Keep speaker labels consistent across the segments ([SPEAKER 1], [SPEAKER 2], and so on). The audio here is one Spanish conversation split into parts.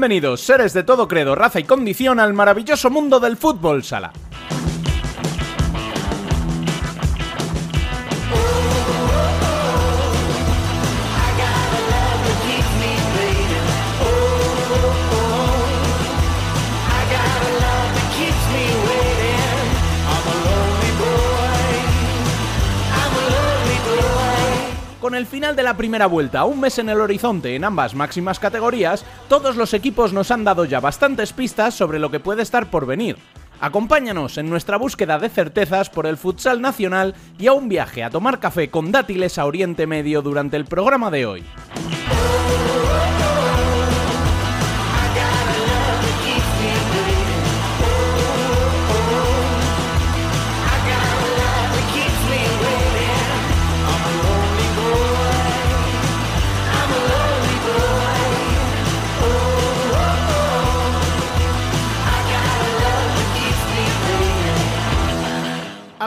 [SPEAKER 1] Bienvenidos, seres de todo credo, raza y condición, al maravilloso mundo del fútbol sala. El final de la primera vuelta, un mes en el horizonte en ambas máximas categorías, todos los equipos nos han dado ya bastantes pistas sobre lo que puede estar por venir. Acompáñanos en nuestra búsqueda de certezas por el futsal nacional y a un viaje a tomar café con dátiles a Oriente Medio durante el programa de hoy.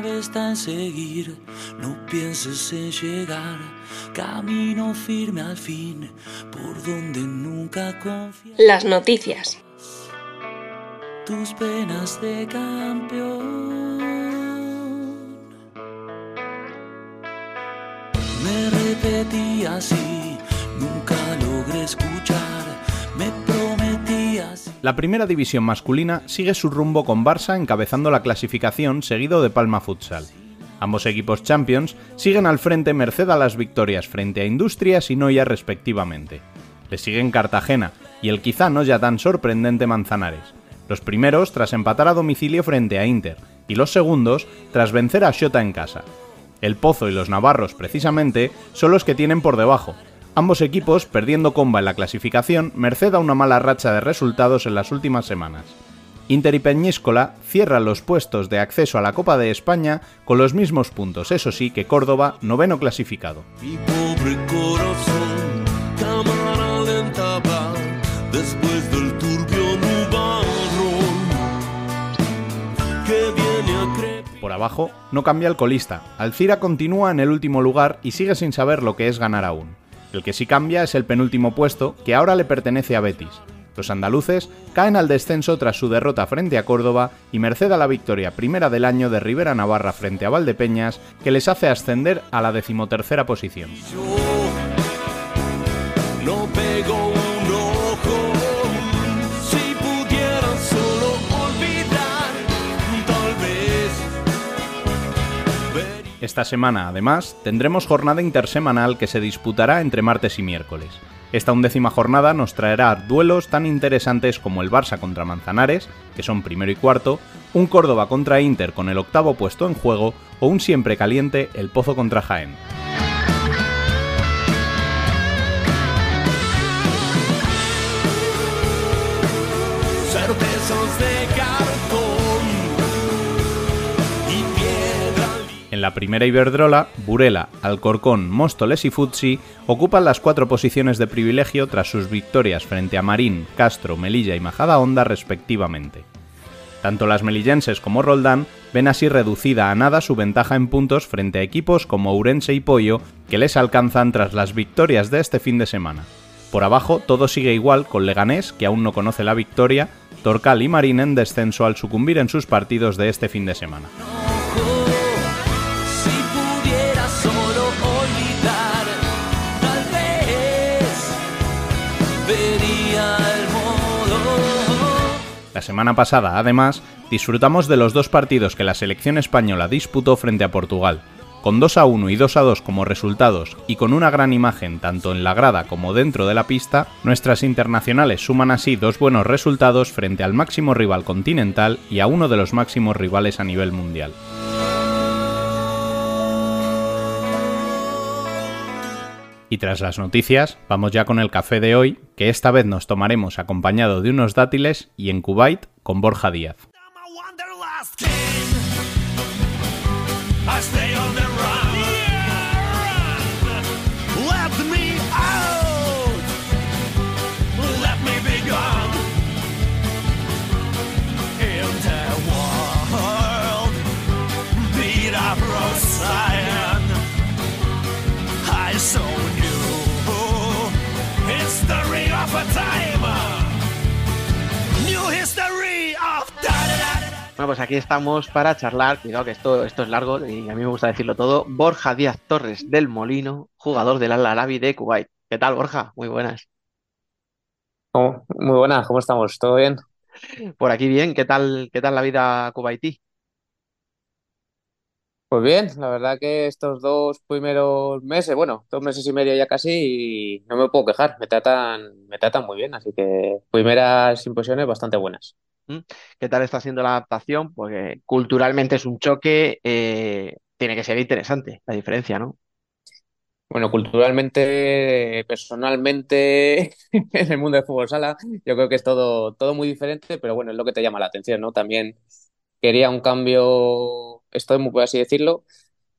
[SPEAKER 2] Clave está en seguir, no pienses en llegar, camino firme al fin, por donde nunca confías.
[SPEAKER 3] Las noticias.
[SPEAKER 2] Tus penas de campeón. Me repetí así, nunca logré escuchar.
[SPEAKER 1] La primera división masculina sigue su rumbo con Barça encabezando la clasificación seguido de Palma Futsal. Ambos equipos champions siguen al frente merced a las victorias frente a Industrias y Noya respectivamente. Le siguen Cartagena y el quizá no ya tan sorprendente Manzanares. Los primeros tras empatar a domicilio frente a Inter y los segundos tras vencer a Xota en casa. El Pozo y los Navarros precisamente son los que tienen por debajo, ambos equipos perdiendo comba en la clasificación merced a una mala racha de resultados en las últimas semanas. Inter y Peñíscola cierran los puestos de acceso a la Copa de España con los mismos puntos, eso sí, que Córdoba, noveno clasificado.
[SPEAKER 2] Mi pobre corazón, cámara lenta va, después del turbio nubarrón que viene a crepar.
[SPEAKER 1] Por abajo, no cambia el colista. Alcira continúa en el último lugar y sigue sin saber lo que es ganar aún. El que sí cambia es el penúltimo puesto, que ahora le pertenece a Betis. Los andaluces caen al descenso tras su derrota frente a Córdoba y merced a la victoria primera del año de Rivera Navarra frente a Valdepeñas, que les hace ascender a la decimotercera posición. Esta semana, además, tendremos jornada intersemanal que se disputará entre martes y miércoles. Esta undécima jornada nos traerá duelos tan interesantes como el Barça contra Manzanares, que son primero y cuarto, un Córdoba contra Inter con el octavo puesto en juego, o un siempre caliente El Pozo contra Jaén. La primera Iberdrola, Burela, Alcorcón, Móstoles y Futsi ocupan las cuatro posiciones de privilegio tras sus victorias frente a Marín, Castro, Melilla y Majadahonda respectivamente. Tanto las melillenses como Roldán ven así reducida a nada su ventaja en puntos frente a equipos como Ourense y Pollo que les alcanzan tras las victorias de este fin de semana. Por abajo todo sigue igual con Leganés, que aún no conoce la victoria, Torcal y Marín en descenso al sucumbir en sus partidos de este fin de semana. La semana pasada, además, disfrutamos de los dos partidos que la selección española disputó frente a Portugal. Con 2 a 1 y 2 a 2 como resultados y con una gran imagen tanto en la grada como dentro de la pista, nuestras internacionales suman así dos buenos resultados frente al máximo rival continental y a uno de los máximos rivales a nivel mundial. Y tras las noticias, vamos ya con el café de hoy, que esta vez nos tomaremos acompañado de unos dátiles y en Kuwait con Borja Díaz.
[SPEAKER 3] Bueno, pues aquí estamos para charlar. Cuidado que esto, esto es largo y a mí me gusta decirlo todo. Borja Díaz Torres del Molino, jugador del Al Arabi de Kuwait. ¿Qué tal, Borja? Muy buenas.
[SPEAKER 4] Oh, muy buenas, ¿cómo estamos? ¿Todo bien?
[SPEAKER 3] Por aquí bien. ¿Qué tal, qué tal la vida kuwaití?
[SPEAKER 4] Pues bien, la verdad que estos dos primeros meses, bueno, dos meses y medio ya casi, y no me puedo quejar, me tratan, me tratan muy bien, así que primeras impresiones bastante buenas.
[SPEAKER 3] ¿Mm? ¿Qué tal está haciendo la adaptación? Porque culturalmente es un choque, eh, tiene que ser interesante la diferencia, ¿no?
[SPEAKER 4] Bueno, culturalmente, personalmente, en el mundo del fútbol sala, yo creo que es todo, todo muy diferente, pero bueno, es lo que te llama la atención, ¿no? También quería un cambio, estoy muy por así decirlo,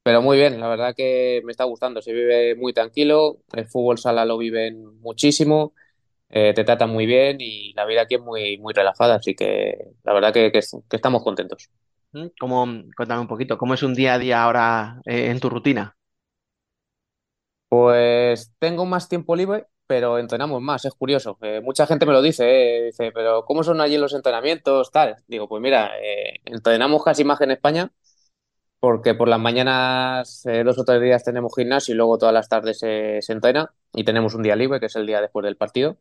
[SPEAKER 4] pero muy bien, la verdad que me está gustando, se vive muy tranquilo, el fútbol sala lo viven muchísimo eh, te tratan muy bien y la vida aquí es muy, muy relajada, así que la verdad que, estamos contentos.
[SPEAKER 3] ¿Mm? ¿Cómo, cuéntame un poquito, ¿cómo es un día a día ahora eh, en tu rutina?
[SPEAKER 4] Pues tengo más tiempo libre, pero entrenamos más, es curioso. Eh, mucha gente me lo dice, dice, pero ¿cómo son allí los entrenamientos? Tal. Digo, pues mira, entrenamos casi más que en España, porque por las mañanas, dos o tres días tenemos gimnasio y luego todas las tardes se entrena y tenemos un día libre, que es el día después del partido.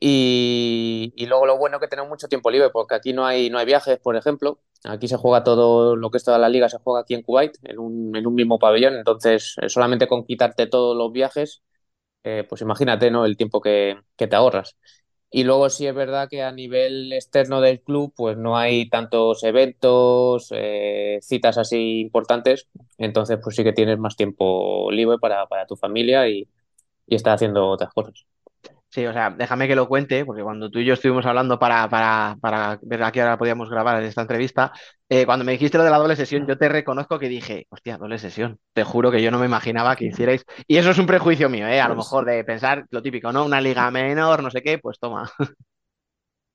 [SPEAKER 4] Y, luego lo bueno es que tenemos mucho tiempo libre, porque aquí no hay, no hay viajes, por ejemplo. Aquí se juega todo lo que es toda la liga, se juega aquí en Kuwait, en un, en un mismo pabellón. Entonces, eh, solamente con quitarte todos los viajes, eh, pues imagínate, ¿no? El tiempo que, que te ahorras. Y luego sí es verdad que a nivel externo del club, pues no hay tantos eventos, eh, citas así importantes. Entonces, pues sí que tienes más tiempo libre para, para tu familia y, y estás haciendo otras cosas.
[SPEAKER 3] Sí, o sea, déjame que lo cuente, porque cuando tú y yo estuvimos hablando para, para, para ver a qué hora podíamos grabar esta entrevista, eh, cuando me dijiste lo de la doble sesión, yo te reconozco que dije, hostia, doble sesión. Te juro que yo no me imaginaba que hicierais. Y eso es un prejuicio mío, ¿eh? A lo pues mejor de pensar lo típico, ¿no? Una liga menor, no sé qué, pues toma.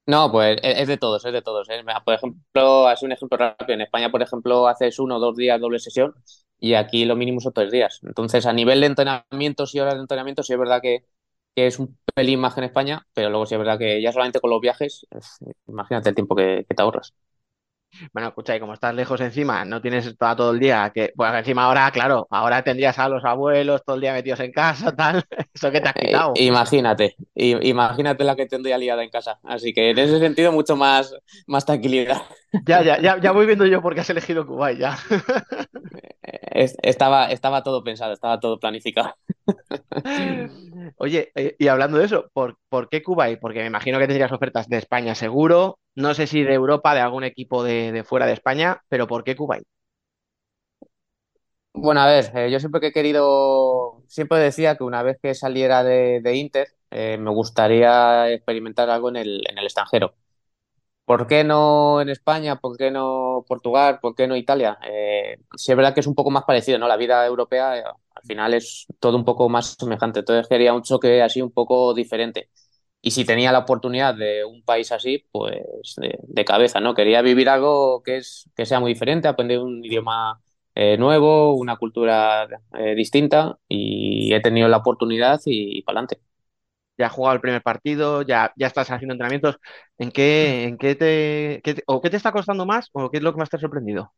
[SPEAKER 4] No, pues e, es de todos, es de todos. ¿eh? Por ejemplo, así un ejemplo rápido. En España, por ejemplo, haces uno o dos días doble sesión y aquí lo mínimo son tres días. Entonces, a nivel de entrenamientos y horas de entrenamiento, sí es verdad que que es un pelín más en España, pero luego sí es verdad que ya solamente con los viajes, imagínate el tiempo que, te ahorras.
[SPEAKER 3] Bueno, escucha, y como estás lejos encima, no tienes todo, todo el día, que, pues encima ahora, claro, ahora tendrías a los abuelos todo el día metidos en casa, tal, eso que te has eh, quitado.
[SPEAKER 4] imagínate, imagínate la que tendría liada en casa. Así que en ese sentido, mucho más, más tranquilidad.
[SPEAKER 3] Ya, ya, ya, ya voy viendo yo por qué has elegido Kuwait, ya.
[SPEAKER 4] Estaba, estaba todo pensado, estaba todo planificado.
[SPEAKER 3] Oye, eh, y hablando de eso, ¿por, ¿por qué Kuwait? Porque me imagino que tendrías ofertas de España seguro, no sé si de Europa, de algún equipo de, fuera de España, pero ¿por qué Kuwait?
[SPEAKER 4] Bueno, a ver, eh, yo siempre que he querido, siempre decía que una vez que saliera de, Inter, eh, me gustaría experimentar algo en el, extranjero. ¿Por qué no en España? ¿Por qué no Portugal? ¿Por qué no Italia? Eh, sí es verdad que es un poco más parecido, ¿no? La vida europea al final es todo un poco más semejante. Entonces quería un choque así un poco diferente. Y si tenía la oportunidad de un país así, pues de, cabeza, ¿no? Quería vivir algo que, es, que sea muy diferente, aprender un idioma eh, nuevo, una cultura distinta y he tenido la oportunidad y para adelante
[SPEAKER 3] ya has jugado el primer partido, ya, ya estás haciendo entrenamientos. ¿En qué, en qué te, o qué te está costando más o qué es lo que más te ha sorprendido?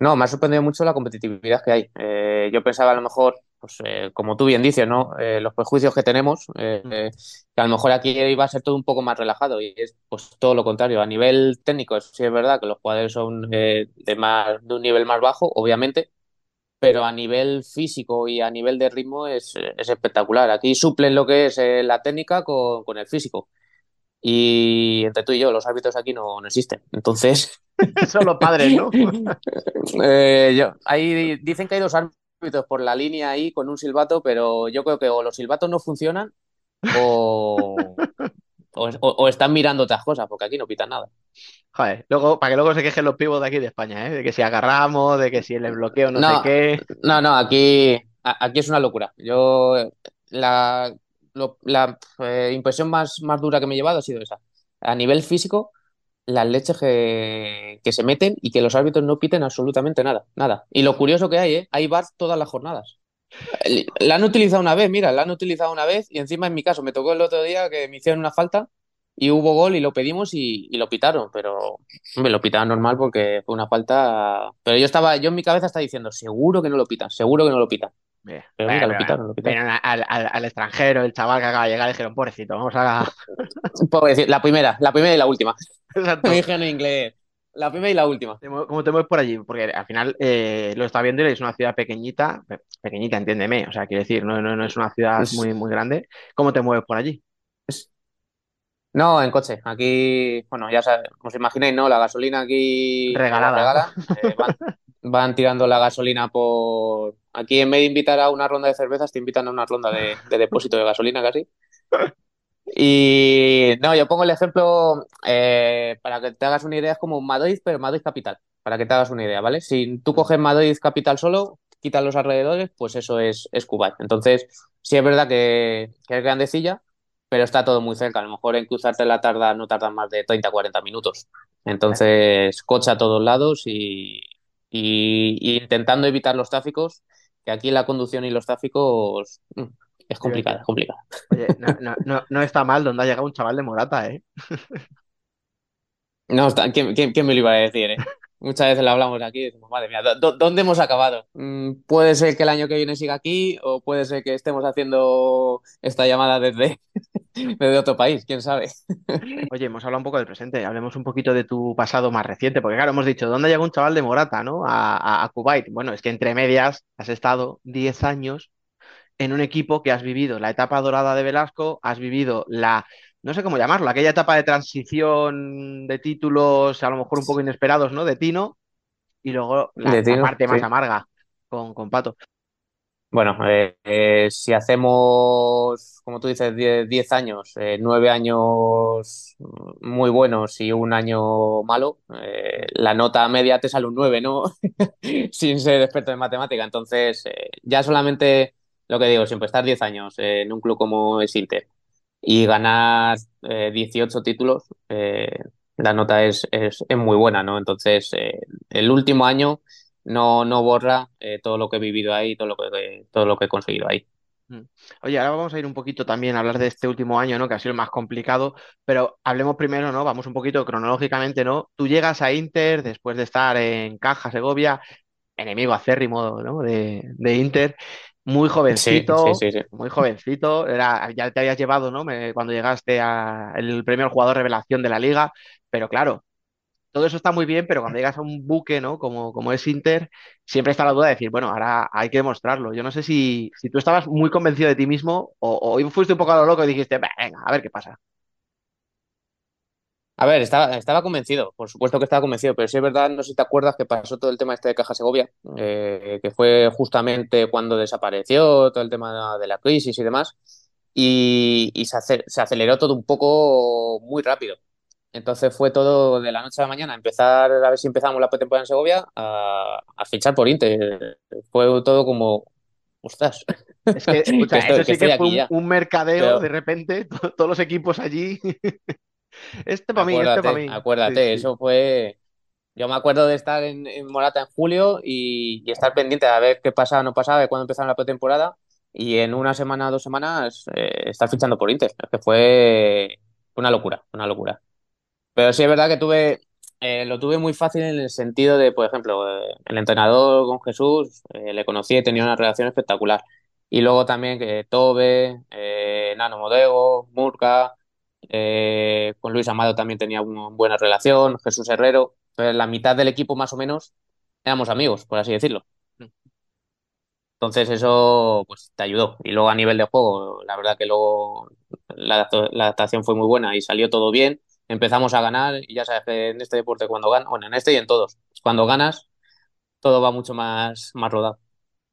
[SPEAKER 4] No, me ha sorprendido mucho la competitividad que hay. Eh, yo pensaba a lo mejor pues eh, como tú bien dices, ¿no? Eh, los prejuicios que tenemos, que a lo mejor aquí iba a ser todo un poco más relajado y es pues todo lo contrario. A nivel técnico, sí es verdad que los jugadores son de, más, de un nivel más bajo, obviamente, pero a nivel físico y a nivel de ritmo es, espectacular. Aquí suplen lo que es la técnica con, con, el físico. Y entre tú y yo, los árbitros aquí no, no existen. Entonces.
[SPEAKER 3] Son los padres, ¿no?
[SPEAKER 4] yo, ahí dicen que hay dos árbitros por la línea ahí con un silbato, pero yo creo que o los silbatos no funcionan o, o, están mirando otras cosas, porque aquí no pitan nada.
[SPEAKER 3] Joder, luego, para que luego se quejen los pibos de aquí de España, ¿eh? de que si agarramos, de que si el bloqueo no, sé qué.
[SPEAKER 4] No, no, aquí, aquí es una locura. Yo, la, la eh, impresión más, más dura que me he llevado ha sido esa. A nivel físico, las leches que, se meten y que los árbitros no piten absolutamente nada, nada. Y lo curioso que hay, ¿eh? hay VAR todas las jornadas. La han utilizado una vez, mira, la han utilizado una vez y encima en mi caso me tocó el otro día que me hicieron una falta y hubo gol y lo pedimos y, lo pitaron, pero me lo pitaron normal porque fue una falta. Pero yo estaba, yo en mi cabeza estaba diciendo, seguro que no lo pitan, seguro que no lo pitan.
[SPEAKER 3] Pero mira, lo pitaron, lo pitaron. Al, al, extranjero, el chaval que acaba de llegar, dijeron, pobrecito, vamos a.
[SPEAKER 4] Puedo decir, la primera, la primera y la última. Exacto. Me dije en inglés. La primera y la última.
[SPEAKER 3] ¿Cómo te mueves por allí? Porque al final eh, lo está viendo y es una ciudad pequeñita, pequeñita, entiéndeme, o sea, quiero decir, no, no, es una ciudad muy, muy grande. ¿Cómo te mueves por allí?
[SPEAKER 4] No, en coche. Aquí, bueno, ya sabes, os imagináis, ¿no? La gasolina aquí
[SPEAKER 3] regalada.
[SPEAKER 4] Eh, van, tirando la gasolina por. Aquí, en vez de invitar a una ronda de cervezas, te invitan a una ronda de, de depósito de gasolina casi. Y no, yo pongo el ejemplo eh, para que te hagas una idea, es como Madrid, pero Madrid capital, para que te hagas una idea, ¿vale? Si tú coges Madrid capital solo, quitas los alrededores, pues eso es, es Kuwait. Entonces, sí es verdad que, es grandecilla, pero está todo muy cerca. A lo mejor en cruzarte la tarda no tardan más de 30 40 minutos. Entonces, coche a todos lados y, y, intentando evitar los tráficos, que aquí la conducción y los tráficos mm, es complicada, es complicada.
[SPEAKER 3] Oye, no, no, no, está mal donde ha llegado un chaval de Morata, ¿eh?
[SPEAKER 4] No, ¿quién, quién, me lo iba a decir, eh? Muchas veces lo hablamos aquí y decimos, madre mía, ¿dónde hemos acabado? Mm, puede ser que el año que viene siga aquí o puede ser que estemos haciendo esta llamada desde, otro país, quién sabe.
[SPEAKER 3] Oye, hemos hablado un poco del presente, hablemos un poquito de tu pasado más reciente, porque claro, hemos dicho, ¿dónde llegó un chaval de Morata, ¿no? A, a, a Kuwait. Bueno, es que entre medias has estado 10 años en un equipo que has vivido la etapa dorada de Velasco, has vivido la, no sé cómo llamarlo, aquella etapa de transición de títulos, a lo mejor un poco inesperados, ¿no? De Tino, y luego la, parte más amarga con, con, Pato.
[SPEAKER 4] Bueno, eh, eh, si hacemos, como tú dices, 10 años, eh, 9 años muy buenos y un año malo, eh, la nota media te sale un 9, ¿no? Sin ser experto en matemática. Entonces, ya solamente lo que digo, siempre estar 10 años en un club como es Inter y ganar 18 eh, títulos, eh, la nota es, es, muy buena, ¿no? Entonces, eh, el último año no, no borra todo lo que he vivido ahí, todo lo que, todo lo que he conseguido ahí.
[SPEAKER 3] Mm. Oye, ahora vamos a ir un poquito también a hablar de este último año, ¿no? Que ha sido más complicado, pero hablemos primero, ¿no? Vamos un poquito cronológicamente, ¿no? Tú llegas a Inter después de estar en Caja, Segovia, enemigo acérrimo, ¿no? De, de Inter, muy jovencito, muy jovencito, era, ya te habías llevado, ¿no? cuando llegaste al premio al jugador revelación de la liga, pero claro, todo eso está muy bien, pero cuando llegas a un buque, ¿no? Como, como es Inter, siempre está la duda de decir, bueno, ahora hay que demostrarlo. Yo no sé si, si tú estabas muy convencido de ti mismo o, o fuiste un poco a lo loco y dijiste, venga, a ver qué pasa.
[SPEAKER 4] A ver, estaba, estaba convencido, por supuesto que estaba convencido, pero sí es verdad, no sé si te acuerdas que pasó todo el tema este de Caja Segovia, eh, que fue justamente cuando desapareció todo el tema de la crisis y demás, y, se, aceleró todo un poco muy rápido. Entonces fue todo de la noche a la mañana, empezar a ver si empezamos la pretemporada en Segovia, a, fichar por Inter. Fue todo como, ostras.
[SPEAKER 3] Es que, escucha, eso sí que fue un, mercadeo de repente, todos los equipos allí. Este para mí, este para mí.
[SPEAKER 4] Acuérdate, eso fue. Yo me acuerdo de estar en, Morata en julio y, estar pendiente de ver qué pasaba o no pasaba, de cuándo empezaron la pretemporada. Y en una semana, dos semanas, eh, estar fichando por Inter. Es que fue una locura, una locura. Pero sí es verdad que tuve, eh, lo tuve muy fácil en el sentido de, por ejemplo, eh, el entrenador con Jesús, le conocí y tenía una relación espectacular. Y luego también que Tobe, eh, Nano Modego, Murca, eh, con Luis Amado también tenía una buena relación, Jesús Herrero. Entonces, la mitad del equipo más o menos éramos amigos, por así decirlo. Entonces eso pues te ayudó. Y luego a nivel de juego, la verdad que luego la, la adaptación fue muy buena y salió todo bien. Empezamos a ganar y ya sabes que en este deporte cuando ganas, bueno, en este y en todos, cuando ganas todo va mucho más, más rodado.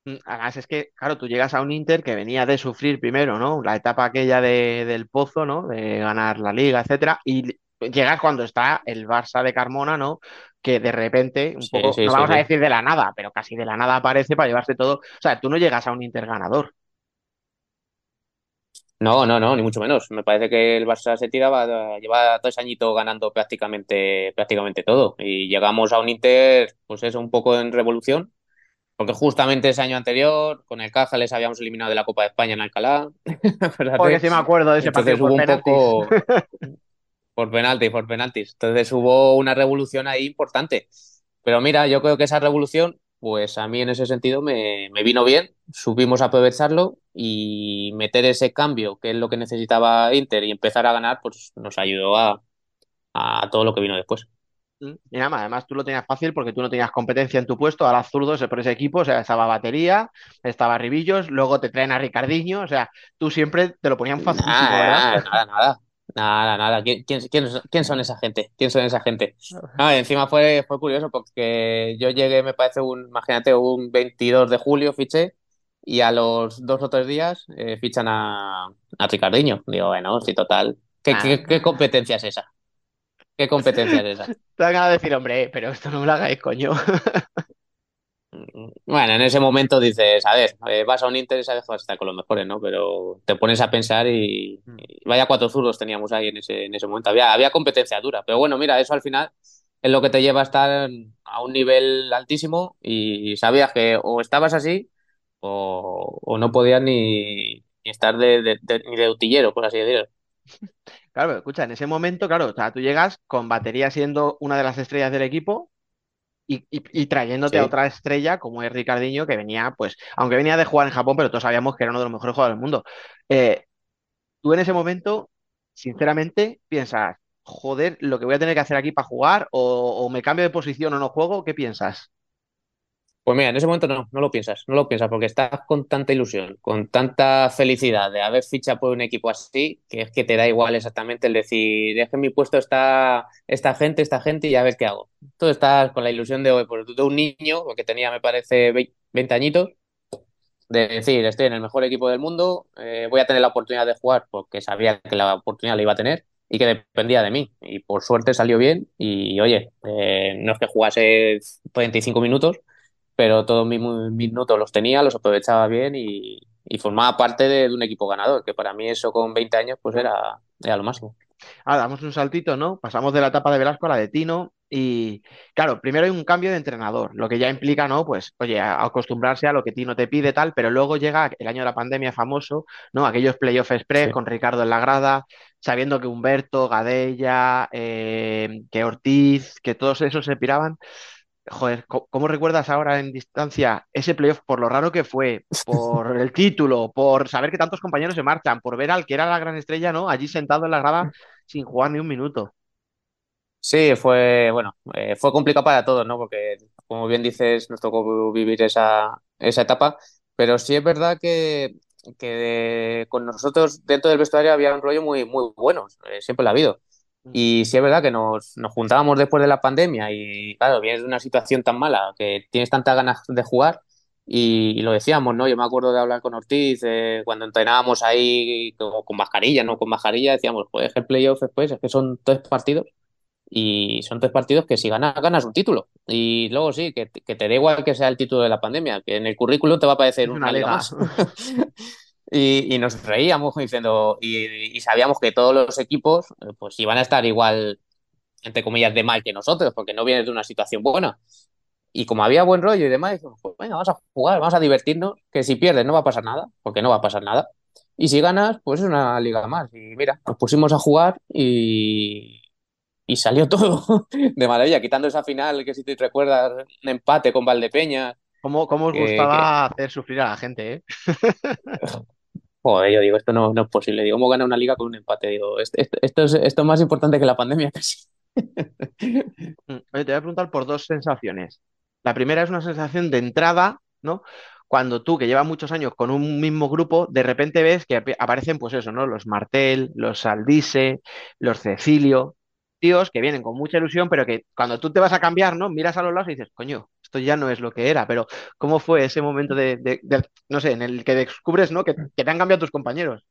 [SPEAKER 3] Mm, Además, es que, claro, tú llegas a un Inter que venía de sufrir primero, ¿no? La etapa aquella de, del pozo, ¿no? De ganar la liga, etcétera, y llegas cuando está el Barça de Carmona, ¿no? Que de repente, un
[SPEAKER 4] Sí,
[SPEAKER 3] poco,
[SPEAKER 4] sí,
[SPEAKER 3] no
[SPEAKER 4] sí,
[SPEAKER 3] vamos a decir de la nada, pero casi de la nada aparece para llevarse todo. O sea, tú no llegas a un Inter ganador.
[SPEAKER 4] No, no, no, ni mucho menos. Me parece que el Barça se tiraba, lleva tres añitos ganando prácticamente, prácticamente todo. Y llegamos a un Inter, pues eso, un poco en revolución, porque justamente ese año anterior, con el Caja les habíamos eliminado de la Copa de España en Alcalá.
[SPEAKER 3] Porque sí me acuerdo de ese partido
[SPEAKER 4] Entonces
[SPEAKER 3] por
[SPEAKER 4] hubo un
[SPEAKER 3] penaltis.
[SPEAKER 4] poco por penaltis, por penaltis. Entonces hubo una revolución ahí importante. Pero mira, yo creo que esa revolución, pues a mí en ese sentido me, me vino bien. Supimos aprovecharlo y meter ese cambio, que es lo que necesitaba Inter, y empezar a ganar, pues nos ayudó a, a todo lo que vino después.
[SPEAKER 3] Y nada más, además tú lo tenías fácil porque tú no tenías competencia en tu puesto, ahora zurdos por ese equipo, o sea, estaba Batería, estaba Ribillos, luego te traen a Ricardinho, o sea, tú siempre te lo ponían ¿verdad?
[SPEAKER 4] Nada, nada, nada. Nada, nada. ¿Quién, quién, quién, son esa gente? ¿Quién son esa gente? Ah, encima fue, fue curioso porque yo llegué, me parece, un, imagínate, un 22 de julio fiché y a los dos o tres días eh, fichan a, a Ricardinho. Digo, bueno, sí, total. ¿Qué,
[SPEAKER 3] Ah.
[SPEAKER 4] qué, qué competencia es esa? ¿Qué competencia es esa?
[SPEAKER 3] Te van a decir, hombre, pero esto no me lo hagáis, coño.
[SPEAKER 4] Bueno, en ese momento dices, a ver, eh, vas a un Inter y sabes que estar con los mejores, ¿no? Pero te pones a pensar y, y vaya cuatro zurdos teníamos ahí en ese, en ese momento. Había, había competencia dura, pero bueno, mira, eso al final es lo que te lleva a estar a un nivel altísimo y sabías que o estabas así o, o no podías ni, ni estar de, de- de- ni de utillero, por así decirlo.
[SPEAKER 3] Claro, pero escucha, en ese momento, claro, o sea, tú llegas con Batería siendo una de las estrellas del equipo y, y- y trayéndote a otra estrella como es Ricardinho, que venía, pues, aunque venía de jugar en Japón, pero todos sabíamos que era uno de los mejores jugadores del mundo. Eh, tú en ese momento, sinceramente, piensas, joder, lo que voy a tener que hacer aquí para jugar, o, o me cambio de posición o no juego, ¿qué piensas?
[SPEAKER 4] Pues mira, en ese momento no, no lo piensas, no lo piensas porque estás con tanta ilusión, con tanta felicidad de haber fichado por un equipo así, que es que te da igual exactamente el decir, es que en mi puesto está esta gente, esta gente y a ver qué hago. Tú estás con la ilusión de, pues, de un niño, que tenía me parece 20 añitos, de decir, estoy en el mejor equipo del mundo, eh, voy a tener la oportunidad de jugar porque sabía que la oportunidad la iba a tener y que dependía de mí. Y por suerte salió bien y oye, eh, no es que jugase 45 minutos pero todos mis minutos los tenía, los aprovechaba bien y, y formaba parte de, de un equipo ganador, que para mí eso con 20 años pues era, era lo máximo.
[SPEAKER 3] Ahora damos un saltito, ¿no? Pasamos de la etapa de Velasco a la de Tino y, claro, primero hay un cambio de entrenador, lo que ya implica, ¿no? Pues, oye, a- acostumbrarse a lo que Tino te pide, tal, pero luego llega el año de la pandemia famoso, ¿no? Aquellos playoff express
[SPEAKER 4] Sí.
[SPEAKER 3] con Ricardo en la grada, sabiendo que Humberto, Gadella, eh, que Ortiz, que todos esos se piraban. Joder, ¿cómo recuerdas ahora en distancia ese playoff por lo raro que fue, por el título, por saber que tantos compañeros se marchan, por ver al que era la gran estrella, ¿no? Allí sentado en la grada sin jugar ni un minuto.
[SPEAKER 4] Sí, fue, bueno, eh, fue complicado para todos, ¿no? Porque, como bien dices, nos tocó vivir esa, esa etapa, pero sí es verdad que, que con nosotros dentro del vestuario había un rollo muy, muy bueno, eh, siempre lo ha habido. Y sí es verdad que nos, nos juntábamos después de la pandemia y, claro, vienes de una situación tan mala que tienes tantas ganas de jugar y, y lo decíamos, ¿no? Yo me acuerdo de hablar con Ortiz eh, cuando entrenábamos ahí con, con mascarilla, ¿no? Con mascarilla decíamos, pues el playoff después es que son tres partidos y son tres partidos que si ganas, ganas un título. Y luego sí, que, que te da igual que sea el título de la pandemia, que en el currículum te va a aparecer una,
[SPEAKER 3] una
[SPEAKER 4] liga
[SPEAKER 3] liga.
[SPEAKER 4] más. Y, y nos reíamos diciendo, y, y sabíamos que todos los equipos eh, pues iban a estar igual, entre comillas, de mal que nosotros, porque no vienes de una situación buena. Y como había buen rollo y demás, dijimos, pues venga, vamos a jugar, vamos a divertirnos, que si pierdes no va a pasar nada, porque no va a pasar nada. Y si ganas, pues es una liga más. Y mira, nos pusimos a jugar y, y salió todo de maravilla, quitando esa final que si te recuerdas, un empate con Valdepeña,
[SPEAKER 3] ¿Cómo, cómo os
[SPEAKER 4] que-
[SPEAKER 3] gustaba hacer sufrir a la gente, eh?
[SPEAKER 4] Joder, yo digo, esto no, no es posible. Digo, ¿cómo gana una liga con un empate? Digo, esto, esto, esto es, esto es más importante que la pandemia casi.
[SPEAKER 3] Mm, Oye, te voy a preguntar por dos sensaciones. La primera es una sensación de entrada, ¿no? Cuando tú, que llevas muchos años con un mismo grupo, de repente ves que ap- aparecen, pues eso, ¿no? Los Martel, los Saldise, los Cecilio, tíos que vienen con mucha ilusión, pero que cuando tú te vas a cambiar, ¿no? Miras a los lados y dices, coño, esto ya no es lo que era, pero ¿cómo fue ese momento de, de- de- no sé, en el que descubres, ¿no? Que, te han cambiado tus compañeros.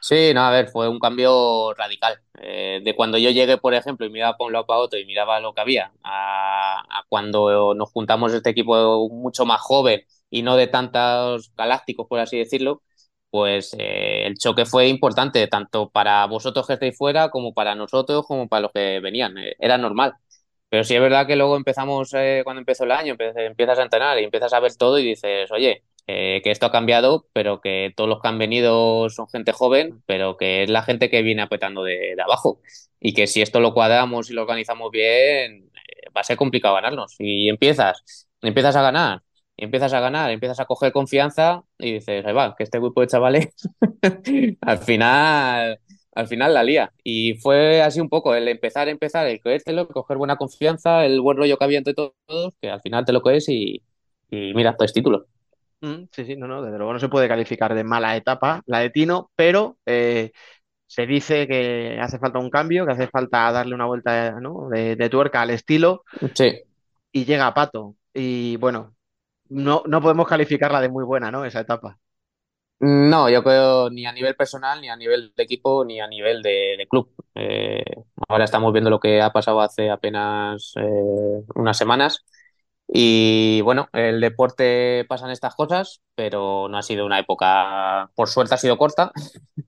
[SPEAKER 4] Sí, no, a ver, fue un cambio radical. Eh, de cuando yo llegué, por ejemplo, y miraba para un lado para otro y miraba lo que había, a, a cuando nos juntamos este equipo mucho más joven y no de tantos galácticos, por así decirlo, pues eh, el choque fue importante, tanto para vosotros que estáis fuera, como para nosotros, como para los que venían. Eh, era normal. Pero sí es verdad que luego empezamos, eh, cuando empezó el año, empiezas a entrenar y empiezas a ver todo y dices, oye, eh, que esto ha cambiado, pero que todos los que han venido son gente joven, pero que es la gente que viene apretando de, de abajo. Y que si esto lo cuadramos y lo organizamos bien, eh, va a ser complicado ganarnos. Y empiezas, empiezas a ganar, empiezas a ganar, empiezas a coger confianza y dices, ahí va, que este grupo de chavales al final, al final la lía. Y fue así un poco el empezar, empezar, el creértelo, coger buena confianza, el buen rollo que había entre todos, que al final te lo crees y, y mira, tres títulos.
[SPEAKER 3] Mm, sí, sí, no, no, desde luego no se puede calificar de mala etapa la de Tino, pero eh, se dice que hace falta un cambio, que hace falta darle una vuelta, ¿no? de, de tuerca al estilo
[SPEAKER 4] Sí.
[SPEAKER 3] y llega Pato. Y bueno, no, no podemos calificarla de muy buena, ¿no? Esa etapa.
[SPEAKER 4] No, yo creo ni a nivel personal, ni a nivel de equipo, ni a nivel de, club. Eh, ahora estamos viendo lo que ha pasado hace apenas eh, unas semanas. Y bueno, el deporte pasan estas cosas, pero no ha sido una época, por suerte ha sido corta,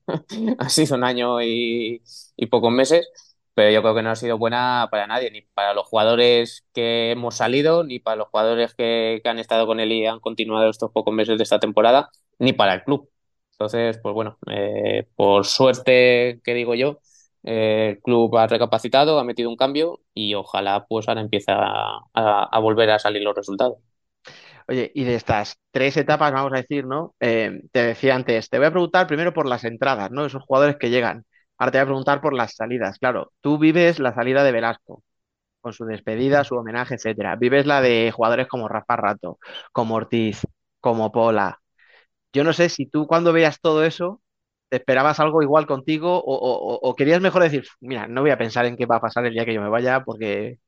[SPEAKER 4] ha sido un año y, y pocos meses, pero yo creo que no ha sido buena para nadie, ni para los jugadores que hemos salido, ni para los jugadores que, que han estado con él y han continuado estos pocos meses de esta temporada, ni para el club. Entonces, pues bueno, eh, por suerte, que digo yo, eh, el club ha recapacitado, ha metido un cambio y ojalá pues ahora empieza a, a- volver a salir los resultados.
[SPEAKER 3] Oye, y de estas tres etapas, vamos a decir, ¿no? Eh, te decía antes, te voy a preguntar primero por las entradas, ¿no? Esos jugadores que llegan. Ahora te voy a preguntar por las salidas. Claro, tú vives la salida de Velasco, con su despedida, su homenaje, etcétera. Vives la de jugadores como Rafa Rato, como Ortiz, como Pola. Yo no sé si tú cuando veas todo eso, te esperabas algo igual contigo o, o- o- querías mejor decir, mira, no voy a pensar en qué va a pasar el día que yo me vaya porque...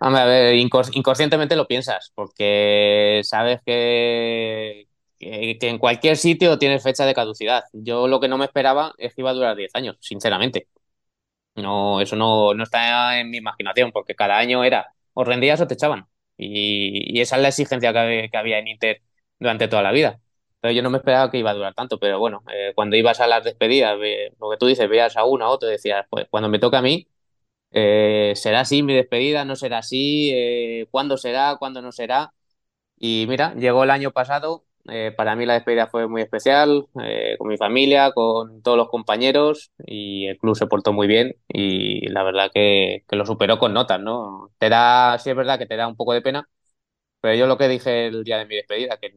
[SPEAKER 4] A ver, incons- inconscientemente lo piensas, porque sabes que, que, en cualquier sitio tienes fecha de caducidad. Yo lo que no me esperaba es que iba a durar 10 años, sinceramente. No, eso no, no está en mi imaginación, porque cada año era o rendías o te echaban. Y, y esa es la exigencia que había en Inter durante toda la vida. Entonces yo no me esperaba que iba a durar tanto, pero bueno, eh, cuando ibas a las despedidas, lo que tú dices, veas a uno a otro, decías, pues cuando me toca a mí, eh, ¿será así mi despedida? ¿No será así? Eh, ¿cuándo será? ¿Cuándo no será? Y mira, llegó el año pasado. para mí la despedida fue muy especial, con mi familia, con todos los compañeros y el club se portó muy bien y la verdad que, que lo superó con notas, ¿no? Te da, sí es verdad que te da un poco de pena, pero yo lo que dije el día de mi despedida, que,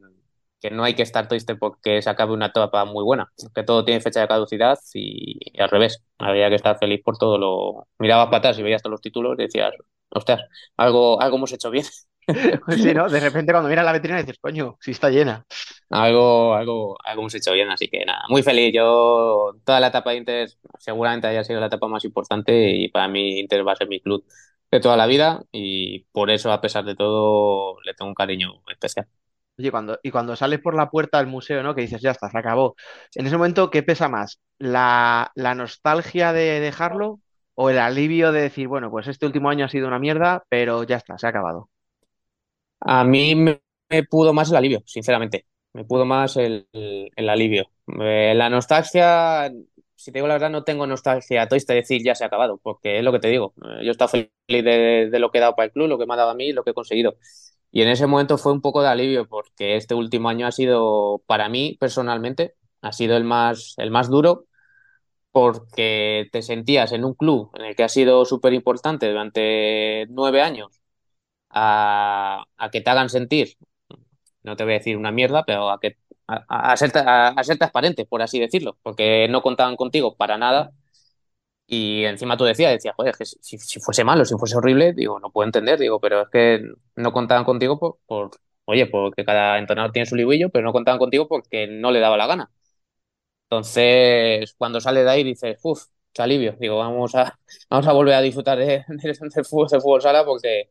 [SPEAKER 4] que no hay que estar triste porque se acabe una etapa muy buena, que todo tiene fecha de caducidad y, y al revés, habría que estar feliz por todo lo... Mirabas para atrás y veías todos los títulos y decías, ostras, algo, algo hemos hecho bien.
[SPEAKER 3] Pues sí, ¿no? De repente cuando miras la vitrina dices, coño, si está llena.
[SPEAKER 4] Algo, algo, algo hemos hecho bien, así que nada, muy feliz. Yo, toda la etapa de Inter seguramente haya sido la etapa más importante y para mí Inter va a ser mi club de toda la vida y por eso, a pesar de todo, le tengo un cariño especial.
[SPEAKER 3] Oye, cuando, y cuando sales por la puerta del museo, ¿no? Que dices, ya está, se acabó. En ese momento, ¿qué pesa más? ¿La, la nostalgia de dejarlo o el alivio de decir, bueno, pues este último año ha sido una mierda, pero ya está, se ha acabado?
[SPEAKER 4] A mí me, me pudo más el alivio, sinceramente. Me pudo más el, el- el alivio. Eh, la nostalgia, si te digo la verdad, no tengo nostalgia triste de decir ya se ha acabado, porque es lo que te digo. Eh, yo he estado feliz de, de lo que he dado para el club, lo que me ha dado a mí, lo que he conseguido. Y en ese momento fue un poco de alivio, porque este último año ha sido, para mí personalmente, ha sido el más, el más duro, porque te sentías en un club en el que ha sido súper importante durante nueve años a, a que te hagan sentir no te voy a decir una mierda, pero a, que, a, ser, a, ser transparente, por así decirlo, porque no contaban contigo para nada. Y encima tú decías, decías, joder, que si, fuese malo, si fuese horrible, digo, no puedo entender, digo, pero es que no contaban contigo por, oye, porque cada entrenador tiene su librillo, pero no contaban contigo porque no le daba la gana. Entonces, cuando sale de ahí dices, uff, alivio, digo, vamos a, vamos a volver a disfrutar de, de, fútbol, fútbol sala porque,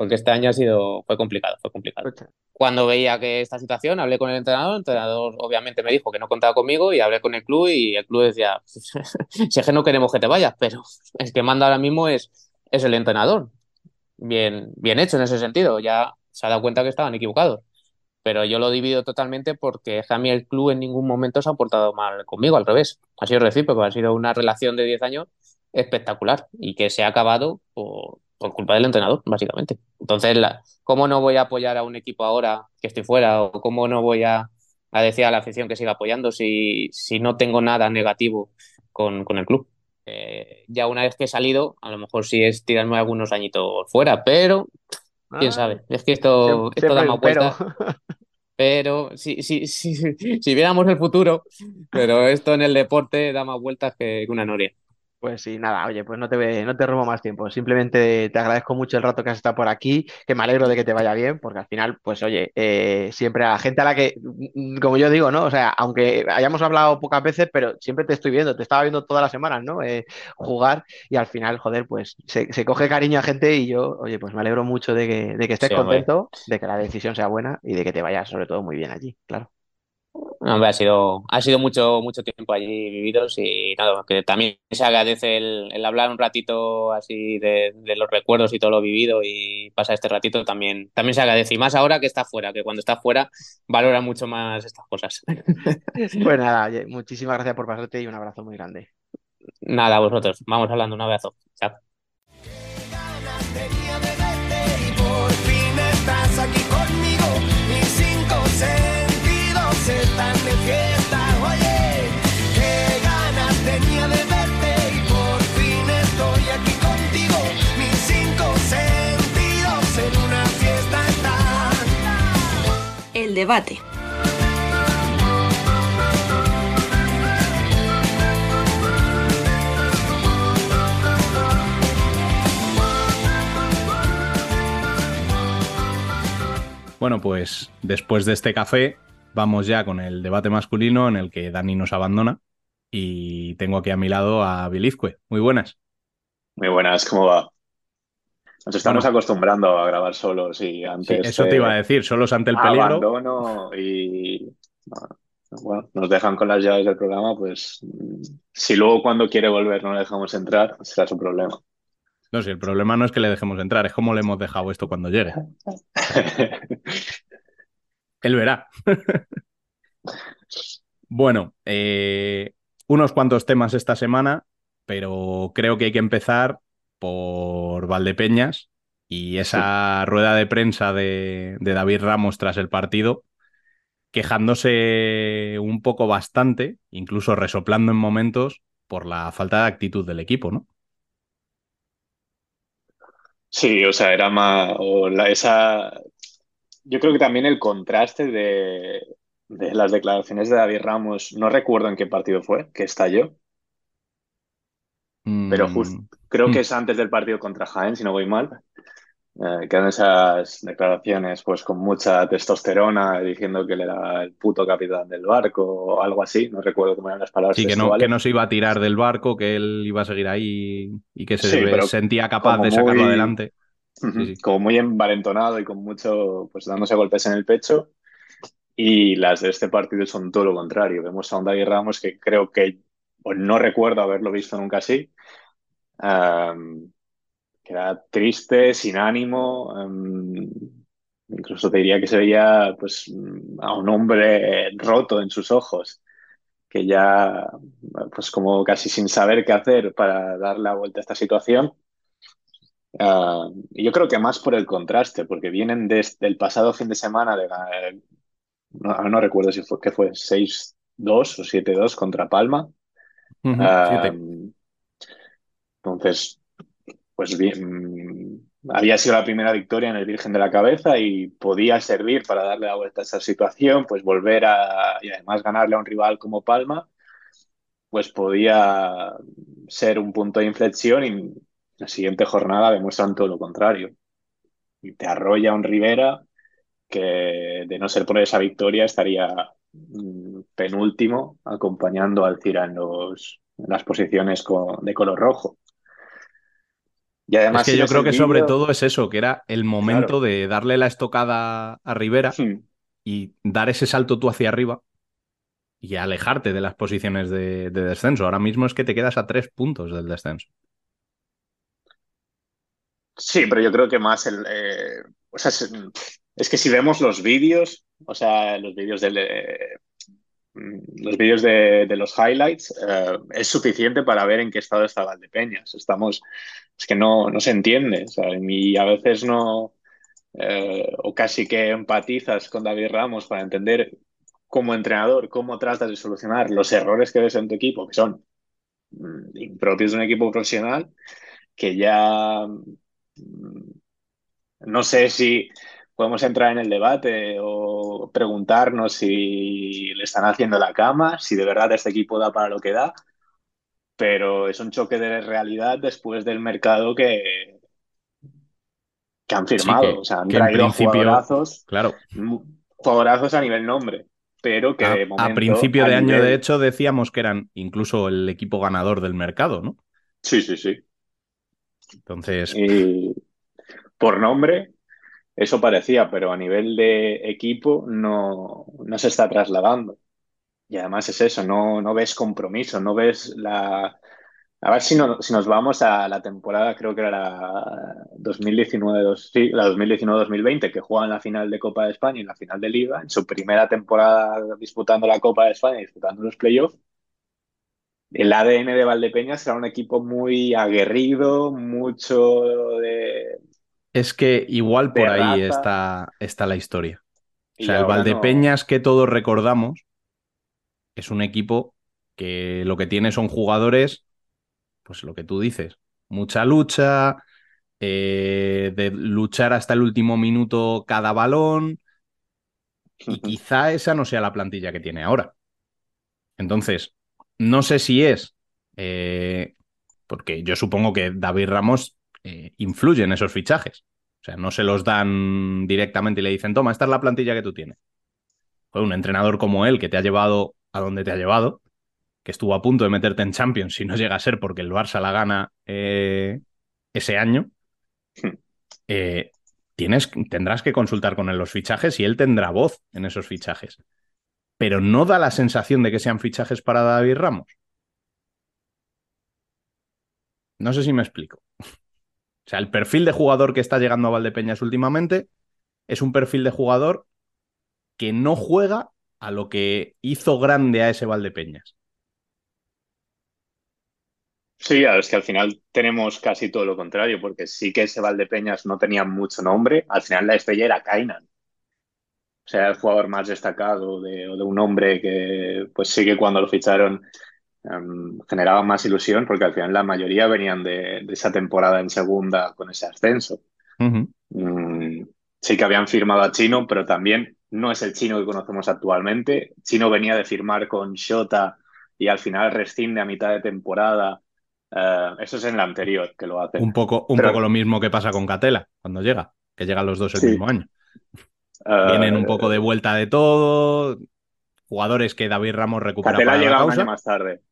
[SPEAKER 4] porque este año ha sido, fue complicado, fue complicado. Cuando veía que esta situación, hablé con el entrenador, el entrenador obviamente me dijo que no contaba conmigo y hablé con el club y el club decía, si es que no queremos que te vayas, pero el que manda ahora mismo es, es el entrenador. Bien, bien hecho en ese sentido, ya se ha dado cuenta que estaban equivocados pero yo lo divido totalmente porque a mí el club en ningún momento se ha portado mal conmigo, al revés. Ha sido recíproco, ha sido una relación de 10 años espectacular y que se ha acabado por, culpa del entrenador, básicamente. Entonces, ¿cómo no voy a apoyar a un equipo ahora que estoy fuera o cómo no voy a, decir a la afición que siga apoyando si, si no tengo nada negativo con, el club? Eh, ya una vez que he salido, a lo mejor sí es tirarme algunos añitos fuera, pero quién ah. sabe. Es que esto, esto da más vueltas. Pero si, si, si, si viéramos el futuro, pero esto en el deporte da más vueltas que una noria.
[SPEAKER 3] Pues sí, nada, oye, pues no te, no te robo más tiempo. Simplemente te agradezco mucho el rato que has estado por aquí, que me alegro de que te vaya bien, porque al final, pues oye, eh, siempre a la gente a la que, mm, como yo digo, ¿no? O sea, aunque hayamos hablado pocas veces, pero siempre te estoy viendo, te estaba viendo todas las semanas, ¿no? Eh, jugar y al final, joder, pues se, se, coge cariño a gente y yo, oye, pues me alegro mucho de que, de que estés contento, de que la decisión sea buena y de que te vayas sobre todo muy bien allí, claro
[SPEAKER 4] ha sido, ha sido mucho, mucho tiempo allí vividos y nada, que también se agradece el, hablar un ratito así de, los recuerdos y todo lo vivido y pasa este ratito también, también se agradece. Y más ahora que está fuera, que cuando está fuera valora mucho más estas cosas.
[SPEAKER 3] Pues nada, muchísimas gracias por pasarte y un abrazo muy grande.
[SPEAKER 4] Nada, vosotros. Vamos hablando, un abrazo. Chao. aquí conmigo, cinco, están de fiesta. Oye, qué ganas tenía de verte y por fin estoy aquí contigo. Mis cinco sentidos en una fiesta están. El debate.
[SPEAKER 1] Bueno, pues después de este café vamos ya con el debate masculino en el que Dani nos abandona. Y tengo aquí a mi lado a Bilizque. Muy buenas.
[SPEAKER 5] Muy buenas, ¿cómo va? Nos estamos acostumbrando a grabar solos y antes.
[SPEAKER 1] eso te iba a decir, solos ante el peligro.
[SPEAKER 5] Abandono y. Bueno, nos dejan con las llaves del programa, pues si luego cuando quiere volver no le dejamos entrar, será su problema.
[SPEAKER 1] No, si el problema no es que le dejemos entrar, es cómo le hemos dejado esto cuando llegue. Él verá. bueno, eh, unos cuantos temas esta semana, pero creo que hay que empezar por Valdepeñas y esa rueda de prensa de, David Ramos tras el partido, quejándose un poco bastante, incluso resoplando en momentos, por la falta de actitud del equipo, ¿no?
[SPEAKER 5] Sí, o sea, era más. O esa yo creo que también el contraste de, las declaraciones de David Ramos, no recuerdo en qué partido fue, que estalló, pero mm. creo que mm. es antes del partido contra Jaén, si no voy mal. Eh, quedan esas declaraciones pues con mucha testosterona diciendo que él era el puto capitán del barco o algo así, no recuerdo cómo eran las palabras.
[SPEAKER 1] Sí, que no, que no se iba a tirar del barco, que él iba a seguir ahí y que se sentía capaz de sacarlo adelante.
[SPEAKER 5] Como muy envalentonado y con mucho, pues dándose golpes en el pecho. Y las de este partido son todo lo contrario. Vemos a un David Ramos que creo que, o no recuerdo haberlo visto nunca así, que era triste, sin ánimo. incluso te diría que se veía pues, a un hombre roto en sus ojos, que ya, pues como casi sin saber qué hacer para dar la vuelta a esta situación. Ah, yo creo que más por el contraste, porque vienen desde el pasado fin de semana de no, recuerdo si fue que fue 6-2 o 7-2 contra Palma. Ah, entonces, pues bien, había sido la primera victoria en el Virgen de la Cabeza y podía servir para darle la vuelta a esa situación, pues volver a, y además ganarle a un rival como Palma, pues podía ser un punto de inflexión y la siguiente jornada demuestran todo lo contrario. Y te arrolla un Rivera que de no ser por esa victoria estaría mm, penúltimo acompañando al Cira en, los, en las posiciones de color rojo.
[SPEAKER 1] Y además, es que yo creo que sobre todo es eso, que era el momento de darle la estocada a Rivera hmm. y dar ese salto tú hacia arriba y alejarte de las posiciones de, descenso. Ahora mismo es que te quedas a tres puntos del descenso.
[SPEAKER 5] Sí, pero yo creo que más el. Eh, o sea, es, que si vemos los vídeos, o sea, los vídeos del. Eh, los vídeos de, los highlights, eh, es suficiente para ver en qué estado está Valdepeñas. Estamos es que no, no se entiende. y a veces no, o casi que empatizas con David Ramos para entender como entrenador cómo tratas de solucionar los errores que ves en tu equipo, que son mm, impropios de un equipo profesional, que ya no sé si podemos entrar en el debate o preguntarnos si le están haciendo la cama, si de verdad este equipo da para lo que da, pero es un choque de realidad después del mercado que, que han firmado. o sea, han traído jugadorazos,
[SPEAKER 1] claro.
[SPEAKER 5] jugadorazos a nivel nombre. Pero que
[SPEAKER 1] a, a principio de año, de hecho, decíamos que eran incluso el equipo ganador del mercado, ¿no?
[SPEAKER 5] Sí, sí, sí.
[SPEAKER 1] Entonces.
[SPEAKER 5] Y por nombre, eso parecía, pero a nivel de equipo no, no se está trasladando. Y además es eso, no, no ves compromiso, no ves la... A ver si, no, si nos vamos a la temporada, creo que era la 2019, sí, la 2019-2020, que la final de Copa de España y la final de Liga, en su primera temporada disputando la Copa de España y disputando los playoffs. El ADN de Valdepeñas era un equipo muy aguerrido, mucho de...
[SPEAKER 1] Es que igual por ahí está, está la historia. O sea, el Valdepeñas que todos recordamos es un equipo que lo que tiene son jugadores, pues lo que tú dices, mucha lucha, eh, de luchar hasta el último minuto cada balón, y quizá esa no sea la plantilla que tiene ahora. Entonces, no sé si es, eh, porque yo supongo que David Ramos eh, influye en esos fichajes. O sea, no se los dan directamente y le dicen, toma, esta es la plantilla que tú tienes. un entrenador como él, que te ha llevado a donde te ha llevado, que estuvo a punto de meterte en Champions si no llega a ser porque el Barça la gana eh, ese año, tendrás que consultar con él los fichajes y él tendrá voz en esos fichajes. Pero no da la sensación de que sean fichajes para David Ramos. No sé si me explico. O sea, el perfil de jugador que está llegando a Valdepeñas últimamente es un perfil de jugador que no juega a lo que hizo grande a ese Valdepeñas.
[SPEAKER 5] Sí, es que al final tenemos casi todo lo contrario, porque sí que ese Valdepeñas no tenía mucho nombre, al final la estrella era Kainan. O sea, el jugador más destacado de, de un hombre que, pues sí que cuando lo ficharon em, generaba más ilusión, porque al final la mayoría venían de, esa temporada en segunda con ese ascenso. Mm, sí que habían firmado a Chino, pero también no es el chino que conocemos actualmente. Chino venía de firmar con Shota y al final rescinde a mitad de temporada. Eh, eso es en la anterior que lo hace.
[SPEAKER 1] Un poco, un poco lo mismo que pasa con Catela cuando llega, que llegan los dos el mismo año. Eh, Vienen un poco de vuelta de todo. Jugadores que David Ramos recupera
[SPEAKER 5] llega un año más tarde.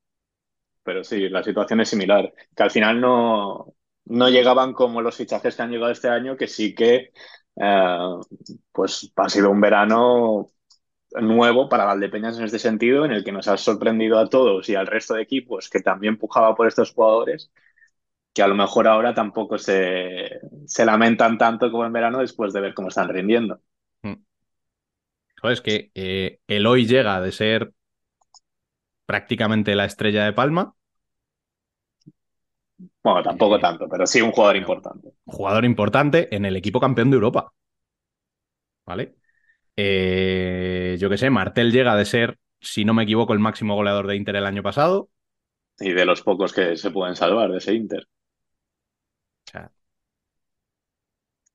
[SPEAKER 5] Pero sí, la situación es similar. Que al final no, no llegaban como los fichajes que han llegado este año, que sí que eh, pues ha sido un verano nuevo para Valdepeñas en este sentido, en el que nos ha sorprendido a todos y al resto de equipos que también pujaba por estos jugadores, que a lo mejor ahora tampoco se, se lamentan tanto como en verano después de ver cómo están rindiendo.
[SPEAKER 1] Mm. Es que eh, el hoy llega de ser prácticamente la estrella de Palma
[SPEAKER 5] bueno, tampoco eh, tanto, pero sí un jugador importante.
[SPEAKER 1] Jugador importante en el equipo campeón de Europa. ¿Vale? Eh, yo qué sé, Martel llega de ser, si no me equivoco, el máximo goleador de Inter el año pasado.
[SPEAKER 5] Y de los pocos que se pueden salvar de ese Inter.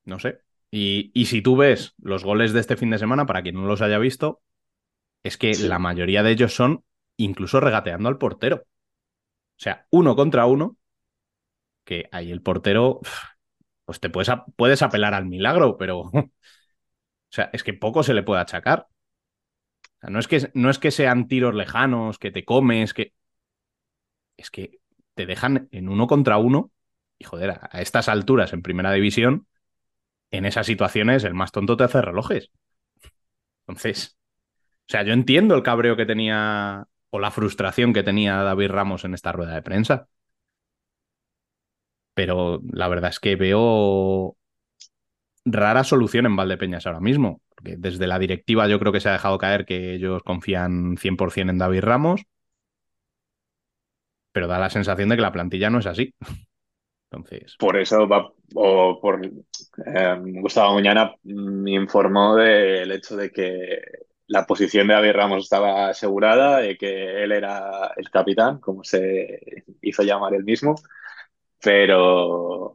[SPEAKER 1] no sé. Y, y, si tú ves los goles de este fin de semana, para quien no los haya visto, es que sí. la mayoría de ellos son incluso regateando al portero. O sea, uno contra uno, que ahí el portero, pues te puedes, puedes apelar al milagro, pero, o sea, es que poco se le puede achacar. O sea, no, es que, no es que sean tiros lejanos, que te comes, que... Es que te dejan en uno contra uno y, joder, a estas alturas en primera división, en esas situaciones el más tonto te hace relojes. Entonces, o sea, yo entiendo el cabreo que tenía o la frustración que tenía David Ramos en esta rueda de prensa. Pero la verdad es que veo rara solución en Valdepeñas ahora mismo. Porque desde la directiva yo creo que se ha dejado caer que ellos confían 100% en David Ramos. Pero da la sensación de que la plantilla no es así. Entonces.
[SPEAKER 5] Por eso o por eh, Gustavo Muñana me informó del hecho de que la posición de David Ramos estaba asegurada, de que él era el capitán, como se hizo llamar él mismo, pero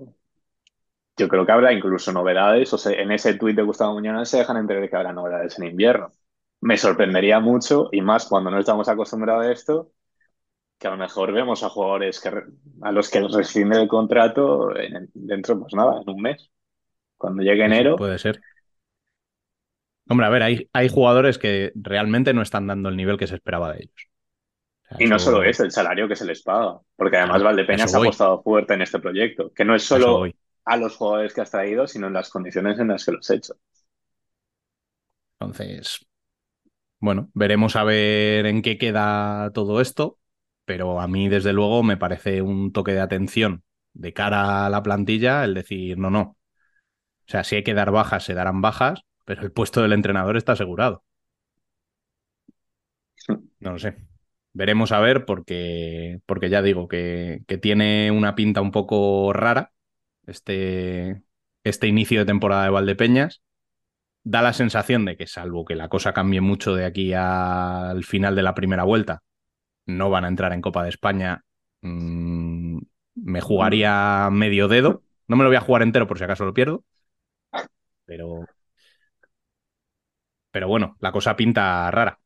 [SPEAKER 5] yo creo que habrá incluso novedades, o sea, en ese tuit de Gustavo Muñoz se dejan entender que habrá novedades en invierno. Me sorprendería mucho, y más cuando no estamos acostumbrados a esto, que a lo mejor vemos a jugadores que, a los que rescinde el contrato en, dentro, pues nada, en un mes. Cuando llegue enero.
[SPEAKER 1] Puede ser. Hombre, a ver, hay, hay jugadores que realmente no están dando el nivel que se esperaba de ellos.
[SPEAKER 5] O sea, y no solo eso, el salario que se les paga. Porque además Valdepeñas ha apostado fuerte en este proyecto. Que no es solo a los jugadores que has traído, sino en las condiciones en las que los has hecho.
[SPEAKER 1] Entonces, bueno, veremos a ver en qué queda todo esto. Pero a mí, desde luego, me parece un toque de atención de cara a la plantilla el decir, no, no. O sea, si hay que dar bajas, se darán bajas, pero el puesto del entrenador está asegurado. No lo sé. Veremos a ver, porque, porque ya digo que, que, tiene una pinta un poco rara este, este inicio de temporada de Valdepeñas. Da la sensación de que, salvo que la cosa cambie mucho de aquí al final de la primera vuelta, no van a entrar en Copa de España. Mm, me jugaría medio dedo. No me lo voy a jugar entero por si acaso lo pierdo. Pero, pero bueno, la cosa pinta rara.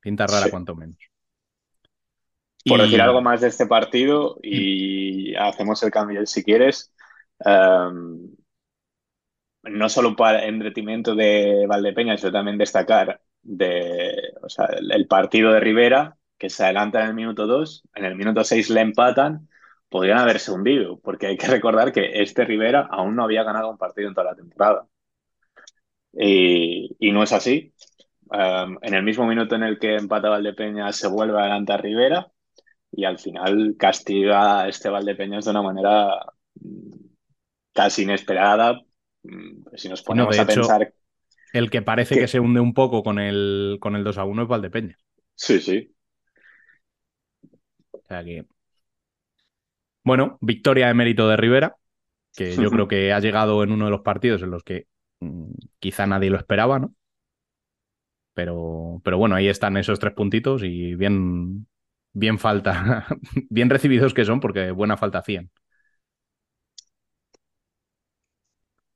[SPEAKER 1] Pinta rara sí. cuanto menos.
[SPEAKER 5] Por y... decir algo más de este partido y hacemos el cambio si quieres. Um, no solo para en detrimento de Valdepeñas, sino también destacar de, o sea, el, el, partido de Rivera, que se adelanta en el minuto 2, en el minuto 6 le empatan, podrían haberse hundido, porque hay que recordar que este Rivera aún no había ganado un partido en toda la temporada. Y, y no es así. Um, en el mismo minuto en el que empata Valdepeñas se vuelve a Rivera y al final castiga a este Valdepeñas de una manera casi inesperada. Si nos ponemos
[SPEAKER 1] no,
[SPEAKER 5] a
[SPEAKER 1] hecho,
[SPEAKER 5] pensar.
[SPEAKER 1] El que parece que... que, se hunde un poco con el, con el 2 a 1 es Valdepeñas.
[SPEAKER 5] Sí, sí.
[SPEAKER 1] O sea que. Bueno, victoria de mérito de Rivera, que yo creo que ha llegado en uno de los partidos en los que mmm, quizá nadie lo esperaba, ¿no? Pero, pero bueno, ahí están esos tres puntitos y bien, bien falta, bien recibidos que son, porque buena falta hacían.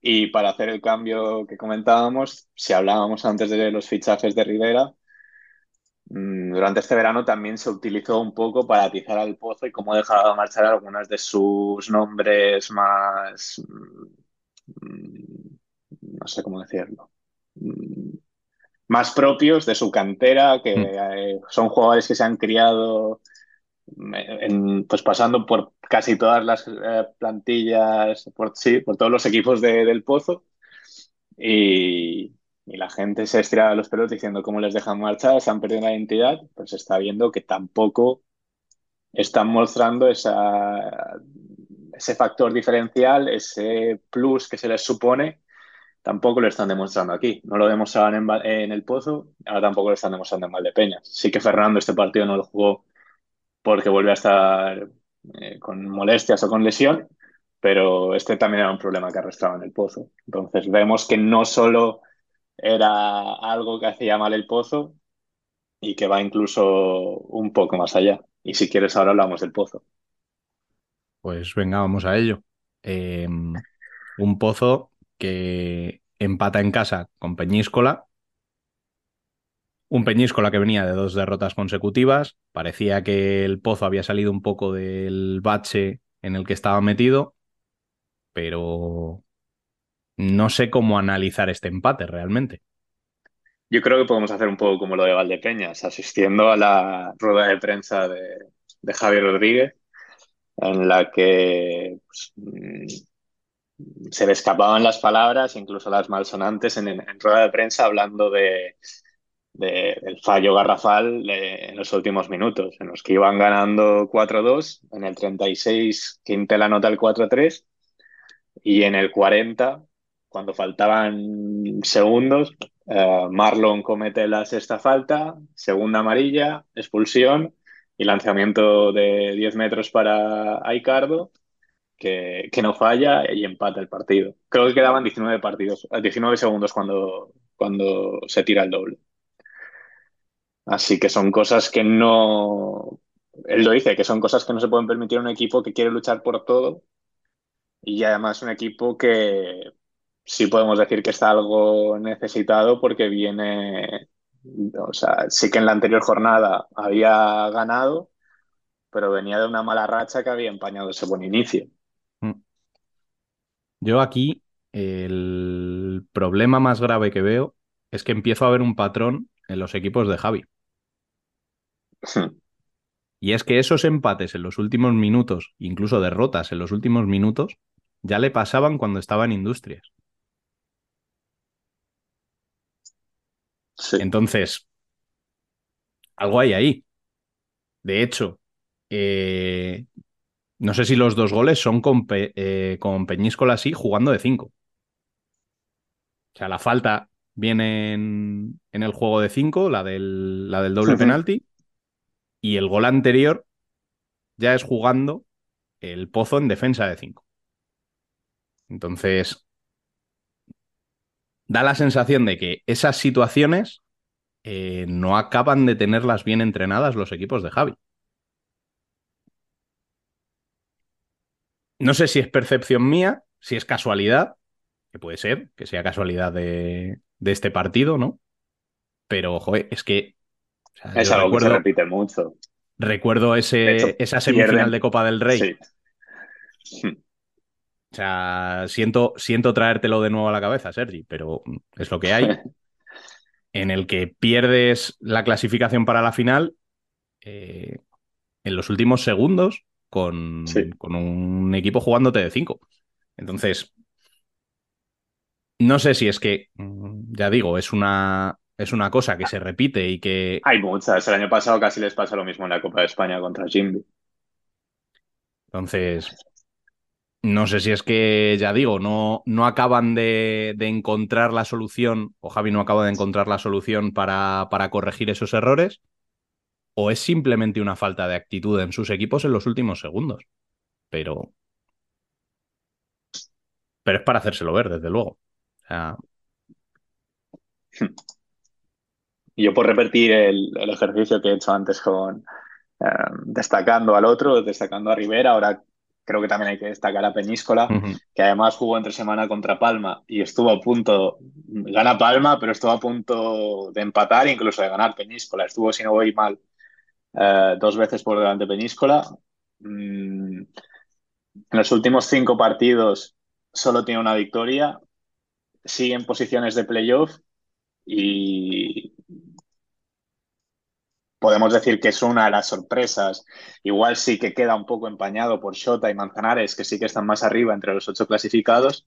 [SPEAKER 5] Y para hacer el cambio que comentábamos, si hablábamos antes de los fichajes de Rivera, durante este verano también se utilizó un poco para atizar al pozo y cómo dejaba marchar algunos de sus nombres más, no sé cómo decirlo, más propios de su cantera, que mm. son jugadores que se han criado en, pues pasando por casi todas las eh, plantillas, por, sí, por todos los equipos de, del Pozo. Y, y, la gente se estira los pelos diciendo cómo les dejan marchar, se han perdido la identidad, pues se está viendo que tampoco están mostrando esa, ese factor diferencial, ese plus que se les supone, tampoco lo están demostrando aquí. No lo demostraban en, en el Pozo, ahora tampoco lo están demostrando en Valdepeñas. Sí que Fernando este partido no lo jugó porque vuelve a estar eh, con molestias o con lesión, pero este también era un problema que arrastraba en el pozo. Entonces vemos que no solo era algo que hacía mal el pozo y que va incluso un poco más allá. Y si quieres ahora hablamos del pozo.
[SPEAKER 1] Pues venga, vamos a ello. Eh, un pozo que empata en casa con Peñíscola. Un Peñíscola que venía de dos derrotas consecutivas. Parecía que el Pozo había salido un poco del bache en el que estaba metido, pero no sé cómo analizar este empate realmente.
[SPEAKER 5] Yo creo que podemos hacer un poco como lo de Valdepeñas, asistiendo a la rueda de prensa de, Javier Rodríguez, en la que pues, mm, se le escapaban las palabras, incluso las malsonantes, en, en rueda de prensa hablando de, de- del fallo garrafal en los últimos minutos, en los que iban ganando 4-2, en el 36 Quintela anota el 4-3 y en el 40, cuando faltaban segundos, eh, Marlon comete la sexta falta, segunda amarilla, expulsión y lanzamiento de 10 metros para Aicardo, que, que no falla y empata el partido. Creo que quedaban 19 partidos, 19 segundos cuando, cuando se tira el doble. Así que son cosas que no... Él lo dice, que son cosas que no se pueden permitir a un equipo que quiere luchar por todo y además un equipo que sí podemos decir que está algo necesitado porque viene, o sea, sí que en la anterior jornada había ganado, pero venía de una mala racha que había empañado ese buen inicio.
[SPEAKER 1] Mm. Yo aquí el problema más grave que veo es que empiezo a ver un patrón en los equipos de Javi. Y es que esos empates en los últimos minutos, incluso derrotas en los últimos minutos, ya le pasaban cuando estaba en Industrias.
[SPEAKER 5] Sí.
[SPEAKER 1] Entonces, algo hay ahí. De hecho, eh, no sé si los dos goles son con, Pe- eh, con Peñíscola así, jugando de 5. O sea, la falta viene en, en el juego de 5, la del, la del doble penalti, y el gol anterior ya es jugando el pozo en defensa de 5. Entonces, da la sensación de que esas situaciones eh, no acaban de tenerlas bien entrenadas los equipos de Javi. No sé si es percepción mía, si es casualidad, que puede ser, que sea casualidad de, de este partido, ¿no? Pero, joder, es que o sea,
[SPEAKER 5] Es algo que se
[SPEAKER 1] recuerdo,
[SPEAKER 5] repite mucho.
[SPEAKER 1] recuerdo ese,
[SPEAKER 5] hecho,
[SPEAKER 1] esa semifinal
[SPEAKER 5] pierden.
[SPEAKER 1] de Copa del Rey.
[SPEAKER 5] Sí.
[SPEAKER 1] O sea, siento, siento traértelo de nuevo a la cabeza, Sergi, pero es lo que hay. En el que pierdes la clasificación para la final eh, en los últimos segundos con,
[SPEAKER 5] Sí.
[SPEAKER 1] con un equipo jugándote de 5. Entonces, no sé si es que, mm, ya digo, es una, es una cosa que se repite y que
[SPEAKER 5] Hay muchas. El año pasado casi les pasa lo mismo en la Copa de España contra Jimby.
[SPEAKER 1] Entonces, no sé si es que, ya digo, no, no acaban de, de encontrar la solución, o Javi no acaba de encontrar la solución para, para corregir esos errores, o es simplemente una falta de actitud en sus equipos en los últimos segundos. Pero. Pero es para hacérselo ver, desde luego.
[SPEAKER 5] Yo por repetir el, el ejercicio que he hecho antes con eh, destacando al otro, destacando a Rivera, ahora creo que también hay que destacar a Peñíscola,
[SPEAKER 1] ujú,
[SPEAKER 5] que además jugó entre semana contra Palma y estuvo a punto, gana Palma, pero estuvo a punto de empatar, incluso de ganar Peñíscola. Estuvo, si no voy mal, eh, dos veces por delante de Peñíscola. Mm, en los últimos cinco partidos solo tiene una victoria, sigue en posiciones de playoff y podemos decir que es una de las sorpresas. Igual sí que queda un poco empañado por Shota y Manzanares, que sí que están más arriba entre los ocho clasificados,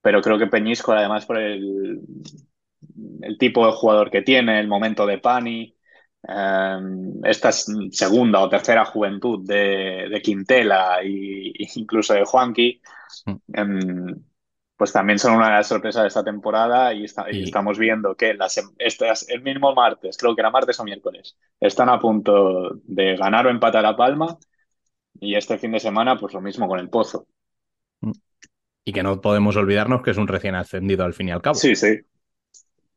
[SPEAKER 5] pero creo que Peñíscola, además por el, el tipo de jugador que tiene, el momento de Pani, eh, esta es segunda o tercera juventud de, de Quintela e incluso de Juanqui, eh, pues también son una de las sorpresas de esta temporada y, está- y
[SPEAKER 1] Y-
[SPEAKER 5] estamos viendo que las, estas, el mismo martes, creo que era martes o miércoles, están a punto de ganar o empatar a Palma y este fin de semana pues lo mismo con el Pozo.
[SPEAKER 1] Y que no podemos olvidarnos que es un recién ascendido al fin y al cabo.
[SPEAKER 5] Sí, sí.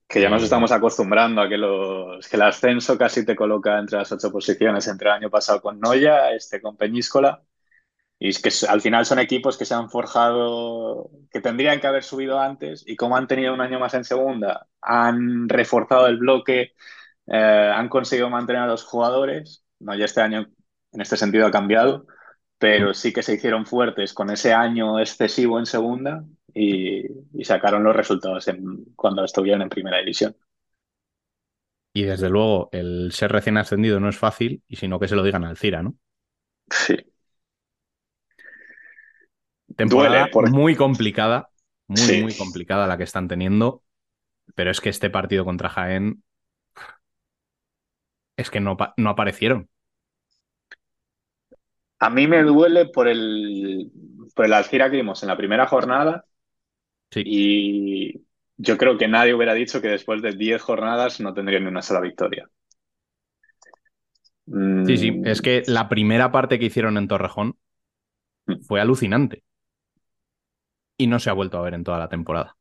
[SPEAKER 5] Que ya nos
[SPEAKER 1] Eh,
[SPEAKER 5] estamos acostumbrando a que, los, que el ascenso casi te coloca entre las ocho posiciones, entre el año pasado con Noya, este con Peñíscola. Y es que al final son equipos que se han forjado, que tendrían que haber subido antes y como han tenido un año más en segunda, han reforzado el bloque, eh, han conseguido mantener a los jugadores. No, ya este año en este sentido ha cambiado, pero sí que se hicieron fuertes con ese año excesivo en segunda y, sacaron los resultados cuando estuvieron en primera división.
[SPEAKER 1] Y desde luego, el ser recién ascendido no es fácil, y sino que se lo digan al Cira, ¿no?
[SPEAKER 5] Sí.
[SPEAKER 1] Temporada muy complicada, muy, muy complicada la que están teniendo, pero es que este partido contra Jaén es que no, no aparecieron.
[SPEAKER 5] A mí me duele por el, por el Alcira que vimos en la primera jornada.
[SPEAKER 1] Sí.
[SPEAKER 5] Y yo creo que nadie hubiera dicho que después de 10 jornadas no tendría ni una sola victoria.
[SPEAKER 1] Sí, sí, es que la primera parte que hicieron en Torrejón mm. fue alucinante y no se ha vuelto a ver en toda la temporada.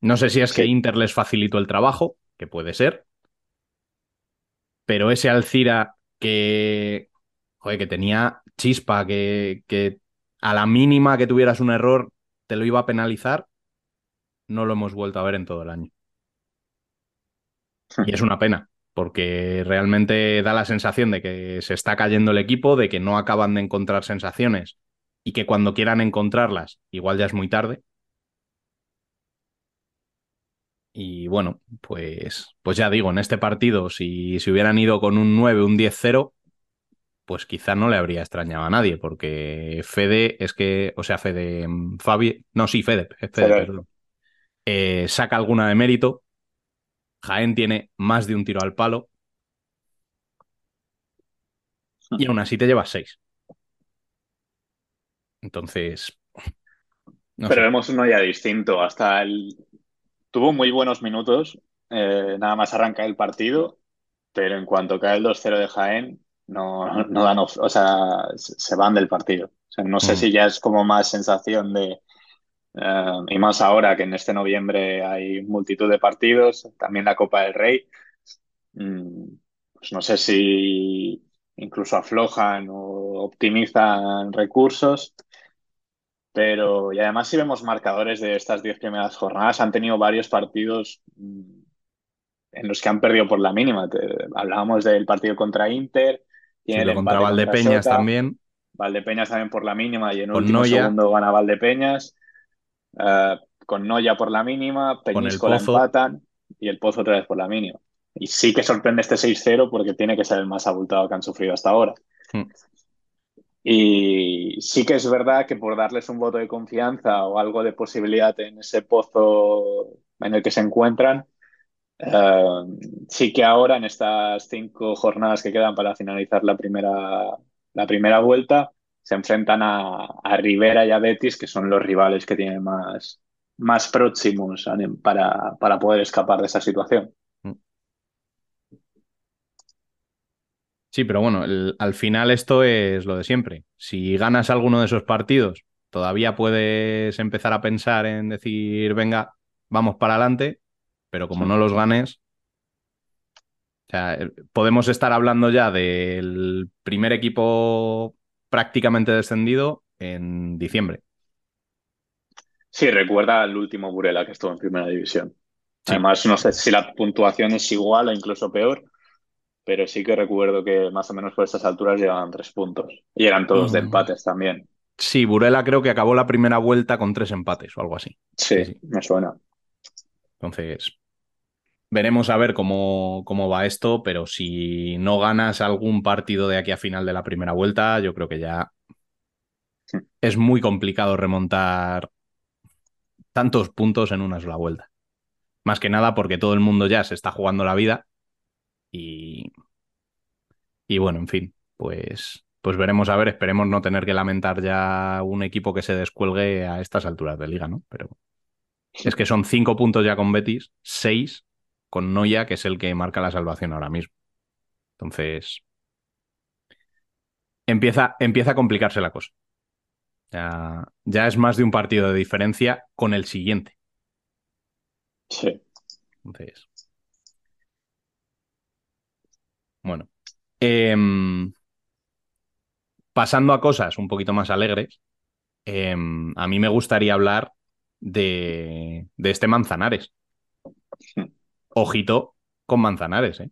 [SPEAKER 1] No sé si es que Inter les facilitó el trabajo, que puede ser, pero ese Alcira que, joder, que tenía chispa, que, que a la mínima que tuvieras un error te lo iba a penalizar, no lo hemos vuelto a ver en todo el año. Y es una pena, porque realmente da la sensación de que se está cayendo el equipo, de que no acaban de encontrar sensaciones y que cuando quieran encontrarlas, igual ya es muy tarde. Y bueno, pues, pues ya digo, en este partido, si, si hubieran ido con un 9, un 10-0, pues quizá no le habría extrañado a nadie, porque Fede es que, o sea, Fede, mm, Fabi, no, sí, Fede, perdón, eh, saca alguna de mérito. Jaén tiene más de un tiro al palo. Y aún así te llevas seis. Entonces.
[SPEAKER 5] Pero vemos uno ya distinto. Hasta el. Tuvo muy buenos minutos. Eh, nada más arranca el partido. Pero en cuanto cae el 2-0 de Jaén, no, no dan. O sea, se van del partido. O sea, no sé mm. si ya es como más sensación de. Eh, y más ahora que en este noviembre hay multitud de partidos, también la Copa del Rey. Mm, pues no sé si incluso aflojan o optimizan recursos. Pero, y además si vemos marcadores de estas diez primeras jornadas, han tenido varios partidos mm, en los que han perdido por la mínima. hablábamos del partido contra Inter.
[SPEAKER 1] y el contra Valdepeñas también.
[SPEAKER 5] Valdepeñas también por la mínima y en el último segundo gana Valdepeñas. Uh, con Noya por la mínima, Peñisco la empatan y el Pozo otra vez por la mínima. Y sí que sorprende este 6-0 porque tiene que ser el más abultado que han sufrido hasta ahora. Hmm. Y sí que es verdad que por darles un voto de confianza o algo de posibilidad en ese pozo en el que se encuentran, eh, sí que ahora en estas cinco jornadas que quedan para finalizar la primera, la primera vuelta, se enfrentan a, a, Rivera y a Betis, que son los rivales que tienen más, más próximos para, para poder escapar de esa situación.
[SPEAKER 1] Sí, pero bueno, al final esto es lo de siempre. Si ganas alguno de esos partidos, todavía puedes empezar a pensar en decir, venga, vamos para adelante, pero como no los ganes, o sea, eh, podemos estar hablando ya del primer equipo prácticamente descendido en diciembre.
[SPEAKER 5] Sí, recuerda al último Burela que estuvo en primera división. Además, no sé si la puntuación es igual o incluso peor, pero sí que recuerdo que más o menos por estas alturas llevaban tres puntos y eran todos de empates también.
[SPEAKER 1] Sí, Burela creo que acabó la primera vuelta con tres empates o algo así.
[SPEAKER 5] Sí, me suena.
[SPEAKER 1] Entonces, veremos a ver cómo, cómo va esto, pero si no ganas algún partido de aquí a final de la primera vuelta, yo creo que ya es muy complicado remontar tantos puntos en una sola vuelta. Más que nada porque todo el mundo ya se está jugando la vida y, y bueno, en fin, pues, pues veremos a ver, esperemos no tener que lamentar ya un equipo que se descuelgue a estas alturas de liga, ¿no? Pero es que son cinco puntos ya con Betis, seis con Noya, que es el que marca la salvación ahora mismo. Entonces, empieza, empieza a complicarse la cosa. Ya, ya es más de un partido de diferencia con el siguiente.
[SPEAKER 5] Sí.
[SPEAKER 1] Entonces, Bueno. Em, pasando a cosas un poquito más alegres, em, a mí me gustaría hablar de, de este Manzanares. Ojito con Manzanares, ¿eh?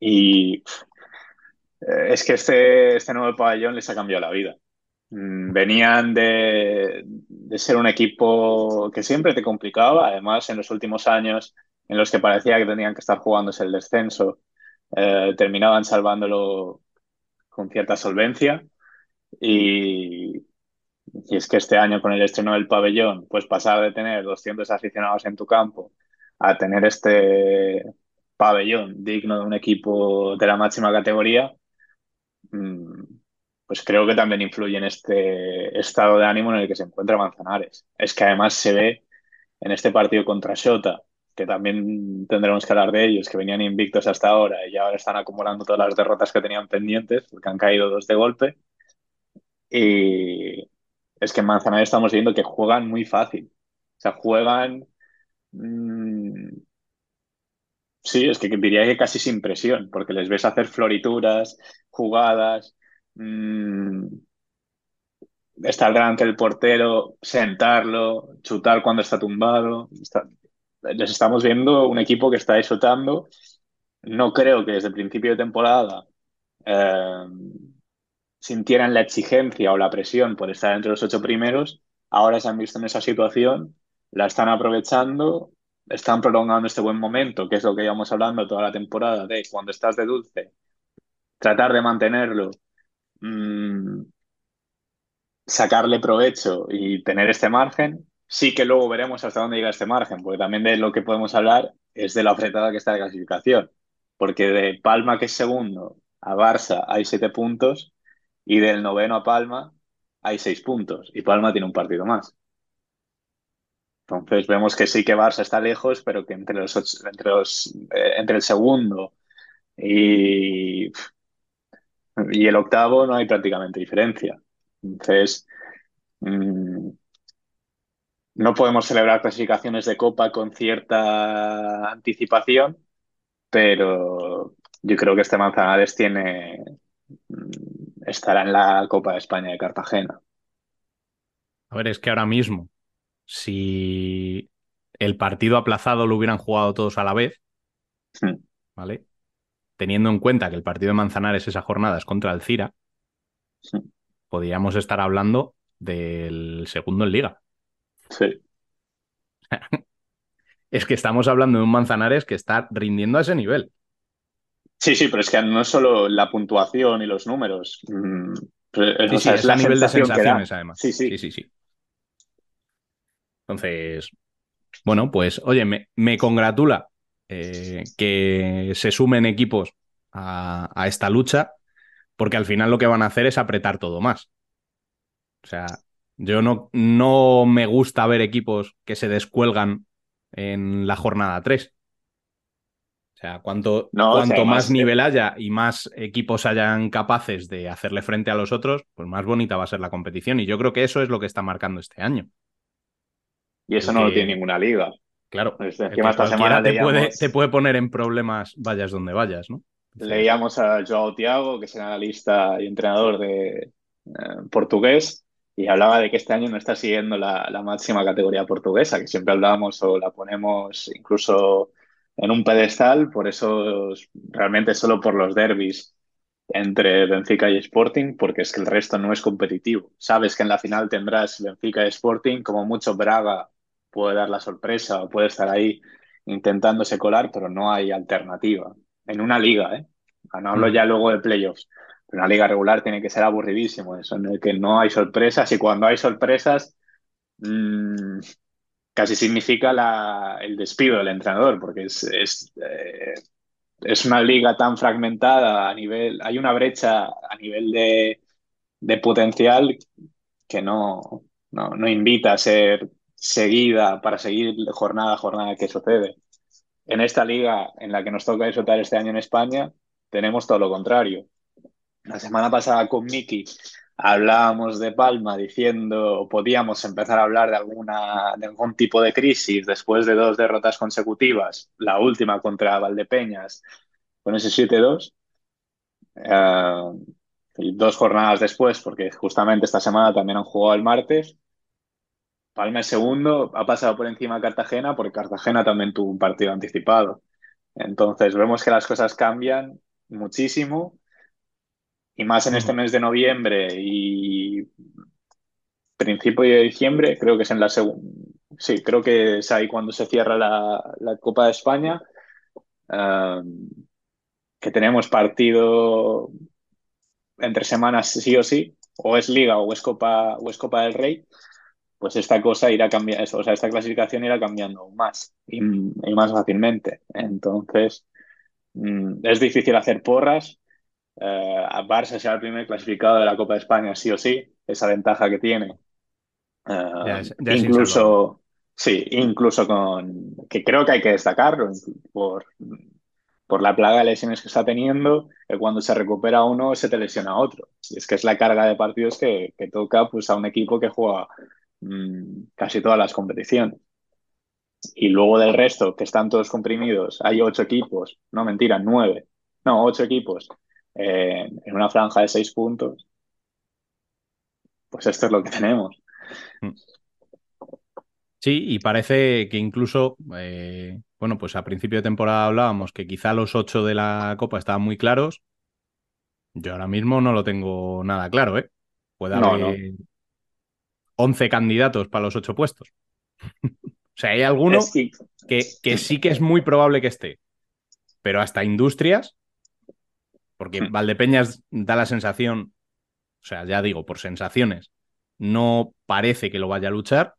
[SPEAKER 5] Y eh, es que este, este nuevo pabellón les ha cambiado la vida. Mm, venían de, de, ser un equipo que siempre te complicaba, además en los últimos años en los que parecía que tenían que estar jugándose el descenso, eh, terminaban salvándolo con cierta solvencia. Y, es que este año con el estreno del pabellón, pues pasar de tener 200 aficionados en tu campo a tener este pabellón digno de un equipo de la máxima categoría, mmm, pues creo que también influye en este estado de ánimo en el que se encuentra Manzanares. Es que además se ve en este partido contra Shota, que también tendremos que hablar de ellos, que venían invictos hasta ahora y ahora están acumulando todas las derrotas que tenían pendientes, porque han caído dos de golpe. Y es que en Manzanares estamos viendo que juegan muy fácil. O sea, juegan... Mmm, sí, es que diría que casi sin presión, porque les ves hacer florituras, jugadas, mmm, estar delante del portero, sentarlo, chutar cuando está tumbado. Está, les estamos viendo un equipo que está disfrutando. No creo que desde el principio de temporada eh, sintieran la exigencia o la presión por estar entre los ocho primeros. Ahora se han visto en esa situación, la están aprovechando, están prolongando este buen momento, que es lo que íbamos hablando toda la temporada, de cuando estás de dulce, tratar de mantenerlo, mmm, sacarle provecho y tener este margen. Sí que luego veremos hasta dónde llega este margen, porque también de lo que podemos hablar es de la apretada que está de clasificación, porque de Palma, que es segundo, a Barça hay siete puntos y del noveno a Palma hay seis puntos y Palma tiene un partido más. Entonces vemos que sí que Barça está lejos, pero que entre los ocho, entre los eh, entre el segundo y y el octavo no hay prácticamente diferencia. Entonces, mmm, no podemos celebrar clasificaciones de Copa con cierta anticipación, pero yo creo que este Manzanares tiene estará en la Copa de España de Cartagena.
[SPEAKER 1] A ver, es que ahora mismo, si el partido aplazado lo hubieran jugado todos a la vez. ¿vale? Teniendo en cuenta que el partido de Manzanares esa jornada es contra el Cira,
[SPEAKER 5] Sí.
[SPEAKER 1] podríamos estar hablando del segundo en liga.
[SPEAKER 5] Sí.
[SPEAKER 1] Es que estamos hablando de un Manzanares que está rindiendo a ese nivel.
[SPEAKER 5] Sí, sí, pero es que no es solo la puntuación y los números. mm, pero,
[SPEAKER 1] Sí,
[SPEAKER 5] o
[SPEAKER 1] sí,
[SPEAKER 5] sea,
[SPEAKER 1] es
[SPEAKER 5] es la
[SPEAKER 1] nivel de sensaciones, además.
[SPEAKER 5] Sí, sí.
[SPEAKER 1] sí, sí, sí. Entonces, bueno, pues oye, me, me congratula eh, que se sumen equipos a, a esta lucha, porque al final lo que van a hacer es apretar todo más. O sea, yo no, no me gusta ver equipos que se descuelgan en la jornada 3. O sea, cuanto,
[SPEAKER 5] No, o sea,
[SPEAKER 1] cuanto más nivel haya y más equipos hayan capaces de hacerle frente a los otros, pues más bonita va a ser la competición. Y yo creo que eso es lo que está marcando este año.
[SPEAKER 5] Y eso no lo tiene ninguna liga.
[SPEAKER 1] Claro,
[SPEAKER 5] Pues encima esta semana
[SPEAKER 1] te puede, te puede poner en problemas, vayas donde vayas, ¿no?
[SPEAKER 5] Leíamos a Joao Thiago, que es el analista y entrenador de eh, portugués, y hablaba de que este año no está siguiendo la, la máxima categoría portuguesa, que siempre hablábamos o la ponemos incluso en un pedestal, por eso realmente solo por los derbis entre Benfica y Sporting, porque es que el resto no es competitivo. Sabes que en la final tendrás Benfica y Sporting, como mucho Braga puede dar la sorpresa o puede estar ahí intentándose colar, pero no hay alternativa. En una liga, ¿eh? No hablo
[SPEAKER 1] Mm.
[SPEAKER 5] ya luego de playoffs. Pero una liga regular tiene que ser aburridísimo, eso, en el que no hay sorpresas y cuando hay sorpresas mmm, casi significa la, el despido del entrenador, porque es, es, eh, es una liga tan fragmentada a nivel, hay una brecha a nivel de, de potencial que no, no, no invita a ser seguida para seguir jornada a jornada que sucede. En esta liga en la que nos toca disfrutar este año en España, tenemos todo lo contrario. La semana pasada con Miki hablábamos de Palma diciendo, podíamos empezar a hablar de alguna, de algún tipo de crisis después de dos derrotas consecutivas, la última contra Valdepeñas con ese 7-2. eh, dos jornadas después, porque justamente esta semana también han jugado el martes. Palma el segundo, ha pasado por encima de Cartagena, porque Cartagena también tuvo un partido anticipado. Entonces vemos que las cosas cambian muchísimo y más en este mes de noviembre y principio de diciembre, creo que es en la segunda, sí, creo que es ahí cuando se cierra la, Copa de España, um, que tenemos partido entre semanas sí o sí, o es Liga o es Copa, o es Copa del Rey, pues esta cosa irá cambiando, o sea, esta clasificación irá cambiando más y, más fácilmente. Entonces, mm, es difícil hacer porras. Eh, Barça será el primer clasificado de la Copa de España, sí o sí, esa ventaja que tiene. Eh, incluso, sí, incluso con, que creo que hay que destacarlo por, por la plaga de lesiones que está teniendo, que cuando se recupera uno se te lesiona otro. Y es que es la carga de partidos que, que toca pues, a un equipo que juega Mm, casi todas las competiciones. Y luego del resto, que están todos comprimidos, hay ocho equipos, no mentira, nueve, no, ocho equipos eh, en una franja de seis puntos. Pues esto es lo que tenemos. Mm.
[SPEAKER 1] Sí, y parece que incluso, eh, bueno, pues a principio de temporada hablábamos que quizá los ocho de la Copa estaban muy claros. Yo ahora mismo no lo tengo nada claro, ¿eh? Puede haber 11 candidatos para los ocho puestos. o sea, hay alguno que, que, sí que es muy probable que esté. Pero hasta Industrias, porque hmm. Valdepeñas da la sensación, o sea, ya digo, por sensaciones, no parece que lo vaya a luchar,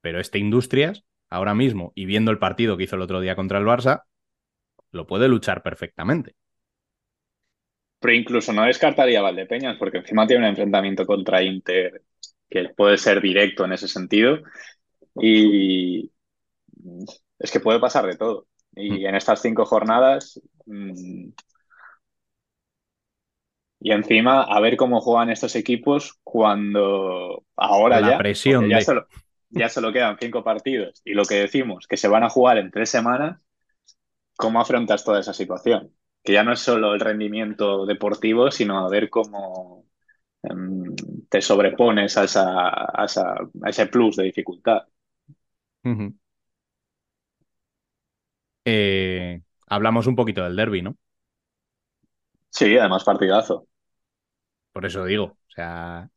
[SPEAKER 1] pero este Industrias, ahora mismo, y viendo el partido que hizo el otro día contra el Barça, lo puede luchar perfectamente.
[SPEAKER 5] Pero incluso no descartaría a Valdepeñas, porque encima tiene un enfrentamiento contra Inter que puede ser directo en ese sentido. Y es que puede pasar de todo. Y mm. en estas cinco jornadas. Y encima, a ver cómo juegan estos equipos cuando ahora
[SPEAKER 1] La
[SPEAKER 5] ya.
[SPEAKER 1] presión.
[SPEAKER 5] Ya, solo, ya solo quedan cinco partidos. Y lo que decimos, que se van a jugar en tres semanas, ¿cómo afrontas toda esa situación? Que ya no es solo el rendimiento deportivo, sino a ver cómo, Em, te sobrepones a, esa, a, ese plus de dificultad.
[SPEAKER 1] Eh, hablamos un poquito del derby, ¿no?
[SPEAKER 5] Sí, además partidazo.
[SPEAKER 1] Por eso digo, o sea,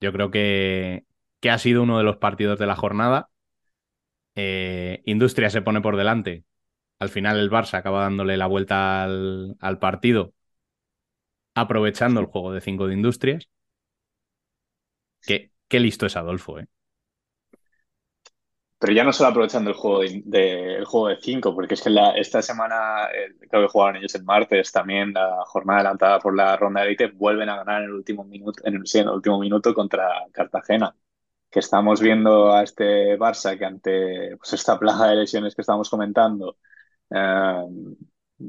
[SPEAKER 1] yo creo que, que ha sido uno de los partidos de la jornada. Eh, Industria se pone por delante. Al final el Barça acaba dándole la vuelta al, al partido, aprovechando el juego de cinco de Industrias. Qué, listo es Adolfo, ¿eh?
[SPEAKER 5] Pero ya no solo aprovechando el juego de, juego de cinco, porque es que esta semana, eh, creo que jugaron ellos el martes también, la jornada adelantada por la ronda de élite, vuelven a ganar en el último minuto, en el, último minuto contra Cartagena. Que estamos viendo a este Barça que ante pues, esta plaga de lesiones que estamos comentando, eh,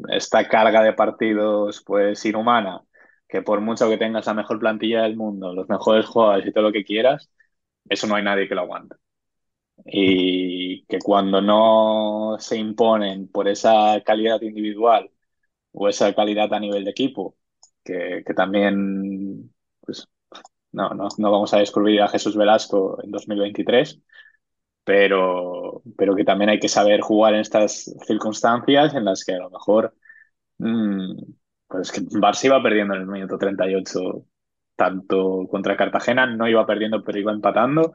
[SPEAKER 5] esta carga de partidos pues inhumana, que por mucho que tengas la mejor plantilla del mundo, los mejores jugadores y todo lo que quieras, eso no hay nadie que lo aguante. Y que cuando no se imponen por esa calidad individual o esa calidad a nivel de equipo, que, también, pues, no, no, no vamos a descubrir a Jesús Velasco en 2023, pero, pero que también hay que saber jugar en estas circunstancias en las que a lo mejor mm, pues que Barça iba perdiendo en el minuto 38, tanto contra Cartagena, no iba perdiendo, pero iba empatando.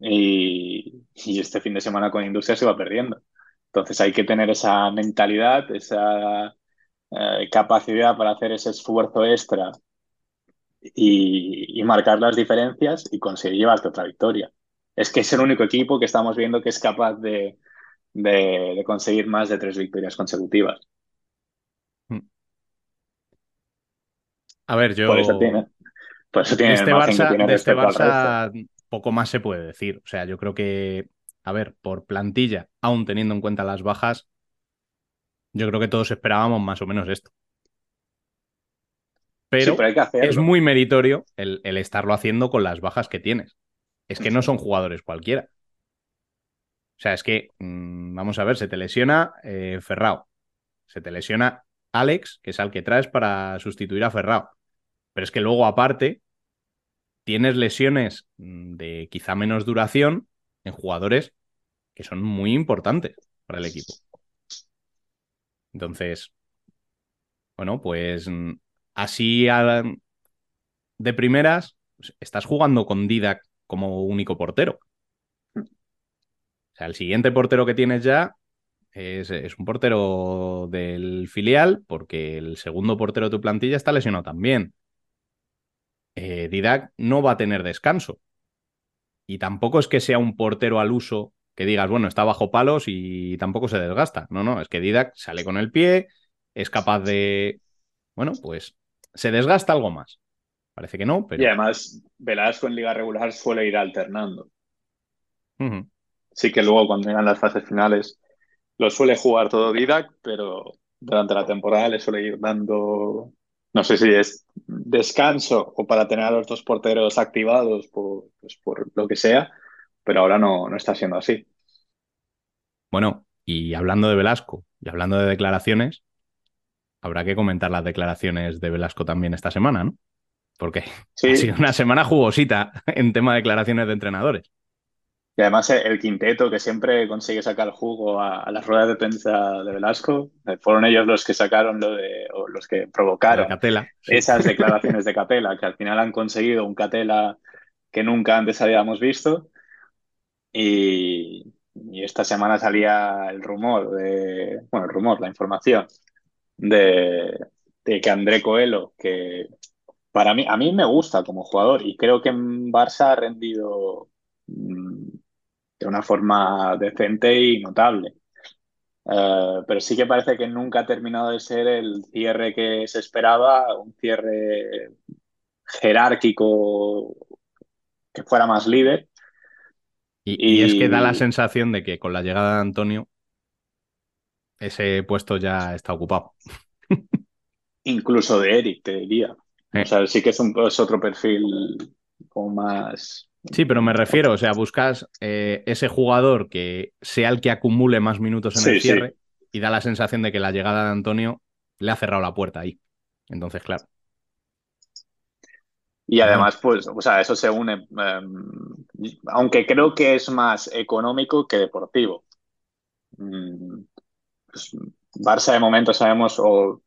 [SPEAKER 5] Y, este fin de semana con Industria se iba perdiendo. Entonces hay que tener esa mentalidad, esa eh, capacidad para hacer ese esfuerzo extra y, marcar las diferencias y conseguir llevarte otra victoria. Es que es el único equipo que estamos viendo que es capaz de conseguir más de tres victorias consecutivas.
[SPEAKER 1] A ver, yo.
[SPEAKER 5] Por eso tiene. Por eso tiene
[SPEAKER 1] este Barça, de este Barça poco más se puede decir. O sea, yo creo que, a ver, por plantilla, aún teniendo en cuenta las bajas, yo creo que todos esperábamos más o menos esto. Pero, es muy meritorio el, estarlo haciendo con las bajas que tienes. Es que no son jugadores cualquiera. O sea, es que, mm, vamos a ver, se te lesiona eh, Ferrao, se te lesiona Alex, que es al que traes para sustituir a Ferrao. Pero es que luego, aparte, tienes lesiones mm, de quizá menos duración en jugadores que son muy importantes para el equipo. Entonces, bueno, pues mm, así de primeras, pues, estás jugando con Didac como único portero. O sea, el siguiente portero que tienes ya es, un portero del filial, porque el segundo portero de tu plantilla está lesionado también. Eh, Didac no va a tener descanso. Y tampoco es que sea un portero al uso que digas, bueno, está bajo palos y tampoco se desgasta. No, no, es que Didac sale con el pie, es capaz de. Bueno, pues se desgasta algo más. Parece que no, pero.
[SPEAKER 5] Y además, Velasco en liga regular suele ir alternando. Sí que luego cuando llegan las fases finales lo suele jugar todo Didac, pero durante la temporada le suele ir dando, no sé si es descanso o para tener a los dos porteros activados por, pues por lo que sea, pero ahora no, no está siendo así.
[SPEAKER 1] Bueno, y hablando de Velasco y hablando de declaraciones, habrá que comentar las declaraciones de Velasco también esta semana, ¿no? Porque ha sido una semana jugosita en tema de declaraciones de entrenadores.
[SPEAKER 5] Y además eh, el quinteto que siempre consigue sacar jugo a, las ruedas de prensa de Velasco, eh, fueron ellos los que sacaron lo de, o los que provocaron esas declaraciones de Catela, que al final han conseguido un Catela que nunca antes habíamos visto. Y, esta semana salía el rumor de, bueno, el rumor, la información de, de que André Coelho, que para mí, a mí me gusta como jugador y creo que en Barça ha rendido mm, de una forma decente y notable. Eh, pero sí que parece que nunca ha terminado de ser el cierre que se esperaba, un cierre jerárquico que fuera más líder.
[SPEAKER 1] Y, y, es que da la sensación de que con la llegada de Antonio ese puesto ya está ocupado.
[SPEAKER 5] Incluso de Eric, te diría. O sea, sí que es, un, otro perfil como más...
[SPEAKER 1] Sí, pero me refiero, o sea, buscas eh, ese jugador que sea el que acumule más minutos en el cierre y da la sensación de que la llegada de Antonio le ha cerrado la puerta ahí. Entonces, claro.
[SPEAKER 5] Y además, pues, o sea, eso se une, em, aunque creo que es más económico que deportivo. Mm, pues, Barça de momento sabemos, o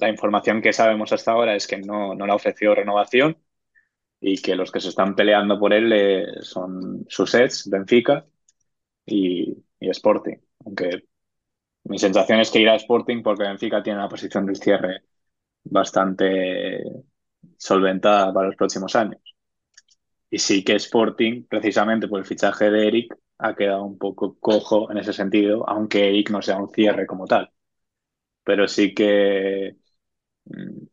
[SPEAKER 5] la información que sabemos hasta ahora es que no, no le ha ofrecido renovación y que los que se están peleando por él eh, son Sussex, Benfica y, Sporting. Aunque mi sensación es que irá a Sporting porque Benfica tiene una posición del cierre bastante solventada para los próximos años. Y sí que Sporting, precisamente por el fichaje de Eric, ha quedado un poco cojo en ese sentido, aunque Eric no sea un cierre como tal pero sí que mm,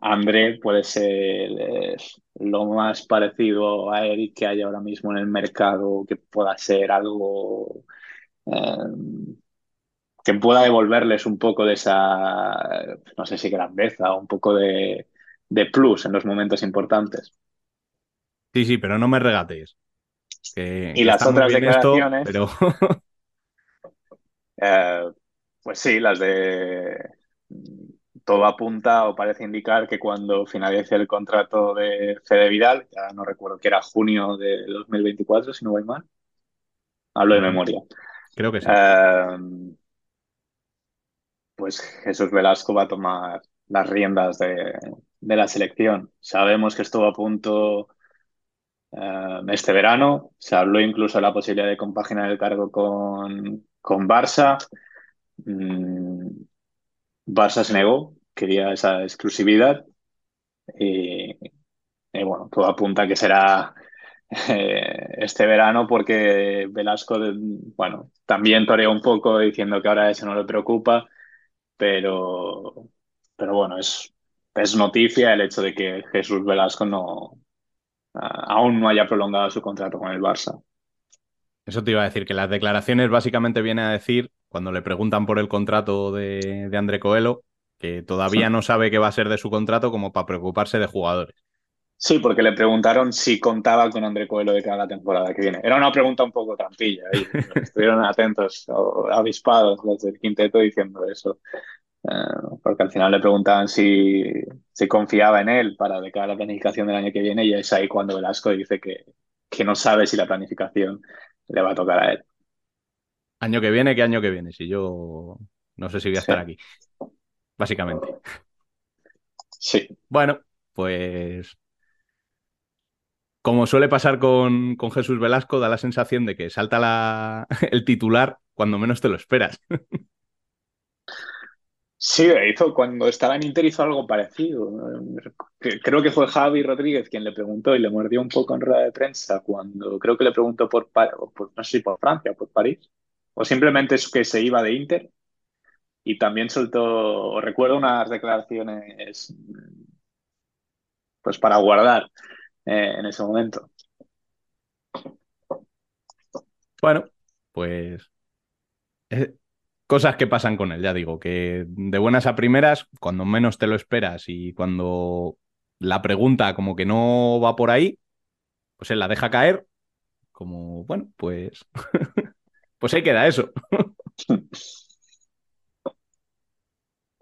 [SPEAKER 5] André puede ser eh, lo más parecido a Eric que hay ahora mismo en el mercado, que pueda ser algo em, que pueda devolverles un poco de esa, no sé si grandeza, un poco de, plus en los momentos importantes.
[SPEAKER 1] Sí, sí, pero no me regatees. y
[SPEAKER 5] las otras declaraciones. pero... Eh, pues sí, las de todo apunta o parece indicar que cuando finalice el contrato de Fede Vidal, ya no recuerdo que era junio de 2024, si no voy mal, hablo de memoria.
[SPEAKER 1] Creo que sí.
[SPEAKER 5] Eh, pues Jesús Velasco va a tomar las riendas de, la selección. Sabemos que estuvo a punto eh, este verano, se habló incluso de la posibilidad de compaginar el cargo con, con Barça. Mm, Barça se negó, quería esa exclusividad y, bueno, todo apunta que será eh, este verano porque Velasco, bueno, también toreó un poco diciendo que ahora eso no le preocupa, pero, pero bueno, es, es noticia el hecho de que Jesús Velasco no, aún no haya prolongado su contrato con el Barça.
[SPEAKER 1] Eso te iba a decir, que las declaraciones básicamente vienen a decir cuando le preguntan por el contrato de, de André Coelho, que todavía no sabe qué va a ser de su contrato como para preocuparse de jugadores.
[SPEAKER 5] Sí, porque le preguntaron si contaba con André Coelho de cada temporada que viene. Era una pregunta un poco trampilla. Estuvieron atentos, avispados los del quinteto diciendo eso. Eh, porque al final le preguntaban si, si confiaba en él para de cara a la planificación del año que viene y es ahí cuando Velasco dice que, que no sabe si la planificación le va a tocar a él.
[SPEAKER 1] Año que viene, ¿qué año que viene? Si yo no sé si voy a estar aquí, básicamente.
[SPEAKER 5] Sí.
[SPEAKER 1] Bueno, pues como suele pasar con, con Jesús Velasco, da la sensación de que salta la, el titular cuando menos te lo esperas.
[SPEAKER 5] Sí, hizo, cuando estaba en Inter hizo algo parecido. Creo que fue Javi Rodríguez quien le preguntó y le mordió un poco en rueda de prensa cuando creo que le preguntó por, por no sé si por Francia o por París, o simplemente es que se iba de Inter. Y también soltó, recuerdo unas declaraciones pues para guardar eh, en ese momento.
[SPEAKER 1] Bueno, pues eh, cosas que pasan con él, ya digo, que de buenas a primeras, cuando menos te lo esperas y cuando la pregunta como que no va por ahí, pues él la deja caer, como, bueno, pues, pues ahí queda eso.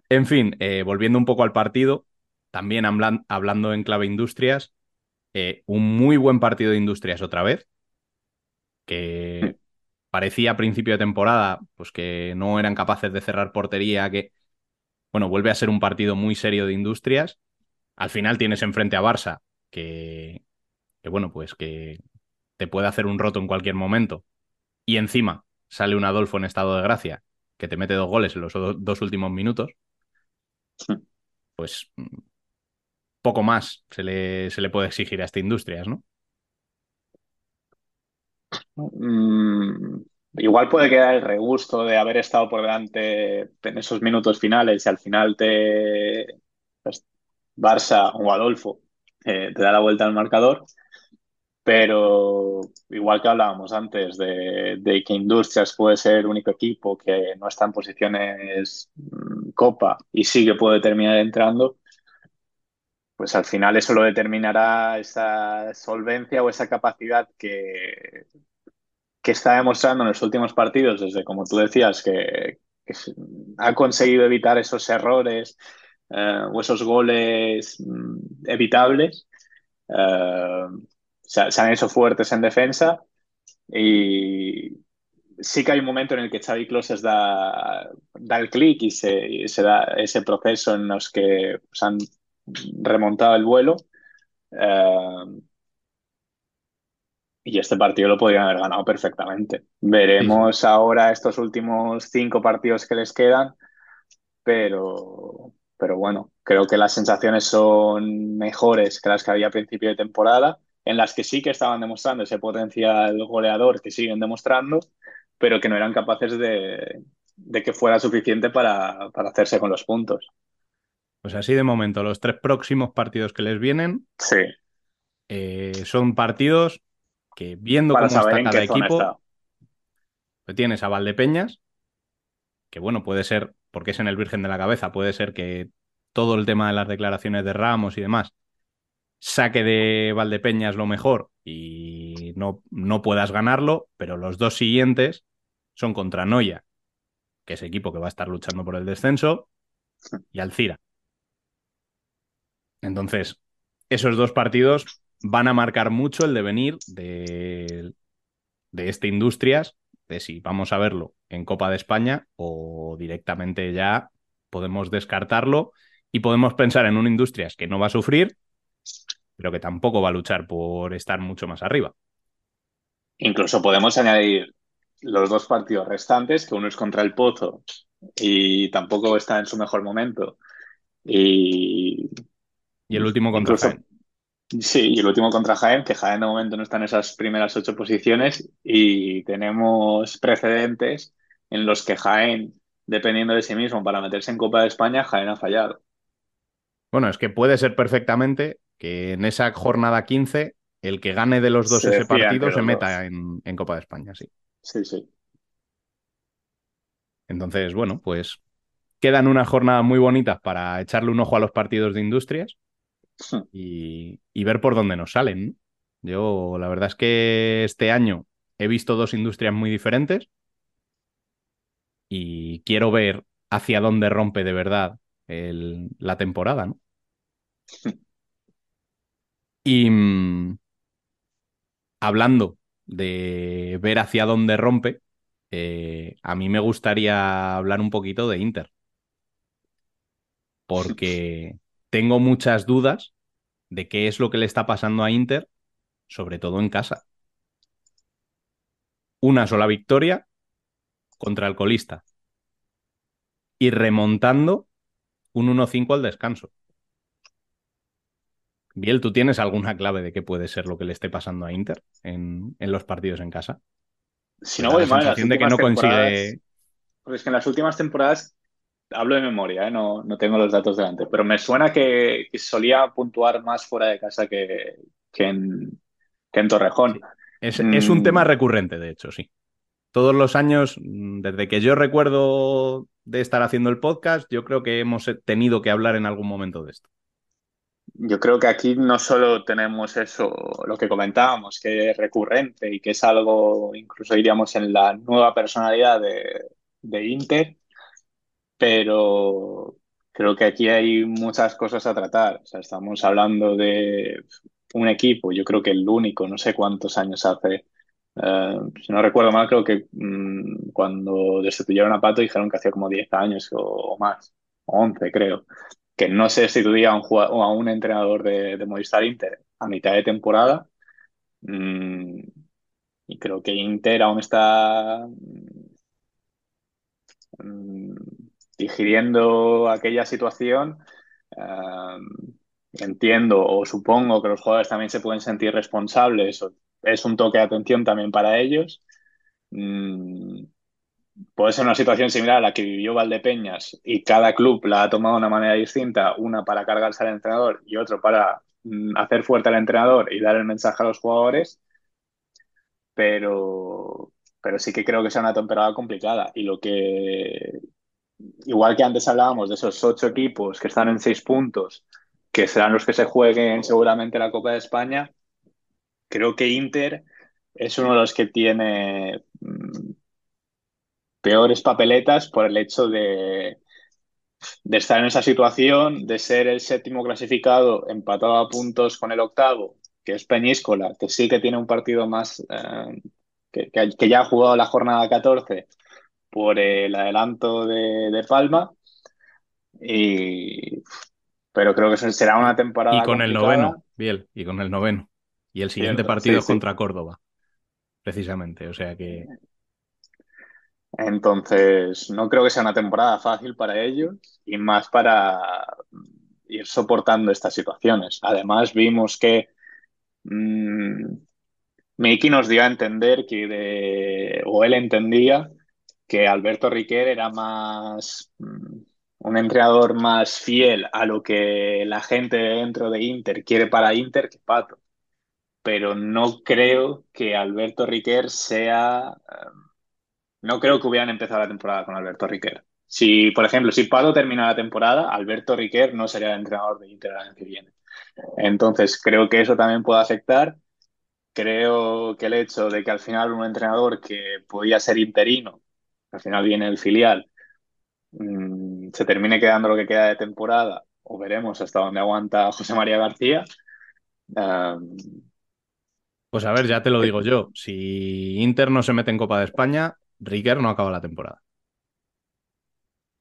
[SPEAKER 1] en fin, eh, volviendo un poco al partido, también hablando en clave industrias, eh, un muy buen partido de industrias otra vez, que parecía a principio de temporada pues que no eran capaces de cerrar portería, que bueno, vuelve a ser un partido muy serio de industrias. Al final tienes enfrente a Barça, que, que bueno, pues que te puede hacer un roto en cualquier momento. Y encima sale un Adolfo en estado de gracia, que te mete dos goles en los dos últimos minutos. Pues poco más se le, se le puede exigir a esta Industrias, ¿no?
[SPEAKER 5] Mm, igual puede quedar el regusto de haber estado por delante en esos minutos finales y al final te pues, Barça o Adolfo eh, te da la vuelta al marcador, pero igual que hablábamos antes de, de, que Industrias puede ser el único equipo que no está en posiciones mm, copa y sí que puede terminar entrando, pues al final eso lo determinará esa solvencia o esa capacidad que, que está demostrando en los últimos partidos, desde como tú decías, que, ha conseguido evitar esos errores eh, o esos goles mm, evitables. Eh, se, han hecho fuertes en defensa y sí que hay un momento en el que Xavi Closes da, da el clic y se, se, da ese proceso en los que pues, han remontado el vuelo. Eh, y este partido lo podrían haber ganado perfectamente. Veremos ahora estos últimos cinco partidos que les quedan, pero, pero bueno, creo que las sensaciones son mejores que las que había a principio de temporada, en las que sí que estaban demostrando ese potencial goleador que siguen demostrando, pero que no eran capaces de, de que fuera suficiente para, para hacerse con los puntos.
[SPEAKER 1] Pues así de momento, los tres próximos partidos que les vienen
[SPEAKER 5] sí.
[SPEAKER 1] Eh, son partidos que viendo cómo está cada equipo, pues tienes a Valdepeñas, que bueno, puede ser, porque es en el Virgen de la Cabeza, puede ser que todo el tema de las declaraciones de Ramos y demás saque de Valdepeñas lo mejor y no, no puedas ganarlo, pero los dos siguientes son contra Noya, que es equipo que va a estar luchando por el descenso, y Alcira, entonces, esos dos partidos van a marcar mucho el devenir de, de este Industrias, de si vamos a verlo en Copa de España o directamente ya podemos descartarlo y podemos pensar en un Industrias que no va a sufrir, pero que tampoco va a luchar por estar mucho más arriba.
[SPEAKER 5] Incluso podemos añadir los dos partidos restantes, que uno es contra el Pozo y tampoco está en su mejor momento. Y
[SPEAKER 1] y el último contra Jaén.
[SPEAKER 5] Sí, y el último contra Jaén, que Jaén de momento no está en esas primeras ocho posiciones y tenemos precedentes en los que Jaén, dependiendo de sí mismo para meterse en Copa de España, Jaén ha fallado.
[SPEAKER 1] Bueno, es que puede ser perfectamente que en esa jornada 15 el que gane de los dos ese partido se meta en, en, Copa de España, sí.
[SPEAKER 5] Sí, sí.
[SPEAKER 1] Entonces, bueno, pues quedan unas jornadas muy bonitas para echarle un ojo a los partidos de industrias y, ver por dónde nos salen. Yo, la verdad es que este año he visto dos industrias muy diferentes y quiero ver hacia dónde rompe de verdad el- la temporada, ¿no? Y mm, hablando de ver hacia dónde rompe, eh, a mí me gustaría hablar un poquito de Inter. Porque tengo muchas dudas de qué es lo que le está pasando a Inter, sobre todo en casa. Una sola victoria contra el colista y remontando un 1-5 al descanso. Biel, ¿tú tienes alguna clave de qué puede ser lo que le esté pasando a Inter en, en los partidos en casa?
[SPEAKER 5] Si no
[SPEAKER 1] da
[SPEAKER 5] voy
[SPEAKER 1] la
[SPEAKER 5] mal,
[SPEAKER 1] de que no consigue.
[SPEAKER 5] Porque es que en las últimas temporadas, hablo de memoria, ¿eh? no, no tengo los datos delante, pero me suena que, que solía puntuar más fuera de casa que, que en, que en Torrejón.
[SPEAKER 1] Es, es un
[SPEAKER 5] Mm.
[SPEAKER 1] tema recurrente, de hecho, sí. Todos los años, desde que yo recuerdo de estar haciendo el podcast, yo creo que hemos tenido que hablar en algún momento de esto.
[SPEAKER 5] Yo creo que aquí no solo tenemos eso, lo que comentábamos, que es recurrente y que es algo, incluso diríamos, en la nueva personalidad de, de Inter, pero creo que aquí hay muchas cosas a tratar. O sea, estamos hablando de un equipo, yo creo que el único, no sé cuántos años hace, eh, si no recuerdo mal, creo que mm, cuando destituyeron a Pato dijeron que hacía como 10 años o, o más, o 11 creo, que no se destituía a un, jugad- o a un entrenador de, de Movistar Inter a mitad de temporada. Mm, y creo que Inter aún está mm, digiriendo aquella situación. Eh, entiendo o supongo que los jugadores también se pueden sentir responsables. Es un toque de atención también para ellos. Mm, puede ser una situación similar a la que vivió Valdepeñas y cada club la ha tomado de una manera distinta, una para cargarse al entrenador y otro para mm, hacer fuerte al entrenador y dar el mensaje a los jugadores, pero, pero sí que creo que sea una temporada complicada. Y lo que, igual que antes hablábamos de esos ocho equipos que están en seis puntos, que serán los que se jueguen seguramente la Copa de España, creo que Inter es uno de los que tiene mm, peores papeletas por el hecho de, de estar en esa situación, de ser el séptimo clasificado empatado a puntos con el octavo, que es Peñíscola, que sí que tiene un partido más, eh, que, que- que ya ha jugado la jornada 14 por el adelanto de, de Palma, y, pero creo que será una temporada
[SPEAKER 1] Y con el noveno, Biel, y con el noveno. Y el siguiente
[SPEAKER 5] Cierto,
[SPEAKER 1] partido
[SPEAKER 5] sí,
[SPEAKER 1] es
[SPEAKER 5] sí.
[SPEAKER 1] contra Córdoba, precisamente. O sea que
[SPEAKER 5] Entonces, no creo que sea una temporada fácil para ellos y más para ir soportando estas situaciones. Además, vimos que mm, Miki nos dio a entender que, de- o él entendía que Alberto Riquer era más mm, un entrenador más fiel a lo que la gente dentro de Inter quiere para Inter que Pato. Pero no creo que Alberto Riquer sea no creo que hubieran empezado la temporada con Alberto Riquer. Si, por ejemplo, si Pato termina la temporada, Alberto Riquer no sería el entrenador de Inter el año que viene. Entonces, creo que eso también puede afectar. Creo que el hecho de que al final un entrenador que podía ser interino, al final viene el filial, mm, se termine quedando lo que queda de temporada, o veremos hasta dónde aguanta José María García.
[SPEAKER 1] Pues a ver, ya te lo digo yo. Si Inter no se mete en Copa de España, Riquer no acaba la temporada.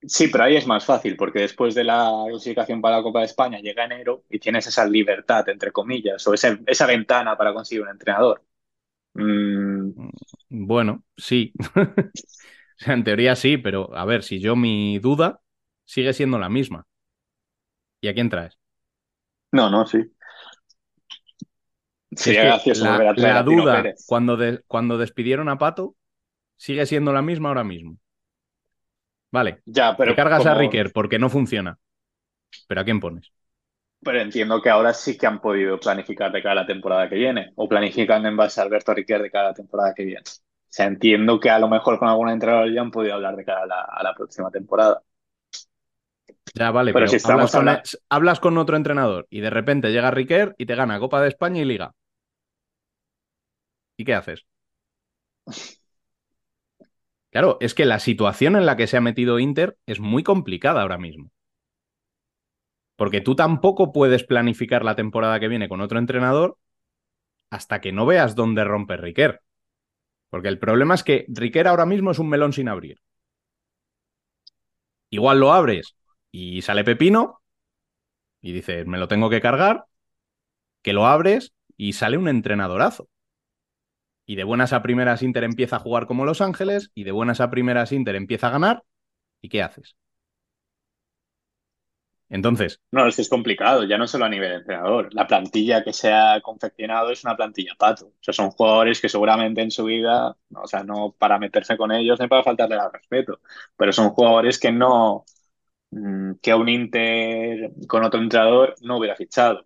[SPEAKER 5] Sí, pero ahí es más fácil, porque después de la clasificación para la Copa de España llega enero y tienes esa libertad, entre comillas, o esa ventana para conseguir un entrenador. Mm,
[SPEAKER 1] Bueno, sí. O sea, en teoría sí, pero a ver, si yo mi duda sigue siendo la misma. ¿Y a quién traes?
[SPEAKER 5] no, no, sí.
[SPEAKER 1] Es
[SPEAKER 5] Sería
[SPEAKER 1] que
[SPEAKER 5] gracioso
[SPEAKER 1] la,
[SPEAKER 5] volver a traer
[SPEAKER 1] la
[SPEAKER 5] a
[SPEAKER 1] duda
[SPEAKER 5] Pérez.
[SPEAKER 1] cuando, de- cuando despidieron a Pato sigue siendo la misma ahora mismo. Vale,
[SPEAKER 5] Ya, pero
[SPEAKER 1] te cargas a Riquer porque no funciona. ¿Pero a quién pones?
[SPEAKER 5] Pero entiendo que ahora sí que han podido planificar de cara a la temporada que viene, o planifican en base a Alberto Riquer de cara a la temporada que viene. O sea, entiendo que a lo mejor con algún entrenador ya han podido hablar de cara a la, a la próxima temporada.
[SPEAKER 1] Ya, vale,
[SPEAKER 5] Pero
[SPEAKER 1] pero,
[SPEAKER 5] si estamos
[SPEAKER 1] hablas, con,
[SPEAKER 5] hablando-
[SPEAKER 1] hablas con otro entrenador y de repente llega Riquer y te gana Copa de España y Liga. ¿Y qué haces? Claro, es que la situación en la que se ha metido Inter es muy complicada ahora mismo. Porque tú tampoco puedes planificar la temporada que viene con otro entrenador hasta que no veas dónde rompe Riquer. Porque el problema es que Riquer ahora mismo es un melón sin abrir. Igual lo abres y sale Pepino y dices, me lo tengo que cargar, que lo abres y sale un entrenadorazo. Y de buenas a primeras Inter empieza a jugar como Los Ángeles y de buenas a primeras Inter empieza a ganar. ¿Y qué haces? Entonces.
[SPEAKER 5] No, es que es complicado, ya no solo a nivel de entrenador. La plantilla que se ha confeccionado es una plantilla pato. O sea, son jugadores que seguramente en su vida, o sea, no para meterse con ellos ni para faltarle al respeto, pero son jugadores que no, mm, que un Inter con otro entrenador no hubiera fichado.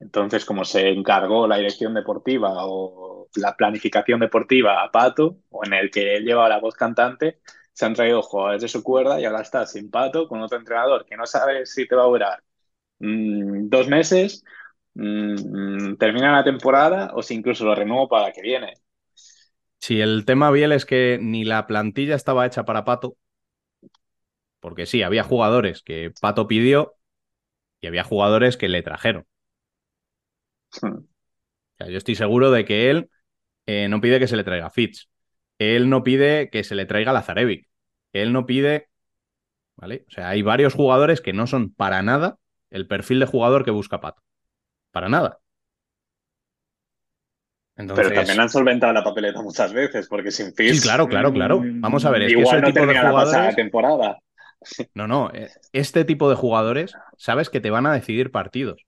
[SPEAKER 5] Entonces, como se encargó la dirección deportiva o la planificación deportiva a Pato, o en el que él lleva la voz cantante, se han traído jugadores de su cuerda y ahora está sin pato con otro entrenador que no sabe si te va a durar mm, dos meses, mm, termina la temporada o si incluso lo renuevo para la que viene.
[SPEAKER 1] Si el tema Biel es que ni la plantilla estaba hecha para Pato, porque sí, había jugadores que Pato pidió y había jugadores que le trajeron. Yo estoy seguro de que él eh, no pide que se le traiga Fitz, él no pide que se le traiga Lazarevic. Él no pide. ¿Vale? O sea, hay varios jugadores que no son para nada el perfil de jugador que busca Pato. Para nada.
[SPEAKER 5] Pero también han solventado la papeleta muchas veces, porque sin Fitz.
[SPEAKER 1] Sí, claro, claro, claro. Vamos a ver, es
[SPEAKER 5] igual
[SPEAKER 1] que ese
[SPEAKER 5] no
[SPEAKER 1] tipo de jugadores.
[SPEAKER 5] La temporada.
[SPEAKER 1] No, no. Eh, este tipo de jugadores, sabes que te van a decidir partidos.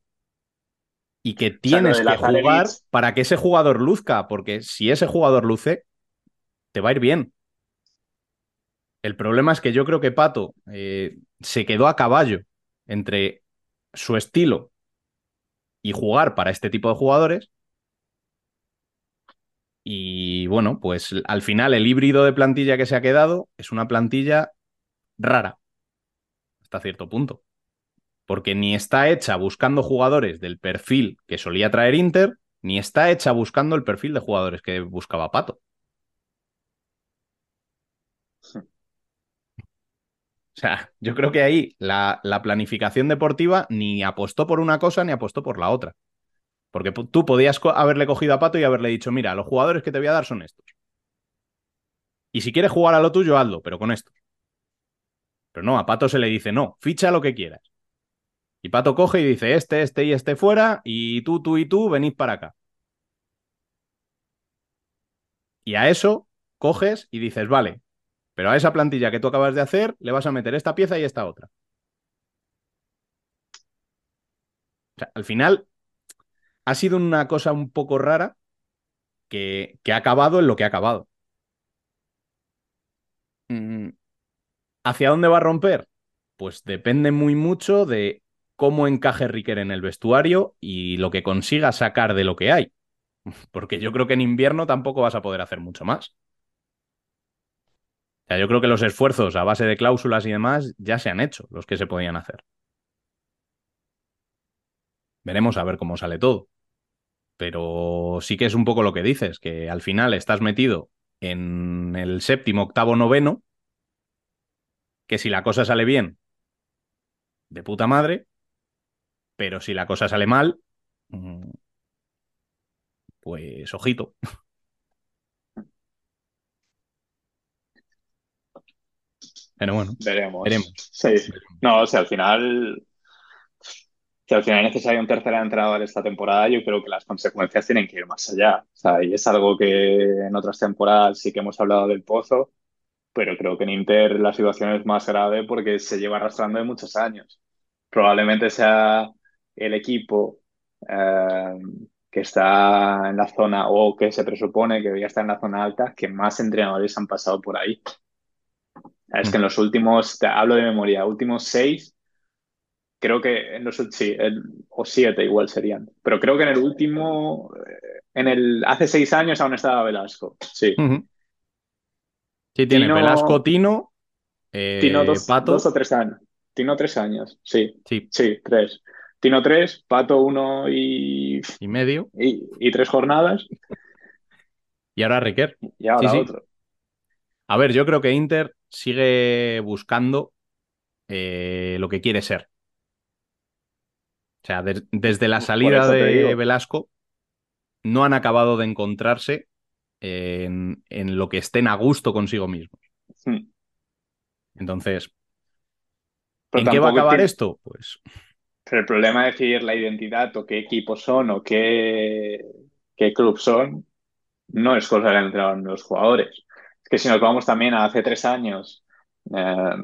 [SPEAKER 1] Y que tienes que jugar para que ese jugador luzca, porque si ese jugador luce, te va a ir bien. El problema es que yo creo que Pato eh, se quedó a caballo entre su estilo y jugar para este tipo de jugadores. Y bueno, pues al final el híbrido de plantilla que se ha quedado es una plantilla rara, hasta cierto punto. Porque ni está hecha buscando jugadores del perfil que solía traer Inter, ni está hecha buscando el perfil de jugadores que buscaba Pato. O sea, yo creo que ahí la, planificación deportiva ni apostó por una cosa ni apostó por la otra. Porque tú podías haberle cogido a Pato y haberle dicho, mira, los jugadores que te voy a dar son estos. Y si quieres jugar a lo tuyo, hazlo, pero con estos. Pero no, a Pato se le dice, no, ficha lo que quieras. Y Pato coge y dice, este, este y este fuera, y tú, tú y tú venid para acá. Y a eso coges y dices, vale, pero a esa plantilla que tú acabas de hacer le vas a meter esta pieza y esta otra. Al final ha sido una cosa un poco rara que, ha acabado en lo que ha acabado. Mm, ¿Hacia dónde va a romper? Pues depende muy mucho de cómo encaje Riquer en el vestuario y lo que consiga sacar de lo que hay. Porque yo creo que en invierno tampoco vas a poder hacer mucho más yo creo que los esfuerzos a base de cláusulas y demás ya se han hecho, los que se podían hacer. Veremos a ver cómo sale todo. Pero sí que es un poco lo que dices, que al final estás metido en el séptimo, octavo, noveno, que si la cosa sale bien, de puta madre, pero si la cosa sale mal, pues ojito. Pero bueno,
[SPEAKER 5] veremos.
[SPEAKER 1] veremos.
[SPEAKER 5] Sí. No, o sea, al final, si al final es necesario un tercer entrenador esta temporada, yo creo que las consecuencias tienen que ir más allá. O sea, y es algo que en otras temporadas sí que hemos hablado del pozo, pero creo que en Inter la situación es más grave porque se lleva arrastrando de muchos años. Probablemente sea el equipo eh, que está en la zona o que se presupone que debería estar en la zona alta que más entrenadores han pasado por ahí. Es que en los últimos, te hablo de memoria, últimos seis, creo que en los sí, o siete igual serían. Pero creo que en el último, eh, en el hace seis años aún estaba Velasco. Sí.
[SPEAKER 1] Sí, tiene Velasco, Tino,
[SPEAKER 5] eh, Tino dos, Pato. dos o tres años. Tino tres años, sí. Sí, sí tres. Tino tres, Pato uno y.
[SPEAKER 1] Y medio.
[SPEAKER 5] Y, tres jornadas.
[SPEAKER 1] Y ahora Riquer.
[SPEAKER 5] Y ahora otro.
[SPEAKER 1] A ver, yo creo que Inter sigue buscando eh, lo que quiere ser. O sea, de- desde la salida de. Velasco, no han acabado de encontrarse en, en lo que estén a gusto consigo mismos.
[SPEAKER 5] Hmm.
[SPEAKER 1] Entonces,
[SPEAKER 5] Pero
[SPEAKER 1] ¿en qué va a acabar
[SPEAKER 5] tiene-
[SPEAKER 1] esto? Pues
[SPEAKER 5] Pero el problema de decidir la identidad o qué equipos son o qué, qué club son no es cosa del entrenador ni los jugadores. Es que si nos vamos también a hace tres años, eh,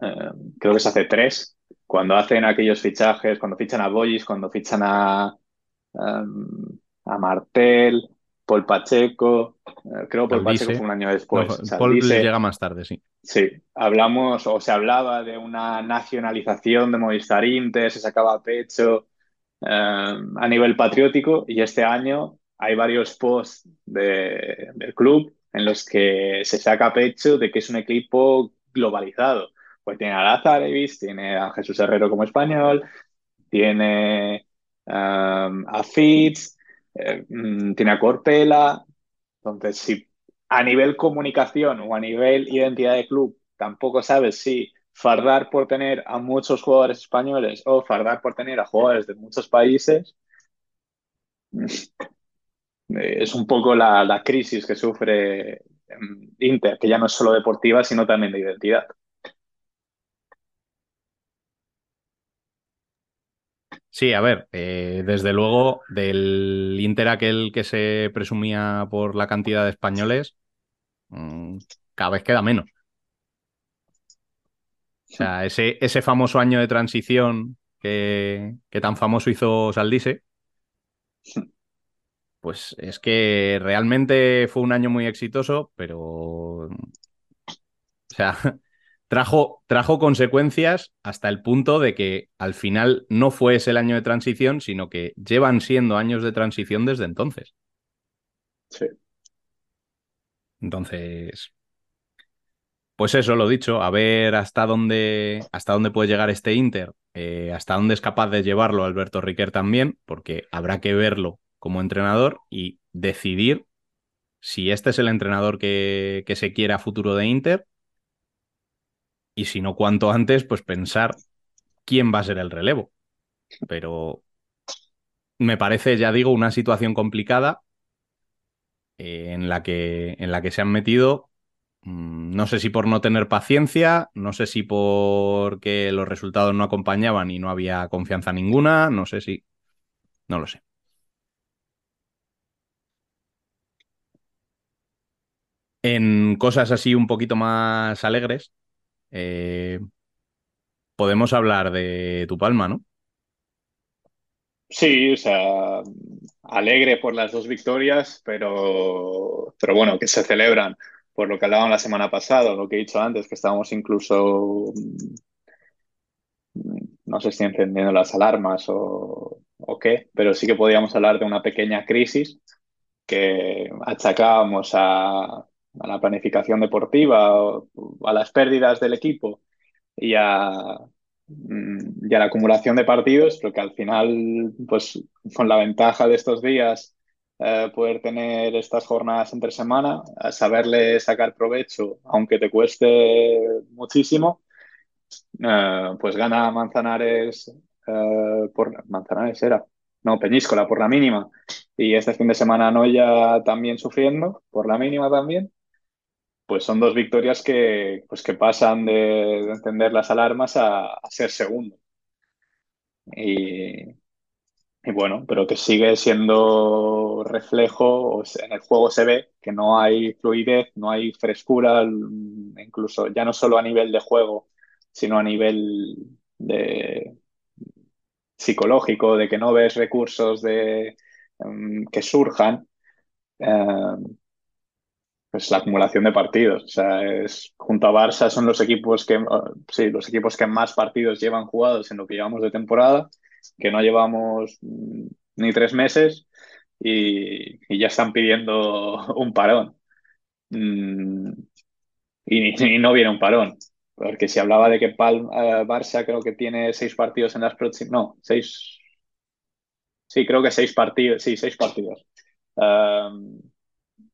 [SPEAKER 5] eh, creo que es hace tres, cuando hacen aquellos fichajes, cuando fichan a Boyis, cuando fichan a, eh, a Martel, Paul Pacheco, eh, creo que Paul. Pacheco fue un año
[SPEAKER 1] no,
[SPEAKER 5] después.
[SPEAKER 1] Paul llega más tarde, sí.
[SPEAKER 5] Sí, hablamos o se hablaba de una nacionalización de Movistar Inter, se sacaba a pecho eh, a nivel patriótico y este año hay varios posts de- del club en los que se saca a pecho de que es un equipo globalizado. Pues tiene a Lazarevis, tiene a Jesús Herrero como español, tiene eh, a Fitz, eh, tiene a Corpela. Entonces, si a nivel comunicación o a nivel identidad de club tampoco sabes si fardar por tener a muchos jugadores españoles o fardar por tener a jugadores de muchos países, eh, es un poco la, la crisis que sufre em, Inter, que ya no es solo deportiva, sino también de identidad.
[SPEAKER 1] Sí, a ver, eh, desde luego, del Inter aquel que se presumía por la cantidad de españoles, mm, cada vez queda menos. O sea, ese, ese famoso año de transición que, que tan famoso hizo Saldise, pues es que realmente fue un año muy exitoso, pero, o sea, trajo, trajo consecuencias hasta el punto de que al final no fue ese el año de transición, sino que llevan siendo años de transición desde entonces.
[SPEAKER 5] Sí.
[SPEAKER 1] Entonces, pues eso, lo dicho, a ver hasta dónde, hasta dónde puede llegar este Inter, eh, hasta dónde es capaz de llevarlo Alberto Riquer también, porque habrá que verlo como entrenador y decidir si este es el entrenador que, que se quiere a futuro de Inter y si no, cuanto antes, pues pensar quién va a ser el relevo. Pero me parece, ya digo, una situación complicada eh, en la que, en la que se han metido. mm, No sé si por no tener paciencia, no sé si porque los resultados no acompañaban y no había confianza ninguna, no sé si. No lo sé. En cosas así un poquito más alegres, eh, podemos hablar de Tu Palma, ¿no?
[SPEAKER 5] Sí, o sea, alegre por las dos victorias, pero, pero bueno, que se celebran por lo que hablaban la semana pasada, lo que he dicho antes, que estábamos incluso, mm, no sé si encendiendo las alarmas o, o qué, pero sí que podríamos hablar de una pequeña crisis que achacábamos a, a la planificación deportiva, a las pérdidas del equipo y a, mm, la acumulación de partidos, pero que al final, pues con la ventaja de estos días, eh, poder tener estas jornadas entre semana, saberle sacar provecho, aunque te cueste muchísimo, eh, pues gana Manzanares eh, por Manzanares era, no, Peñíscola por la mínima. Y este fin de semana Noya también sufriendo por la mínima también pues son dos victorias que, pues que pasan de, de encender las alarmas a, ser segundo. Y, y bueno, pero que sigue siendo reflejo, en el juego se ve que no hay fluidez, no hay frescura, incluso ya no solo a nivel de juego, sino a nivel de psicológico, de que no ves recursos de, mm, que surjan. Eh, pues la acumulación de partidos. O sea, es, junto a Barça son los equipos que, sí, los equipos que más partidos llevan jugados en lo que llevamos de temporada, que no llevamos mm, ni tres meses y, ya están pidiendo un parón. Mm, y, no viene un parón. Porque si hablaba de que Pal, eh, Barça creo que tiene seis partidos en las próximas... No, seis... Sí, creo que seis partidos. Sí, seis partidos.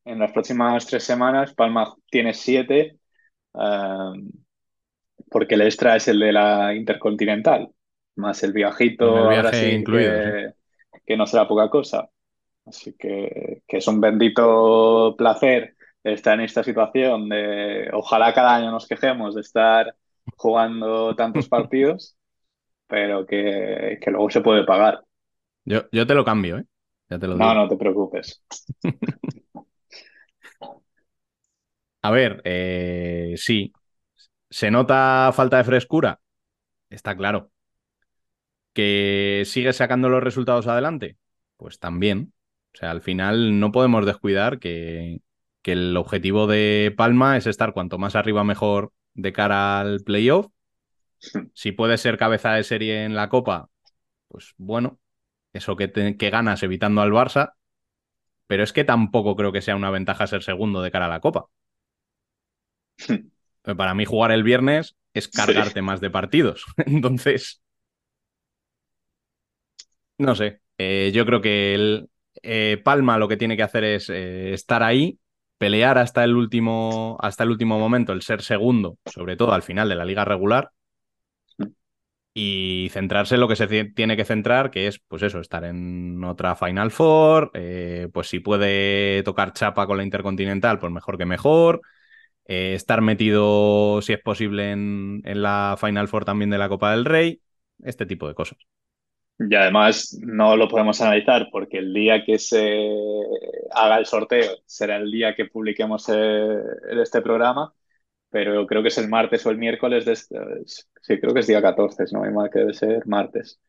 [SPEAKER 5] En las próximas tres semanas Palma tiene siete, um, porque el extra es el de la Intercontinental, más el viajito ahora sí
[SPEAKER 1] incluido,
[SPEAKER 5] que, que no será poca cosa. Así que, que es un bendito placer estar en esta situación de ojalá cada año nos quejemos de estar jugando tantos partidos, pero que, que luego se puede pagar.
[SPEAKER 1] Yo, yo te lo cambio, ¿eh? Ya te lo
[SPEAKER 5] No, no te preocupes.
[SPEAKER 1] A ver, eh, sí. ¿Se nota falta de frescura? Está claro. ¿Que sigue sacando los resultados adelante? Pues también. O sea, al final no podemos descuidar que, que el objetivo de Palma es estar cuanto más arriba mejor de cara al playoff. Si puede ser cabeza de serie en la Copa, pues bueno, eso que, te- que ganas evitando al Barça, pero es que tampoco creo que sea una ventaja ser segundo de cara a la Copa. Para mí jugar el viernes es cargarte más de partidos. Entonces, no sé, Eh, yo creo que el, eh, Palma lo que tiene que hacer es eh, estar ahí, pelear hasta el último, hasta el último momento, el ser segundo, sobre todo al final de la liga regular, y centrarse en lo que se tiene que centrar, que es, pues eso, estar en otra Final Four, eh, pues si puede tocar chapa con la Intercontinental, pues mejor que mejor, eh, estar metido, si es posible, en, en la Final Four también de la Copa del Rey, este tipo de cosas.
[SPEAKER 5] Y además no lo podemos analizar porque el día que se haga el sorteo será el día que publiquemos eh, este programa, pero creo que es el martes o el miércoles de este- sí, creo que es día 14, si no hay mal que debe ser martes.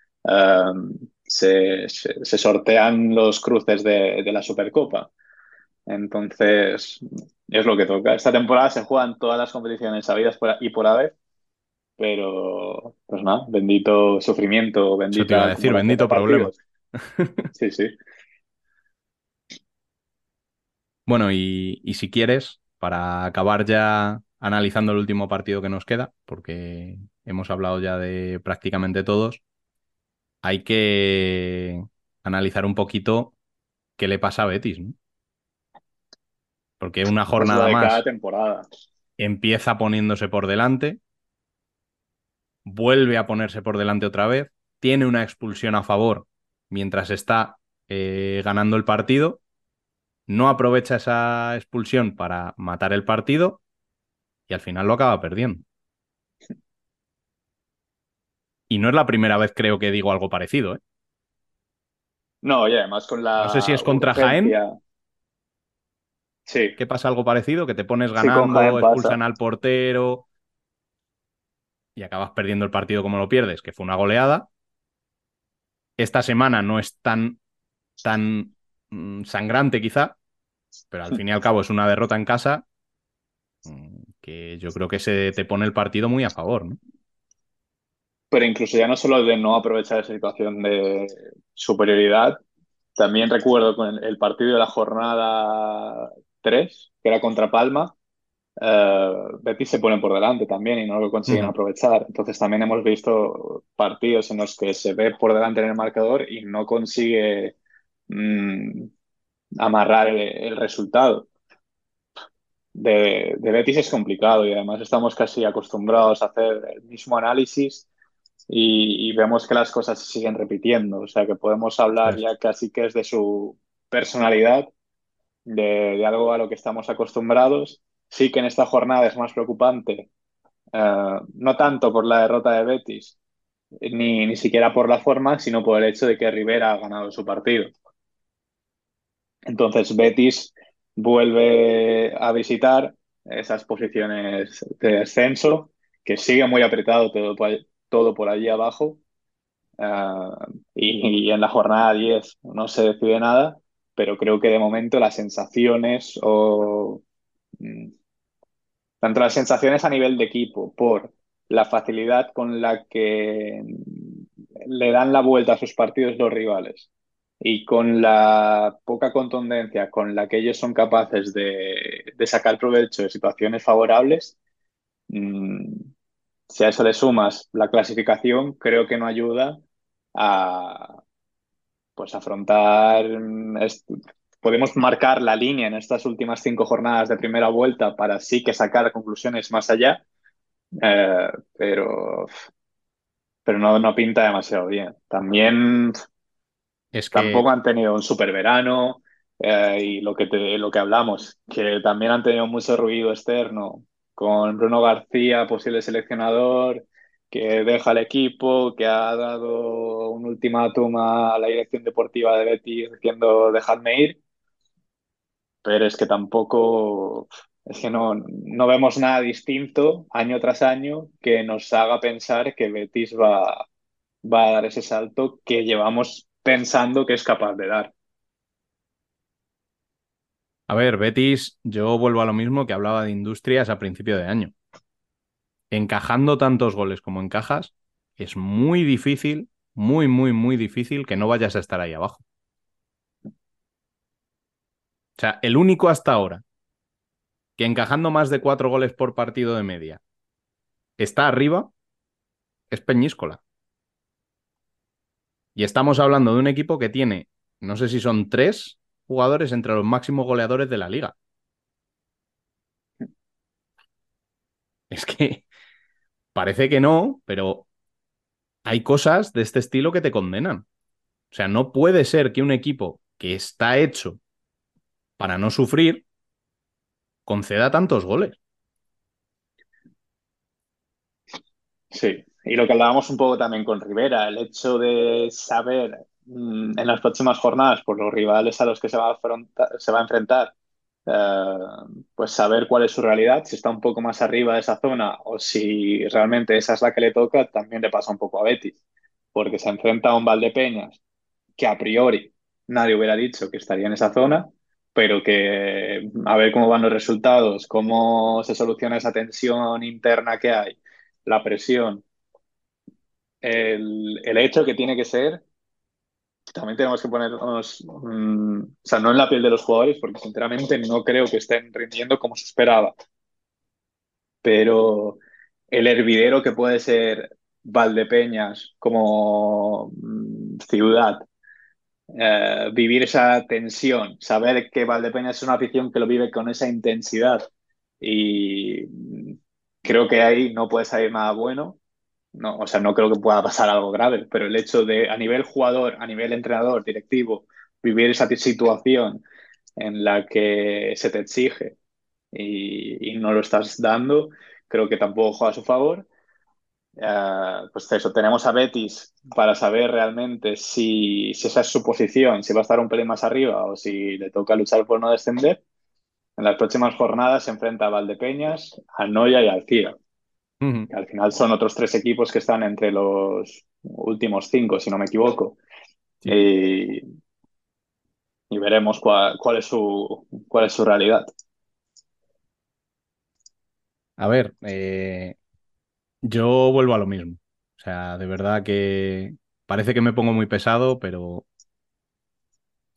[SPEAKER 5] Se, se- se sortean los cruces de, de la Supercopa. Entonces, es lo que toca. Esta temporada se juegan todas las competiciones habidas por- y por haber, pero pues nada, bendito sufrimiento,
[SPEAKER 1] Eso te
[SPEAKER 5] bendita
[SPEAKER 1] iba a decir, bendito problema.
[SPEAKER 5] Sí, sí.
[SPEAKER 1] Bueno, y, y si quieres, para acabar ya analizando el último partido que nos queda, porque hemos hablado ya de prácticamente todos, hay que analizar un poquito qué le pasa a Betis, ¿no? Porque una
[SPEAKER 5] Pues
[SPEAKER 1] jornada
[SPEAKER 5] de cada
[SPEAKER 1] más
[SPEAKER 5] temporada.
[SPEAKER 1] empieza poniéndose por delante, vuelve a ponerse por delante otra vez, tiene una expulsión a favor mientras está eh, ganando el partido, no aprovecha esa expulsión para matar el partido y al final lo acaba perdiendo. Y no es la primera vez, creo que digo algo parecido. ¿eh?
[SPEAKER 5] No, y además con la
[SPEAKER 1] No sé si es contra
[SPEAKER 5] urgencia. Sí,
[SPEAKER 1] ¿Qué pasa algo parecido? Que te pones
[SPEAKER 5] Sí,
[SPEAKER 1] ganando,
[SPEAKER 5] pasa.
[SPEAKER 1] expulsan al portero y acabas perdiendo el partido como lo pierdes, que fue una goleada. Esta semana no es tan, tan mm, sangrante quizá, pero al fin y al cabo es una derrota en casa mm, que yo creo que se te pone el partido muy a favor, ¿no?
[SPEAKER 5] pero incluso ya no solo de no aprovechar esa situación de superioridad, también recuerdo con el partido de la jornada 3, que era contra Palma, eh, Betis se pone por delante también y no lo consiguen
[SPEAKER 1] Ujú.
[SPEAKER 5] aprovechar. Entonces también hemos visto partidos en los que se ve por delante en el marcador y no consigue mm, amarrar el, el resultado. De, de Betis es complicado y además estamos casi acostumbrados a hacer el mismo análisis y, y vemos que las cosas se siguen repitiendo. O sea que podemos hablar ya casi que es de su personalidad, de, de algo a lo que estamos acostumbrados. Sí que en esta jornada es más preocupante, eh, no tanto por la derrota de Betis, ni, ni siquiera por la forma, sino por el hecho de que Rivera ha ganado su partido. Entonces Betis vuelve a visitar esas posiciones de descenso, que sigue muy apretado todo todo por allí abajo. Y, y, en la jornada 10 no se decide nada, pero creo que de momento las sensaciones o mm, tanto las sensaciones a nivel de equipo por la facilidad con la que le dan la vuelta a sus partidos los rivales y con la poca contundencia con la que ellos son capaces de, sacar provecho de situaciones favorables, mmm, si a eso le sumas la clasificación, creo que no ayuda a pues afrontar podemos marcar la línea en estas últimas cinco jornadas de primera vuelta para sí que sacar conclusiones más allá, eh, pero, pero no, no pinta demasiado bien. También
[SPEAKER 1] Es que
[SPEAKER 5] tampoco han tenido un super verano eh, y lo que, te- lo que hablamos, que también han tenido mucho ruido externo con Bruno García, posible seleccionador, que deja el equipo, que ha dado un ultimátum a la dirección deportiva de Betis diciendo dejadme ir, pero es que tampoco, es que no, no vemos nada distinto año tras año que nos haga pensar que Betis va, va a dar ese salto que llevamos pensando que es capaz de dar.
[SPEAKER 1] A ver, Betis, yo vuelvo a lo mismo que hablaba de Industrias a principio de año. Encajando tantos goles como encajas, es muy difícil, muy, muy, muy difícil que no vayas a estar ahí abajo. O sea, el único hasta ahora que encajando más de cuatro goles por partido de media está arriba es Peñíscola. Y estamos hablando de un equipo que tiene, no sé si son tres jugadores entre los máximos goleadores de la liga. Es que parece que no, pero hay cosas de este estilo que te condenan. O sea, no puede ser que un equipo que está hecho para no sufrir conceda tantos goles.
[SPEAKER 5] Sí, y lo que hablábamos un poco también con Rivera, el hecho de saber mm, en las próximas jornadas por los rivales a los que se va a, afrontar- se va a enfrentar, eh, pues saber cuál es su realidad, si está un poco más arriba de esa zona o si realmente esa es la que le toca, también le pasa un poco a Betis, porque se enfrenta a un Valdepeñas que a priori nadie hubiera dicho que estaría en esa zona, pero que a ver cómo van los resultados, cómo se soluciona esa tensión interna que hay, la presión el, el hecho que tiene que ser, también tenemos que ponernos, mm, o sea, no en la piel de los jugadores, porque sinceramente no creo que estén rindiendo como se esperaba, pero el hervidero que puede ser Valdepeñas como mm, ciudad, eh, vivir esa tensión, saber que Valdepeñas es una afición que lo vive con esa intensidad y mm, creo que ahí no puede salir nada bueno. No, o sea, no creo que pueda pasar algo grave, pero el hecho de a nivel jugador, a nivel entrenador, directivo, vivir esa situación en la que se te exige y, no lo estás dando, creo que tampoco juega a su favor. Eh, pues eso, tenemos a Betis para saber realmente si, si esa es su posición, si va a estar un pelín más arriba o si le toca luchar por no descender. En las próximas jornadas se enfrenta a Valdepeñas, a Noya y al Cira. Al final son otros tres equipos que están entre los últimos cinco, si no me equivoco.
[SPEAKER 1] Sí.
[SPEAKER 5] Y, y veremos cuál, cuál es su, cuál es su realidad.
[SPEAKER 1] A ver, eh, yo vuelvo a lo mismo. O sea, de verdad que parece que me pongo muy pesado, pero, o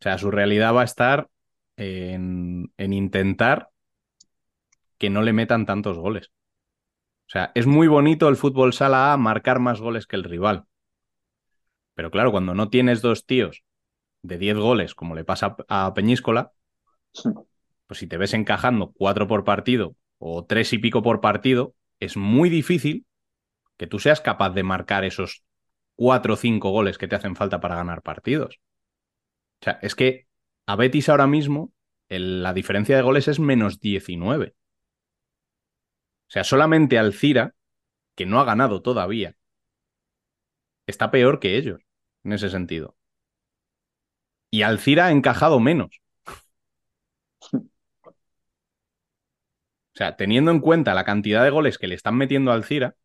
[SPEAKER 1] sea, su realidad va a estar en, en intentar que no le metan tantos goles. O sea, es muy bonito el fútbol sala A marcar más goles que el rival. Pero claro, cuando no tienes dos tíos de 10 goles, como le pasa a Peñíscola, pues si te ves encajando cuatro por partido o tres y pico por partido, es muy difícil que tú seas capaz de marcar esos cuatro o cinco goles que te hacen falta para ganar partidos. O sea, es que a Betis ahora mismo el- la diferencia de goles es menos 19. O sea, solamente Alcira, que no ha ganado todavía, está peor que ellos en ese sentido. Y Alcira ha encajado menos. O sea, teniendo en cuenta la cantidad de goles que le están metiendo Alcira,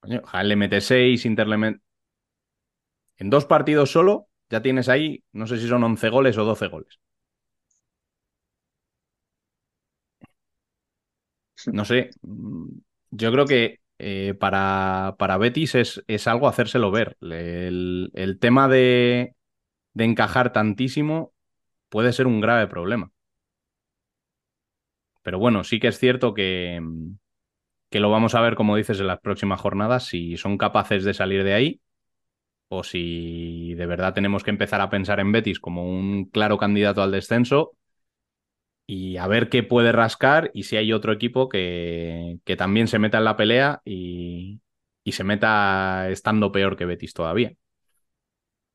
[SPEAKER 1] coño, le mete 6, Inter. En dos partidos solo ya tienes ahí, no sé si son 11 goles o 12 goles. No sé, yo creo que eh, para, para Betis es, es algo hacérselo ver. El, el tema de, de encajar tantísimo puede ser un grave problema. Pero bueno, sí que es cierto que, que lo vamos a ver, como dices, en las próximas jornadas, si son capaces de salir de ahí o si de verdad tenemos que empezar a pensar en Betis como un claro candidato al descenso y a ver qué puede rascar y si hay otro equipo que, que también se meta en la pelea y, y se meta estando peor que Betis todavía.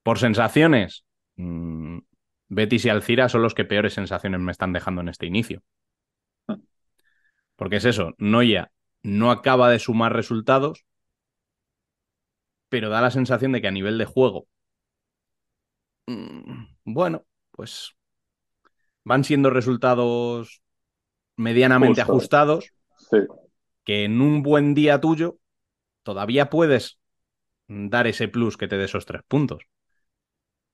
[SPEAKER 1] Por sensaciones, mmm, Betis y Alcira son los que peores sensaciones me están dejando en este inicio. Porque es eso, Noya no acaba de sumar resultados, pero da la sensación de que a nivel de juego, mmm, bueno, pues van siendo resultados medianamente
[SPEAKER 5] Justo.
[SPEAKER 1] ajustados,
[SPEAKER 5] Sí.
[SPEAKER 1] que en un buen día tuyo todavía puedes dar ese plus que te dé esos tres puntos.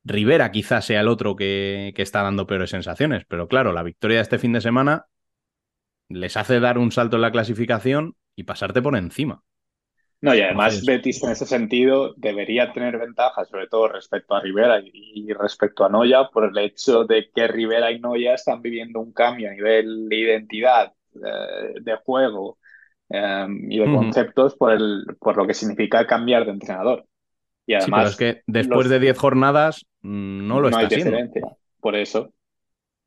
[SPEAKER 1] Rivera quizás sea el otro que, que, está dando peores sensaciones, pero claro, la victoria de este fin de semana les hace dar un salto en la clasificación y pasarte por encima.
[SPEAKER 5] No, y además
[SPEAKER 1] Entonces-
[SPEAKER 5] Betis en ese sentido debería tener ventaja, sobre todo respecto a Rivera y, respecto a Noya, por el hecho de que Rivera y Noya están viviendo un cambio a nivel de identidad, eh, de juego eh, y de conceptos por, el, por lo que significa cambiar de entrenador. Y
[SPEAKER 1] Sí, pero
[SPEAKER 5] además
[SPEAKER 1] es que después
[SPEAKER 5] los-
[SPEAKER 1] de 10 jornadas mm, no lo
[SPEAKER 5] hay
[SPEAKER 1] está haciendo.
[SPEAKER 5] diferencia, por eso. O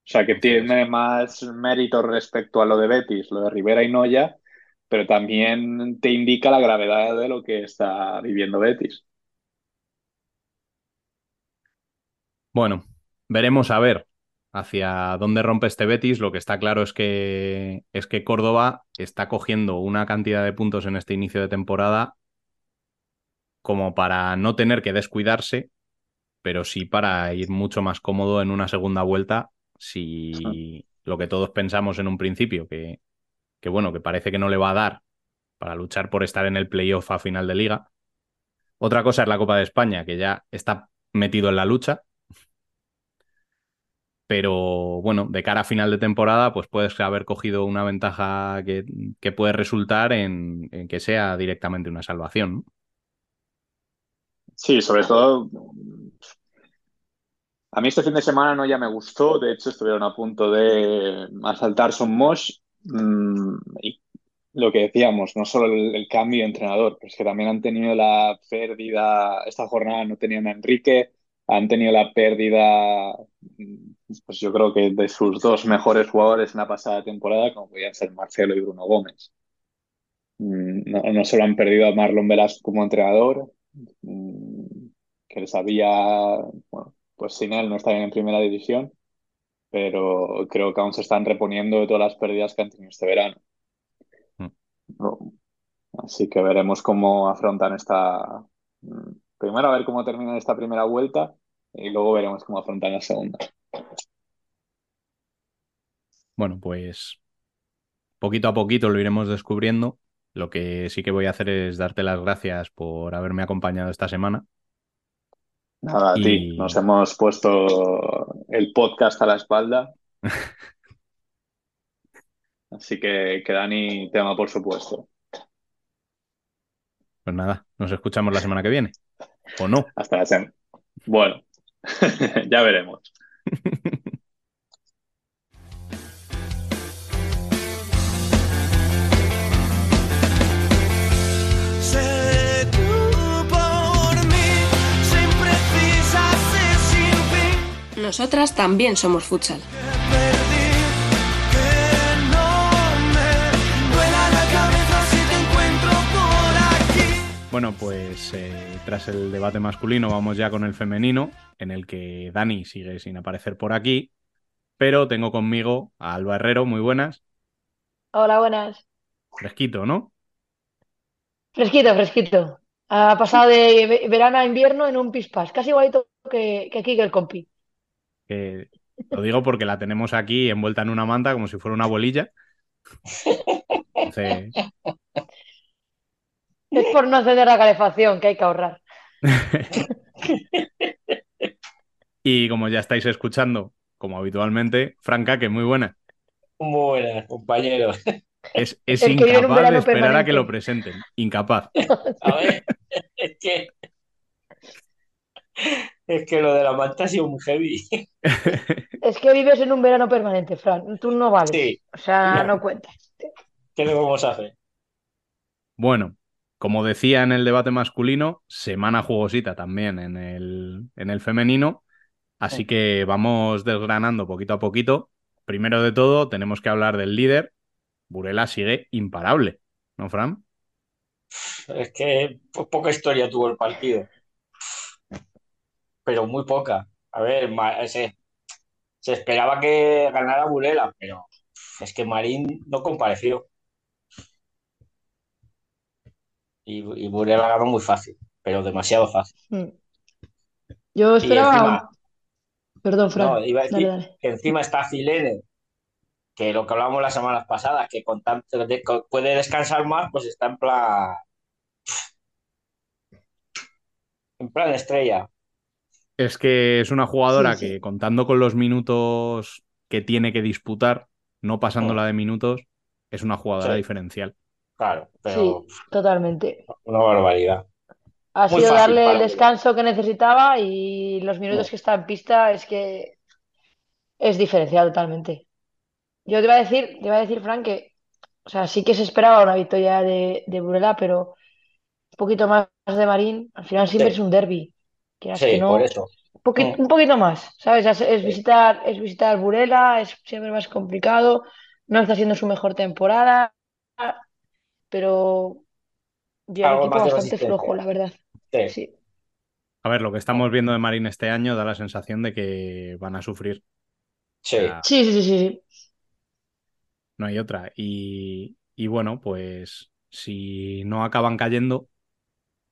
[SPEAKER 5] sea, que tiene más mérito respecto a lo de Betis, lo de Rivera y Noya, pero también te indica la gravedad de lo que está viviendo Betis.
[SPEAKER 1] Bueno, veremos a ver hacia dónde rompe este Betis. Lo que está claro es que, es que Córdoba está cogiendo una cantidad de puntos en este inicio de temporada como para no tener que descuidarse, pero sí para ir mucho más cómodo en una segunda vuelta si lo que todos pensamos en un principio, que, que bueno, que parece que no le va a dar para luchar por estar en el playoff a final de liga. Otra cosa es la Copa de España, que ya está metido en la lucha, pero bueno, de cara a final de temporada, pues puedes haber cogido una ventaja que, que puede resultar en, que sea directamente una salvación.
[SPEAKER 5] Sí, sobre todo. A mí este fin de semana no ya me gustó, de hecho estuvieron a punto de asaltar Son Mosh mmm, y lo que decíamos, no solo el, cambio de entrenador, pues que también han tenido la pérdida, esta jornada no tenían a Enrique, han tenido la pérdida, pues yo creo que de sus dos mejores jugadores en la pasada temporada, como podían ser Marcelo y Bruno Gómez. No, no solo han perdido a Marlon Velasco como entrenador, que les había, bueno, pues sin él no estarían en primera división, pero creo que aún se están reponiendo de todas las pérdidas que han tenido este verano. No. Así que veremos cómo afrontan esta. Primero a ver cómo terminan esta primera vuelta y luego veremos cómo afrontan la segunda.
[SPEAKER 1] Bueno, pues poquito a poquito lo iremos descubriendo. Lo que sí que voy a hacer es darte las gracias por haberme acompañado esta semana.
[SPEAKER 5] Nada, a ti. Nos hemos puesto el podcast a la espalda. Así que, que Dani te ama, por supuesto.
[SPEAKER 1] Pues nada, nos escuchamos la semana que viene. ¿O no?
[SPEAKER 5] Hasta la semana. Bueno, ya veremos.
[SPEAKER 6] Nosotras también somos futsal.
[SPEAKER 1] Bueno, pues eh, tras el debate masculino vamos ya con el femenino, en el que Dani sigue sin aparecer por aquí, pero tengo conmigo a Alba Herrero, muy buenas.
[SPEAKER 7] Hola, buenas.
[SPEAKER 1] Fresquito, ¿no?
[SPEAKER 7] Fresquito, fresquito. Ha pasado de ve- verano a invierno en un pispás, casi igualito que, que aquí que el compi.
[SPEAKER 1] Que lo digo porque la tenemos aquí envuelta en una manta como si fuera una bolilla. Entonces,
[SPEAKER 7] Es por no encender la calefacción, que hay que ahorrar.
[SPEAKER 1] y como ya estáis escuchando, como habitualmente, Franca, que muy buena.
[SPEAKER 8] Muy buenas, compañeros.
[SPEAKER 1] Es, es incapaz de esperar a que lo presenten. Incapaz.
[SPEAKER 8] A ver, es que. Es que lo de la manta ha sido muy heavy.
[SPEAKER 7] Es que vives en un verano permanente, Fran. Tú no vales.
[SPEAKER 8] Sí.
[SPEAKER 7] O sea,
[SPEAKER 8] Ya.
[SPEAKER 7] no cuentas.
[SPEAKER 8] ¿Qué le vamos a hacer?
[SPEAKER 1] Bueno, como decía en el debate masculino, semana jugosita también en el, en el femenino. Así que vamos desgranando poquito a poquito. Primero de todo, tenemos que hablar del líder. Burela sigue imparable, ¿no, Fran?
[SPEAKER 8] Es que pues, poca historia tuvo el partido. Pero muy poca. A ver, se, se esperaba que ganara Burela, pero es que Marín no compareció. Y, y Burela ganó muy fácil, pero demasiado fácil.
[SPEAKER 7] Mm. Yo esperaba.
[SPEAKER 8] encima,
[SPEAKER 7] Perdón, Fran.
[SPEAKER 8] no, iba a decir
[SPEAKER 7] dale.
[SPEAKER 8] que encima está Filene, que lo que hablábamos las semanas pasadas, que con tanto de- puede descansar más, pues está en plan, en plan estrella.
[SPEAKER 1] Es que es una jugadora
[SPEAKER 7] Sí, sí.
[SPEAKER 1] que contando con los minutos que tiene que disputar, no pasándola de minutos, es una jugadora
[SPEAKER 8] Sí.
[SPEAKER 1] diferencial.
[SPEAKER 8] Claro,
[SPEAKER 7] Sí,
[SPEAKER 8] pero
[SPEAKER 7] totalmente.
[SPEAKER 8] una barbaridad.
[SPEAKER 7] Ha
[SPEAKER 8] Muy
[SPEAKER 7] sido darle el descanso que necesitaba y los minutos
[SPEAKER 8] Mm.
[SPEAKER 7] que está en pista es que es diferencial totalmente. Yo te iba a decir, te iba a decir, Frank, que o sea, sí que se esperaba una victoria de, de Burela, pero un poquito más de Marín. Al final siempre
[SPEAKER 8] Sí.
[SPEAKER 7] es un derbi. Quieras
[SPEAKER 8] Sí,
[SPEAKER 7] que no,
[SPEAKER 8] por eso.
[SPEAKER 7] poqui-
[SPEAKER 8] Mm.
[SPEAKER 7] un poquito más, ¿sabes? Es, es
[SPEAKER 8] Sí.
[SPEAKER 7] visitar, es visitar Burela, es siempre más complicado. No está haciendo su mejor temporada, pero equipo
[SPEAKER 8] de
[SPEAKER 7] bastante flojo, la verdad.
[SPEAKER 8] Sí.
[SPEAKER 7] Sí.
[SPEAKER 1] A ver, lo que estamos viendo de Marín este año da la sensación de que van a sufrir.
[SPEAKER 8] Sí.
[SPEAKER 1] O sea,
[SPEAKER 7] Sí, sí, sí, sí, sí.
[SPEAKER 1] no hay otra. Y, y bueno, pues si no acaban cayendo,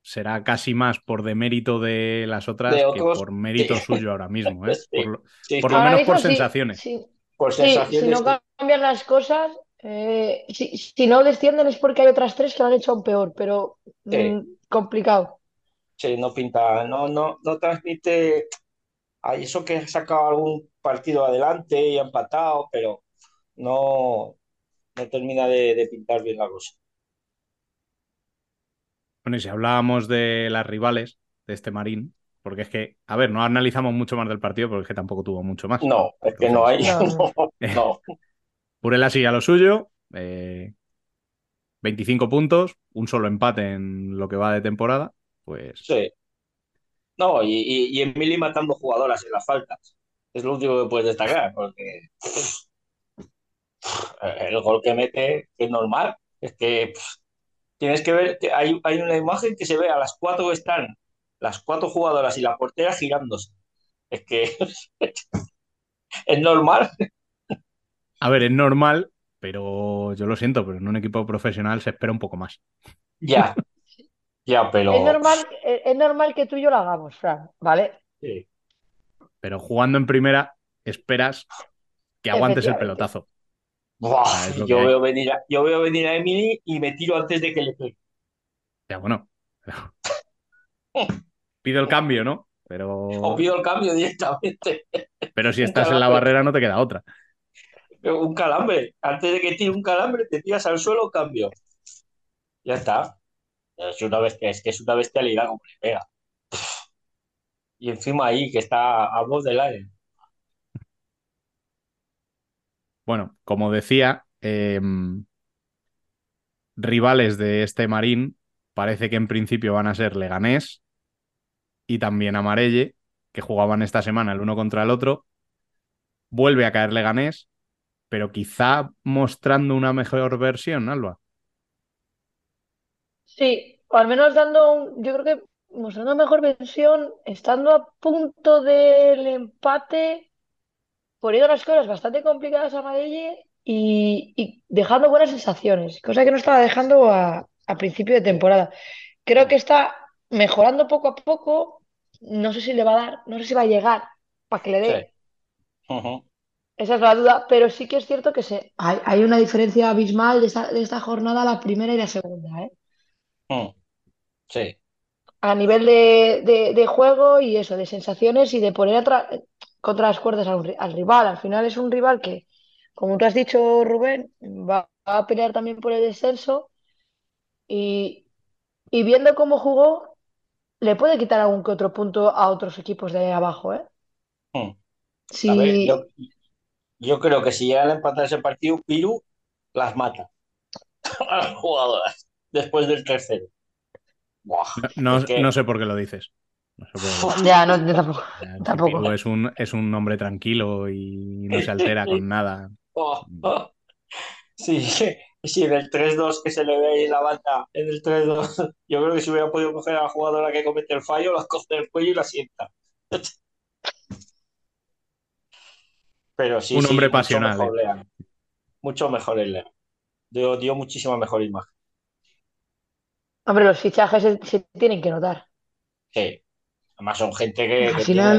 [SPEAKER 1] será casi más por demérito de las otras
[SPEAKER 8] De
[SPEAKER 1] que por mérito
[SPEAKER 8] sí.
[SPEAKER 1] suyo ahora mismo, ¿eh?
[SPEAKER 8] Sí.
[SPEAKER 1] Por lo,
[SPEAKER 8] Sí,
[SPEAKER 1] por lo
[SPEAKER 7] Ahora
[SPEAKER 1] menos por sensaciones.
[SPEAKER 7] sí.
[SPEAKER 8] por
[SPEAKER 7] Sí, si
[SPEAKER 8] sensaciones,
[SPEAKER 7] no cambian las cosas, eh, si, si no descienden es porque hay otras tres que lo han hecho aún peor, pero
[SPEAKER 8] sí,
[SPEAKER 7] mm, complicado.
[SPEAKER 8] sí, no pinta, no, no, no transmite a eso que ha sacado algún partido adelante y ha empatado, pero no, no termina de, de pintar bien la cosa.
[SPEAKER 1] Bueno, y si hablábamos de las rivales de este Marín, porque es que, a ver, no analizamos mucho más del partido porque es que tampoco tuvo mucho más.
[SPEAKER 8] No, es que no hay,
[SPEAKER 1] Entonces,
[SPEAKER 7] No, no.
[SPEAKER 8] no, no.
[SPEAKER 1] Burela sigue a lo suyo, eh, 25 puntos, un solo empate en lo que va de temporada, pues
[SPEAKER 8] Sí. No, y, y, y Emily matando jugadoras en las faltas. Es lo único que puedes destacar, porque el gol que mete es normal. Es que pff, tienes que ver, que hay, hay una imagen que se ve a las cuatro que están, las cuatro jugadoras y la portera girándose. Es que es normal.
[SPEAKER 1] a ver, es normal, pero yo lo siento, pero en un equipo profesional se espera un poco más.
[SPEAKER 8] Ya, ya, pero
[SPEAKER 7] Es normal, eh, es normal que tú y yo lo hagamos, Fran, ¿vale?
[SPEAKER 8] sí,
[SPEAKER 1] Pero jugando en primera, esperas que aguantes el pelotazo.
[SPEAKER 8] Buah,
[SPEAKER 1] Ah,
[SPEAKER 8] yo
[SPEAKER 1] que
[SPEAKER 8] veo venir a, yo veo venir a Emily y me tiro antes de que le pegue.
[SPEAKER 1] Ya, bueno. Pido el cambio, ¿no?
[SPEAKER 8] O
[SPEAKER 1] Pero,
[SPEAKER 8] pido el cambio directamente.
[SPEAKER 1] pero si estás en la barrera no te queda otra.
[SPEAKER 8] Un calambre. Antes de que tire un calambre, te tiras al suelo, cambio. Ya está. Es una bestia, es que es una bestialidad como le pega. Y encima ahí, que está a voz del aire.
[SPEAKER 1] Bueno, como decía, em, rivales de este Marín parece que en principio van a ser Leganés y también Amarelle, que jugaban esta semana el uno contra el otro. Vuelve a caer Leganés, pero quizá mostrando una mejor versión, Alba.
[SPEAKER 7] Sí, o al menos dando un, yo creo que mostrando mejor versión, estando a punto del empate, poniendo las cosas bastante complicadas a Madrid y, y dejando buenas sensaciones, cosa que no estaba dejando a, a principio de temporada. Creo que está mejorando poco a poco, no sé si le va a dar, no sé si va a llegar para que le
[SPEAKER 8] Sí.
[SPEAKER 7] dé,
[SPEAKER 8] Ujú.
[SPEAKER 7] esa es la duda, pero sí que es cierto que se, hay, hay una diferencia abismal de esta, de esta jornada, la primera y la segunda, ¿eh?
[SPEAKER 8] Mm. Sí.
[SPEAKER 7] a nivel de, de- de juego y eso, de sensaciones y de poner atra- contra las cuerdas al, ri- al rival. Al final es un rival que, como tú has dicho, Rubén, va a pelear también por el descenso y, y viendo cómo jugó, le puede quitar algún que otro punto a otros equipos de abajo, ¿eh?
[SPEAKER 8] Mm. A ver,
[SPEAKER 7] Si,
[SPEAKER 8] yo, yo creo que si llegan a empatar ese partido, Piru las mata a las jugadoras después del tercero. Buah,
[SPEAKER 1] No,
[SPEAKER 8] es que-
[SPEAKER 1] no sé por qué lo dices. No sé.
[SPEAKER 7] Ya, no, yo tampoco.
[SPEAKER 1] Ya,
[SPEAKER 7] Tampoco.
[SPEAKER 1] Chipigo Es un, es un hombre tranquilo y no se altera con nada.
[SPEAKER 8] Sí, sí, en el 3-2 que se le ve ahí en la banda, en el 3-2, yo creo que si hubiera podido coger a la jugadora que comete el fallo, la coge del cuello y la sienta. Pero sí,
[SPEAKER 1] Un
[SPEAKER 8] sí,
[SPEAKER 1] hombre
[SPEAKER 8] mucho
[SPEAKER 1] pasional,
[SPEAKER 8] mejor
[SPEAKER 1] eh.
[SPEAKER 8] Leao. Mucho mejor el. Dio, dio muchísima mejor imagen.
[SPEAKER 7] Hombre, los fichajes se, se tienen que notar.
[SPEAKER 8] Sí. Además son gente que,
[SPEAKER 7] Al
[SPEAKER 8] que
[SPEAKER 7] final-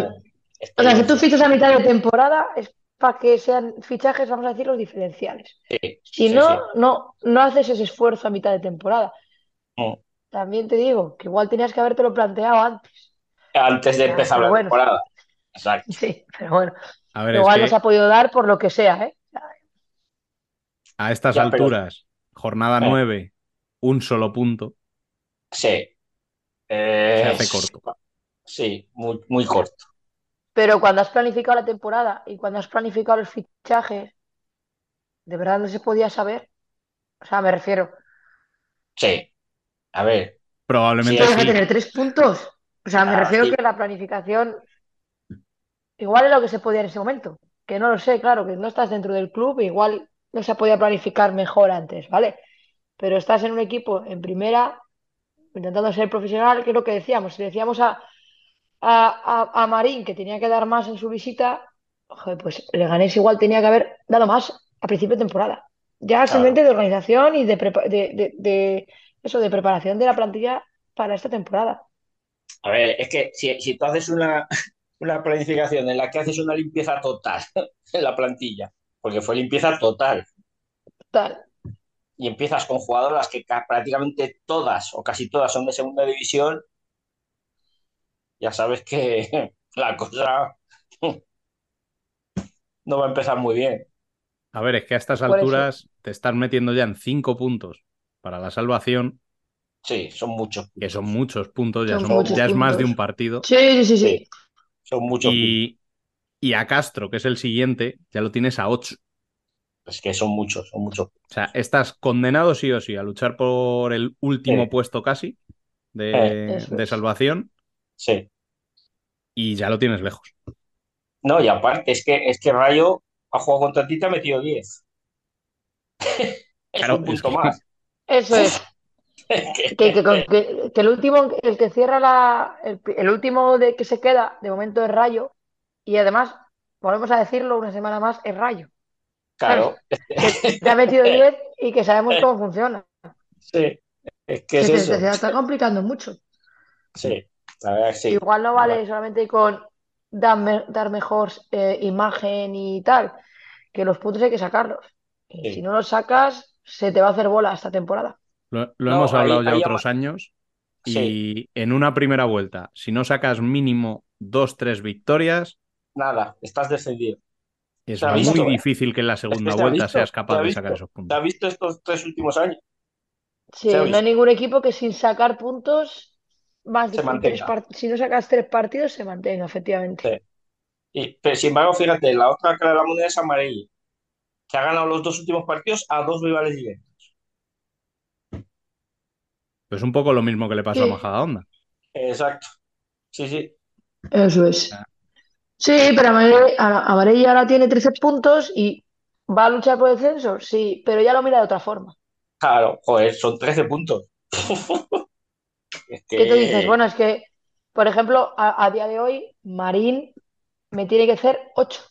[SPEAKER 8] tiene
[SPEAKER 7] O sea, si tú fichas a mitad de temporada es para que sean fichajes, vamos a decir, los diferenciales.
[SPEAKER 8] Sí,
[SPEAKER 7] Si
[SPEAKER 8] sí,
[SPEAKER 7] no,
[SPEAKER 8] sí.
[SPEAKER 7] no, no haces ese esfuerzo a mitad de temporada.
[SPEAKER 8] Mm.
[SPEAKER 7] También te digo que igual tenías que habértelo planteado antes.
[SPEAKER 8] Antes de empezar
[SPEAKER 7] pero
[SPEAKER 8] la
[SPEAKER 7] bueno.
[SPEAKER 8] temporada. Exacto.
[SPEAKER 7] Sí, pero bueno,
[SPEAKER 1] A ver, es
[SPEAKER 7] igual
[SPEAKER 1] que
[SPEAKER 7] no se ha podido dar por lo que sea, ¿eh?
[SPEAKER 1] a estas
[SPEAKER 8] Ya, pero-
[SPEAKER 1] alturas, jornada
[SPEAKER 8] Eh.
[SPEAKER 1] 9, un solo punto,
[SPEAKER 8] Sí.
[SPEAKER 1] se hace corto.
[SPEAKER 8] Sí, muy, muy corto.
[SPEAKER 7] Pero cuando has planificado la temporada y cuando has planificado los fichajes, de verdad no se podía saber. O sea, me refiero,
[SPEAKER 8] Sí. A ver,
[SPEAKER 1] Probablemente
[SPEAKER 8] Sí,
[SPEAKER 7] ¿tienes que
[SPEAKER 1] sí.
[SPEAKER 7] tener tres puntos? O sea, me
[SPEAKER 8] Ah,
[SPEAKER 7] refiero
[SPEAKER 8] sí.
[SPEAKER 7] que la planificación igual es lo que se podía en ese momento. Que no lo sé, claro, que no estás dentro del club, igual no se podía planificar mejor antes, ¿vale? Pero estás en un equipo en primera, intentando ser profesional, que es lo que decíamos. Si decíamos a, a, a- a Marín que tenía que dar más en su visita, joder, pues Leganés igual tenía que haber dado más a principio de temporada. Ya simplemente de organización y de, prepa- de, de- de- eso, de preparación de la plantilla para esta temporada.
[SPEAKER 8] a ver, es que si, si tú haces una, una planificación en la que haces una limpieza total en la plantilla, porque fue limpieza total,
[SPEAKER 7] Tal.
[SPEAKER 8] y empiezas con jugadoras que ca- prácticamente todas o casi todas son de segunda división, ya sabes que la cosa no va a empezar muy bien.
[SPEAKER 1] A ver, es que a estas alturas te estás metiendo ya en 5 puntos para la salvación,
[SPEAKER 8] Sí, son muchos.
[SPEAKER 1] que son muchos puntos, ya,
[SPEAKER 7] Son
[SPEAKER 1] son-
[SPEAKER 7] muchos
[SPEAKER 1] ya es más de
[SPEAKER 7] puntos.
[SPEAKER 1] un partido.
[SPEAKER 7] Sí, sí, sí, sí.
[SPEAKER 8] Son muchos. puntos.
[SPEAKER 1] Y, y a Castro, que es el siguiente, ya lo tienes a 8.
[SPEAKER 8] Es que son muchos, son muchos.
[SPEAKER 1] O sea, estás condenado sí o sí a luchar por el último
[SPEAKER 8] Sí.
[SPEAKER 1] puesto casi de,
[SPEAKER 7] Eh,
[SPEAKER 1] de salvación
[SPEAKER 8] Sí.
[SPEAKER 1] Y ya lo tienes lejos.
[SPEAKER 8] No, y aparte, es que, es que Rayo ha jugado contra ti y te ha metido 10. es
[SPEAKER 1] Claro,
[SPEAKER 8] un punto
[SPEAKER 1] es que-
[SPEAKER 8] más.
[SPEAKER 7] Eso es.
[SPEAKER 8] Que-
[SPEAKER 7] Que, el último, el que cierra la, el, el último de que se queda, de momento es Rayo, y además, volvemos a decirlo una semana más, es Rayo.
[SPEAKER 8] claro.
[SPEAKER 7] Que te ha metido 10 y que sabemos cómo funciona.
[SPEAKER 8] Sí, es que es
[SPEAKER 7] Se
[SPEAKER 8] eso.
[SPEAKER 7] está complicando mucho.
[SPEAKER 8] Sí, la verdad es que sí.
[SPEAKER 7] Igual no vale solamente con dar, me- dar mejor eh, imagen y tal, que los puntos hay que sacarlos. Y
[SPEAKER 8] Sí.
[SPEAKER 7] si no los sacas, se te va a hacer bola esta temporada.
[SPEAKER 1] Lo, lo
[SPEAKER 8] No,
[SPEAKER 1] hemos
[SPEAKER 8] ahí-
[SPEAKER 1] hablado ya
[SPEAKER 8] ahí
[SPEAKER 1] otros años y
[SPEAKER 8] Sí.
[SPEAKER 1] en una primera vuelta, si no sacas mínimo dos, tres victorias,
[SPEAKER 8] Nada, estás descendido.
[SPEAKER 1] es muy
[SPEAKER 8] visto, ¿eh?
[SPEAKER 1] difícil que en la segunda vuelta
[SPEAKER 8] visto,
[SPEAKER 1] seas capaz de
[SPEAKER 8] visto,
[SPEAKER 1] sacar esos
[SPEAKER 8] ¿Te
[SPEAKER 1] puntos.
[SPEAKER 8] has visto estos tres últimos años?
[SPEAKER 7] Sí, no hay ningún equipo que sin sacar puntos, más de
[SPEAKER 8] Se
[SPEAKER 7] tres
[SPEAKER 8] mantenga.
[SPEAKER 7] part- si no sacas tres partidos, se mantenga, efectivamente.
[SPEAKER 8] Sí. Y, pero sin embargo, fíjate, la otra cara de la moneda es amarilla, que ha ganado los dos últimos partidos a dos rivales directos.
[SPEAKER 1] Pues un poco lo mismo que le pasó
[SPEAKER 7] Sí.
[SPEAKER 1] a Majadahonda.
[SPEAKER 8] Exacto. Sí, sí.
[SPEAKER 7] Eso es. Sí, pero Amarilla ahora tiene 13 puntos y va a luchar por el descenso, sí, pero ya lo mira de otra forma.
[SPEAKER 8] Claro, joder, son 13 puntos. Es
[SPEAKER 7] ¿Qué te
[SPEAKER 8] que-
[SPEAKER 7] dices? Bueno, es que, por ejemplo, a, a día de hoy, Marín me tiene que hacer 8,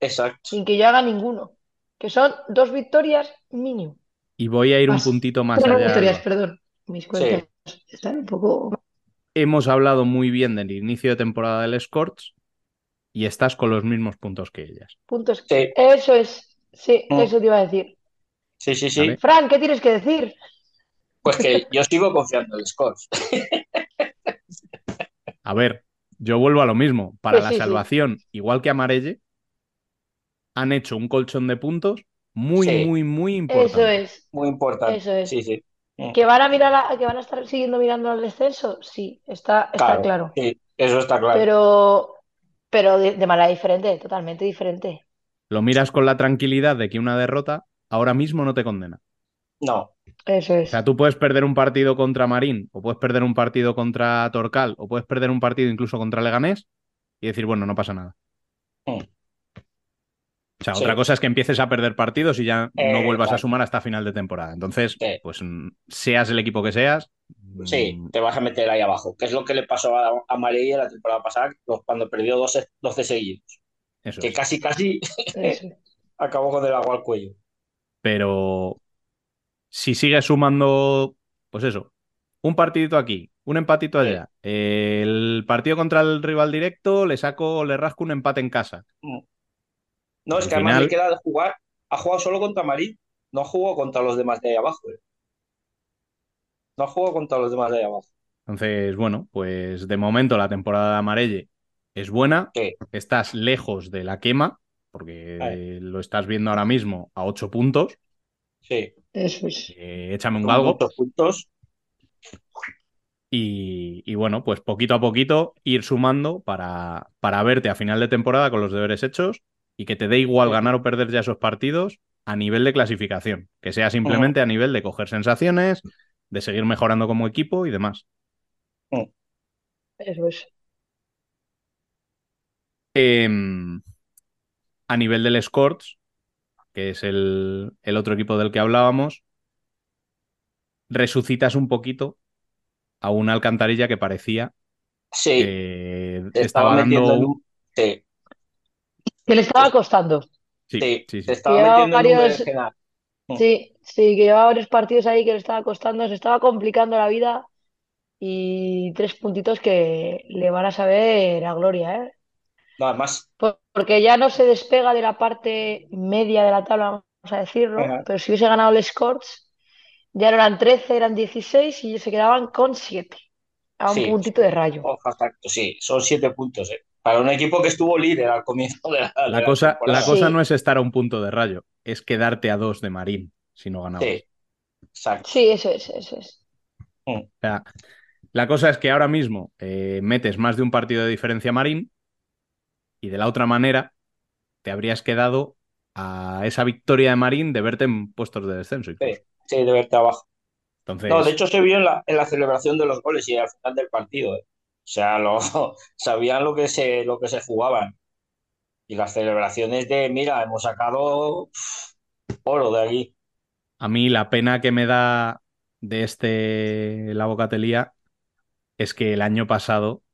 [SPEAKER 8] Exacto.
[SPEAKER 7] sin que yo haga ninguno, que son dos victorias mínimo.
[SPEAKER 1] Y voy a ir un puntito más allá.
[SPEAKER 7] victorias, perdón. Mis cuentas están un poco...
[SPEAKER 1] Hemos hablado muy bien del inicio de temporada del Scorch y estás con los mismos puntos que ellas.
[SPEAKER 7] Puntos.
[SPEAKER 8] Sí,
[SPEAKER 7] Eso es, sí,
[SPEAKER 8] Mm.
[SPEAKER 7] eso te iba a decir.
[SPEAKER 8] sí, sí, sí.
[SPEAKER 7] Fran, ¿qué tienes que decir?
[SPEAKER 8] Pues que yo sigo confiando en el Scores.
[SPEAKER 1] A ver, yo vuelvo a lo mismo. Para la
[SPEAKER 7] sí, sí.
[SPEAKER 1] salvación, igual que Amarelle, han hecho un colchón de puntos muy,
[SPEAKER 8] Sí.
[SPEAKER 1] muy, muy importante.
[SPEAKER 7] Eso es.
[SPEAKER 8] Muy importante.
[SPEAKER 7] Eso es.
[SPEAKER 8] Sí, sí.
[SPEAKER 7] ¿Que van a mirar a- que van a estar siguiendo mirando al descenso? Sí, está, está claro.
[SPEAKER 8] Sí, eso está claro.
[SPEAKER 7] Pero, pero de, de manera diferente, totalmente diferente.
[SPEAKER 1] Lo miras con la tranquilidad de que una derrota ahora mismo no te condena.
[SPEAKER 8] No,
[SPEAKER 7] Eso
[SPEAKER 1] O
[SPEAKER 7] es.
[SPEAKER 1] sea, tú puedes perder un partido contra Marín, o puedes perder un partido contra Torcal, o puedes perder un partido incluso contra Leganés y decir, bueno, no pasa nada.
[SPEAKER 8] Mm.
[SPEAKER 1] O sea,
[SPEAKER 8] Sí.
[SPEAKER 1] otra cosa es que empieces a perder partidos y ya no
[SPEAKER 8] Eh,
[SPEAKER 1] vuelvas a sumar hasta final de temporada. Entonces,
[SPEAKER 8] Sí.
[SPEAKER 1] pues mm, seas el equipo que seas.
[SPEAKER 8] sí,
[SPEAKER 1] mm,
[SPEAKER 8] te vas a meter ahí abajo. Que es lo que le pasó a, a Marella la temporada pasada cuando perdió 12, 12 seguidos.
[SPEAKER 1] Eso
[SPEAKER 8] Que
[SPEAKER 1] es.
[SPEAKER 8] casi, casi acabó con el agua al cuello.
[SPEAKER 1] Pero si sigues sumando, pues eso, un partidito aquí, un empatito
[SPEAKER 8] Sí.
[SPEAKER 1] allá, el partido contra el rival directo, le saco, le rasco un empate en casa.
[SPEAKER 8] No, es que además le queda de jugar. Ha jugado solo contra Marín. No ha jugado contra los demás de ahí abajo. eh. No ha jugado contra los demás de ahí abajo.
[SPEAKER 1] Entonces, bueno, pues de momento la temporada de Amarelle es buena.
[SPEAKER 8] Sí.
[SPEAKER 1] Estás lejos de la quema, porque lo estás viendo ahora mismo a ocho puntos.
[SPEAKER 8] Sí.
[SPEAKER 7] Eso es.
[SPEAKER 1] Eh, échame un galgo.
[SPEAKER 8] puntos.
[SPEAKER 1] Y, y bueno, pues poquito a poquito ir sumando para, para verte a final de temporada con los deberes hechos y que te dé igual
[SPEAKER 8] Sí.
[SPEAKER 1] ganar o perder ya esos partidos a nivel de clasificación, que sea simplemente a nivel de coger sensaciones, de seguir mejorando como equipo y demás.
[SPEAKER 7] Eso es.
[SPEAKER 1] Em, a nivel del Scorch, que es el, el otro equipo del que hablábamos, resucitas un poquito a una alcantarilla que parecía
[SPEAKER 8] Sí.
[SPEAKER 1] que
[SPEAKER 8] te
[SPEAKER 1] estaba
[SPEAKER 8] estaba metiendo
[SPEAKER 1] dando...
[SPEAKER 8] en un. Sí,
[SPEAKER 7] Que le estaba costando.
[SPEAKER 1] Sí,
[SPEAKER 8] sí,
[SPEAKER 1] sí, sí.
[SPEAKER 8] te estaba
[SPEAKER 7] Llevaba
[SPEAKER 8] metiendo en un
[SPEAKER 7] varios-.
[SPEAKER 8] Mm.
[SPEAKER 7] Sí, sí, que llevaba varios partidos ahí que le estaba costando, se estaba complicando la vida y tres puntitos que le van a saber a gloria, ¿eh? Porque ya no se despega de la parte media de la tabla, vamos a decirlo,
[SPEAKER 8] Ajá.
[SPEAKER 7] pero si hubiese ganado el Scorch, ya no eran 13, eran 16 y se quedaban con 7, a un
[SPEAKER 8] Sí.
[SPEAKER 7] puntito de rayo.
[SPEAKER 8] ojo, exacto, sí, son siete puntos. eh. Para un equipo que estuvo líder al comienzo de la, de
[SPEAKER 1] La cosa, la cosa
[SPEAKER 7] Sí.
[SPEAKER 1] no es estar a un punto de rayo, es quedarte a dos de Marín si no ganabas.
[SPEAKER 8] Sí, exacto.
[SPEAKER 7] Sí, eso es, eso es.
[SPEAKER 1] O sea, la cosa es que ahora mismo eh, metes más de un partido de diferencia a Marín y de la otra manera te habrías quedado a esa victoria de Marín de verte en puestos de descenso.
[SPEAKER 8] Sí, sí, de verte abajo.
[SPEAKER 1] Entonces,
[SPEAKER 8] No, de hecho se vio en la, en la celebración de los goles y al final del partido. eh. O sea, lo, sabían lo que se, lo que se jugaban. Y las celebraciones de, mira, hemos sacado pff, oro de aquí.
[SPEAKER 1] a mí la pena que me da de este La Bocatelía es que el año pasado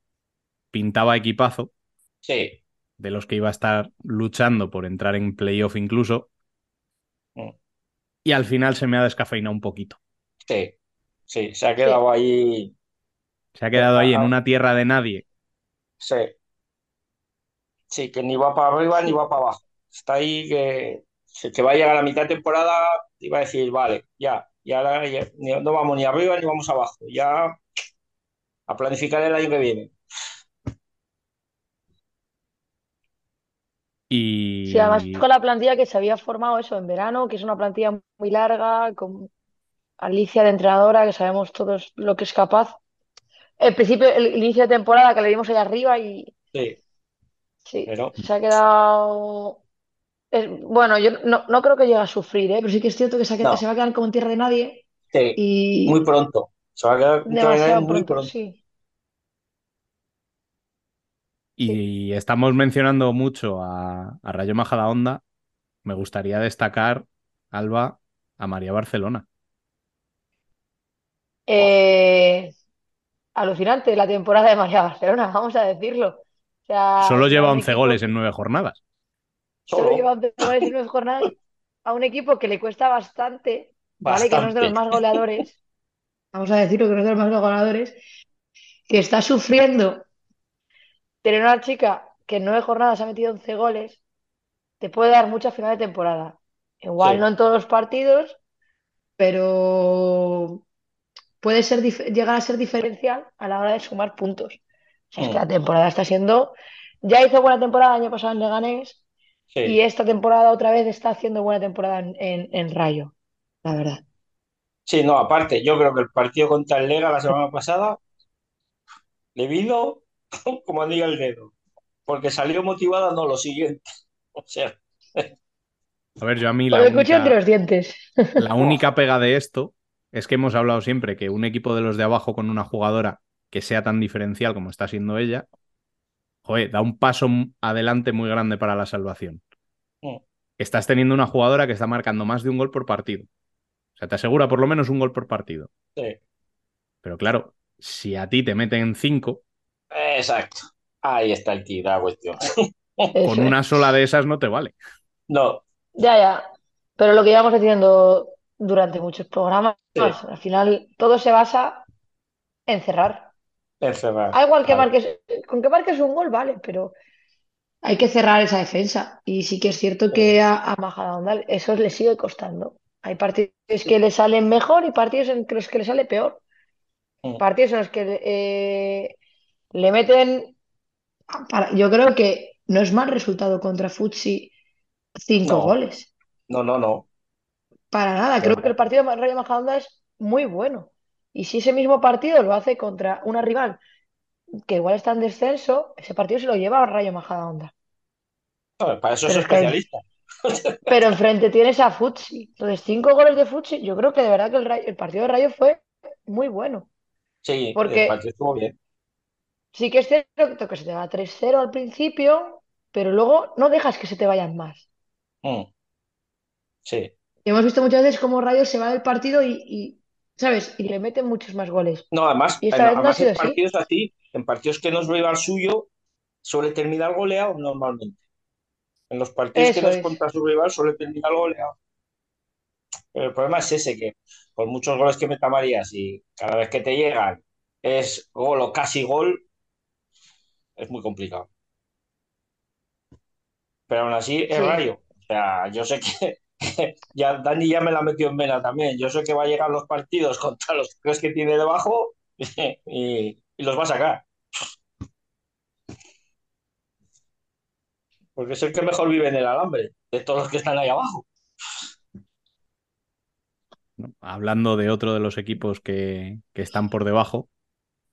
[SPEAKER 1] pintaba equipazo
[SPEAKER 8] Sí,
[SPEAKER 1] de los que iba a estar luchando por entrar en playoff incluso.
[SPEAKER 8] Mm.
[SPEAKER 1] Y al final se me ha descafeinado un poquito.
[SPEAKER 8] sí, sí, se ha quedado ahí.
[SPEAKER 1] Se ha quedado ahí en una tierra de nadie.
[SPEAKER 8] Sí. Sí, que ni va para arriba ni va para abajo. Está ahí que, que va a llegar a la mitad de temporada y va a decir, vale, ya, y ahora ya- ni- no vamos ni arriba ni vamos abajo. Ya a planificar el año que viene.
[SPEAKER 1] Y
[SPEAKER 7] Sí, además con la plantilla que se había formado eso en verano, que es una plantilla muy larga, con Alicia de entrenadora, que sabemos todos lo que es capaz. El principio, el, inicio de temporada que le vimos ahí arriba y
[SPEAKER 8] Sí,
[SPEAKER 7] sí,
[SPEAKER 8] pero
[SPEAKER 7] se ha quedado. es- bueno, yo no, no creo que llegue a sufrir, ¿eh? Pero sí que es cierto que se, ha quedado-
[SPEAKER 8] No.
[SPEAKER 7] se va a quedar como en tierra de nadie
[SPEAKER 8] sí,
[SPEAKER 7] y
[SPEAKER 8] muy pronto. Se va a quedar
[SPEAKER 7] demasiado
[SPEAKER 8] muy
[SPEAKER 7] pronto,
[SPEAKER 8] pronto.
[SPEAKER 7] sí.
[SPEAKER 1] Y estamos mencionando mucho a, a Rayo Majadahonda. Me gustaría destacar, Alba, a María Barcelona.
[SPEAKER 7] Eh, alucinante la temporada de María Barcelona, vamos a decirlo. O sea,
[SPEAKER 1] Solo lleva
[SPEAKER 7] un
[SPEAKER 1] 11
[SPEAKER 7] equipo
[SPEAKER 1] goles en nueve jornadas.
[SPEAKER 7] Solo
[SPEAKER 8] Solo.
[SPEAKER 7] lleva 11 goles en nueve jornadas a un equipo que le cuesta bastante, ¿vale? Que no es de los
[SPEAKER 8] Bastante.
[SPEAKER 7] más goleadores. Vamos a decirlo que no es de los más goleadores. Que está sufriendo tener una chica que en nueve jornadas ha metido 11 goles, te puede dar mucho a final de temporada. Igual
[SPEAKER 8] Sí.
[SPEAKER 7] no en todos los partidos, pero puede ser llegar a ser diferencial a la hora de sumar puntos. O sea, es que
[SPEAKER 8] Mm.
[SPEAKER 7] la temporada está siendo. Ya hizo buena temporada el año pasado en Leganés.
[SPEAKER 8] Sí.
[SPEAKER 7] Y esta temporada otra vez está haciendo buena temporada en, en- en Rayo, la verdad.
[SPEAKER 8] Sí, no, aparte, yo creo que el partido contra el Lega la semana pasada le vino como anillo al dedo, porque salió motivada, no lo siguiente. O sea,
[SPEAKER 1] A ver, yo a mí la
[SPEAKER 7] el entre
[SPEAKER 1] única,
[SPEAKER 7] los dientes.
[SPEAKER 1] la única pega de esto es que hemos hablado siempre que un equipo de los de abajo con una jugadora que sea tan diferencial como está siendo ella, joder, da un paso adelante muy grande para la salvación.
[SPEAKER 8] Mm.
[SPEAKER 1] Estás teniendo una jugadora que está marcando más de un gol por partido. O sea, te asegura por lo menos un gol por partido.
[SPEAKER 8] Sí.
[SPEAKER 1] Pero claro, si a ti te meten cinco,
[SPEAKER 8] Exacto. Ahí está el kit de la cuestión.
[SPEAKER 1] con una sola de esas no te vale.
[SPEAKER 8] No,
[SPEAKER 7] Ya, ya. Pero lo que llevamos diciendo durante muchos programas,
[SPEAKER 8] Sí.
[SPEAKER 7] al final todo se basa en cerrar.
[SPEAKER 8] encerrar.
[SPEAKER 7] Da igual que marques, con que marques un gol, vale, pero hay que cerrar esa defensa. Y sí que es cierto que a, a Majadahonda eso le sigue costando. Hay partidos que le salen mejor y partidos en los que le sale peor.
[SPEAKER 8] Mm.
[SPEAKER 7] Partidos en los que eh, le meten. para- yo creo que no es mal resultado contra Futsi cinco
[SPEAKER 8] No.
[SPEAKER 7] goles.
[SPEAKER 8] No, no, no.
[SPEAKER 7] Para nada, creo que el partido de Rayo Majadahonda es muy bueno. Y si ese mismo partido lo hace contra una rival que igual está en descenso, ese partido se lo lleva a Rayo Majadahonda.
[SPEAKER 8] No, Para eso es
[SPEAKER 7] Pero es que-
[SPEAKER 8] especialista.
[SPEAKER 7] Pero enfrente tienes a Futsi. Entonces, cinco goles de Futsi, yo creo que de verdad que el, Rayo- el partido de Rayo fue muy bueno.
[SPEAKER 8] Sí,
[SPEAKER 7] Porque-
[SPEAKER 8] el partido estuvo bien.
[SPEAKER 7] Sí que es cierto que se te va 3-0 al principio, pero luego no dejas que se te vayan más.
[SPEAKER 8] Mm. Sí.
[SPEAKER 7] Y hemos visto muchas veces cómo Rayo se va del partido y, y, ¿sabes? Y le meten muchos más goles.
[SPEAKER 8] No, además,
[SPEAKER 7] Y esta vez no ha
[SPEAKER 8] además
[SPEAKER 7] sido
[SPEAKER 8] en partidos así, en partidos que no es rival suyo, suele terminar goleado normalmente. En los partidos que no es
[SPEAKER 7] es.
[SPEAKER 8] contra su rival suele terminar goleado. Pero el problema es ese, que con muchos goles que meta Marías y cada vez que te llegan es gol o casi gol, es muy complicado. Pero aún así es
[SPEAKER 7] Sí.
[SPEAKER 8] Rayo. O sea, yo sé que ya Dani ya me la metió en vena también. Yo sé que va a llegar los partidos contra los tres que tiene debajo y, y los va a sacar. Porque es el que mejor vive en el alambre, de todos los que están ahí abajo.
[SPEAKER 1] Hablando de otro de los equipos que, que están por debajo,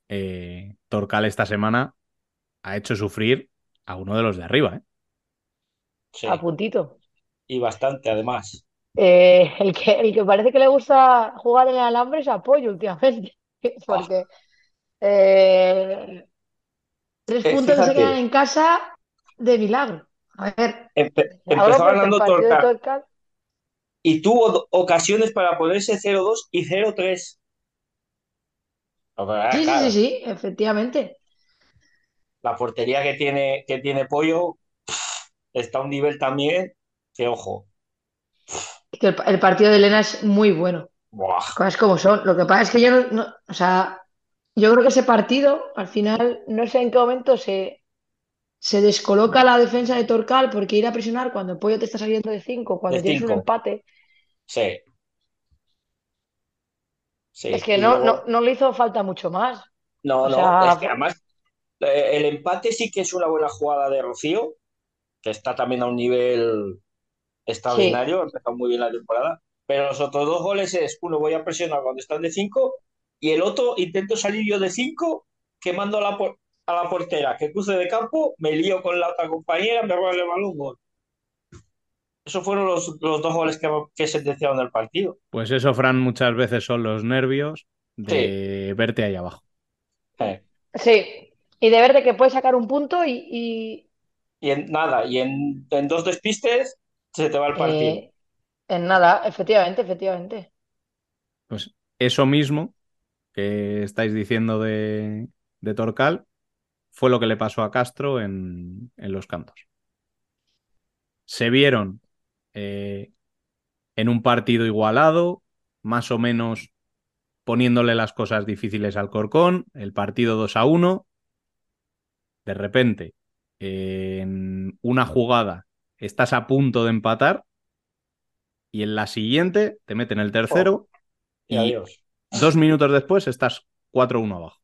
[SPEAKER 1] eh, Torcal esta semana ha hecho sufrir a uno de los de arriba. ¿eh?
[SPEAKER 8] Sí,
[SPEAKER 7] A puntito.
[SPEAKER 8] y bastante además.
[SPEAKER 7] Eh, el que, el que parece que le gusta jugar en el alambre es Apoyo últimamente. Porque eh, tres
[SPEAKER 8] Eh,
[SPEAKER 7] puntos que se quedan en casa de milagro. A ver,
[SPEAKER 8] Empe- empezó ganando Torcal
[SPEAKER 7] Torcal
[SPEAKER 8] y tuvo ocasiones para ponerse 0-2 y 0-3. Lo que pasa,
[SPEAKER 7] Sí, sí,
[SPEAKER 8] claro,
[SPEAKER 7] sí, sí, efectivamente.
[SPEAKER 8] La portería que tiene, que tiene Pollo está a un nivel también que, ojo,
[SPEAKER 7] Que el, el partido de Elena es muy bueno.
[SPEAKER 8] buah,
[SPEAKER 7] Cosas como son. Lo que pasa es que yo no, no- o sea, yo creo que ese partido, al final, no sé en qué momento se, se descoloca la defensa de Torcal porque ir a presionar cuando el pollo te está saliendo de 5, cuando
[SPEAKER 8] De
[SPEAKER 7] tienes un
[SPEAKER 8] cinco.
[SPEAKER 7] empate,
[SPEAKER 8] sí. Sí,
[SPEAKER 7] es que no,
[SPEAKER 8] luego-
[SPEAKER 7] no, no le hizo falta mucho más.
[SPEAKER 8] No,
[SPEAKER 7] O
[SPEAKER 8] no,
[SPEAKER 7] sea,
[SPEAKER 8] es que además el empate sí que es una buena jugada de Rocío, que está también a un nivel extraordinario, ha empezado muy bien la temporada, pero los otros dos goles es, uno voy a presionar cuando están de 5 y el otro intento salir yo de 5 quemando a la, por- a la portera, que cruce de campo, me lío con la otra compañera, me roban el balón, gol. Esos fueron los, los dos goles que, que sentenciaron el partido.
[SPEAKER 1] Pues eso, Fran, muchas veces son los nervios de verte ahí abajo.
[SPEAKER 8] Eh,
[SPEAKER 7] Sí, y de verte que puedes sacar un punto y, y,
[SPEAKER 8] Y en nada, y en, en dos despistes se te va el partido.
[SPEAKER 7] eh, en nada, efectivamente, efectivamente.
[SPEAKER 1] Pues eso mismo que estáis diciendo de, de Torcal fue lo que le pasó a Castro en, en los cantos. Se vieron eh, en un partido igualado, más o menos poniéndole las cosas difíciles al Corcón, el partido 2 a 1. De repente, en una jugada estás a punto de empatar y en la siguiente te meten el tercero
[SPEAKER 8] Y
[SPEAKER 1] y
[SPEAKER 8] adiós.
[SPEAKER 1] dos minutos después estás 4-1 abajo.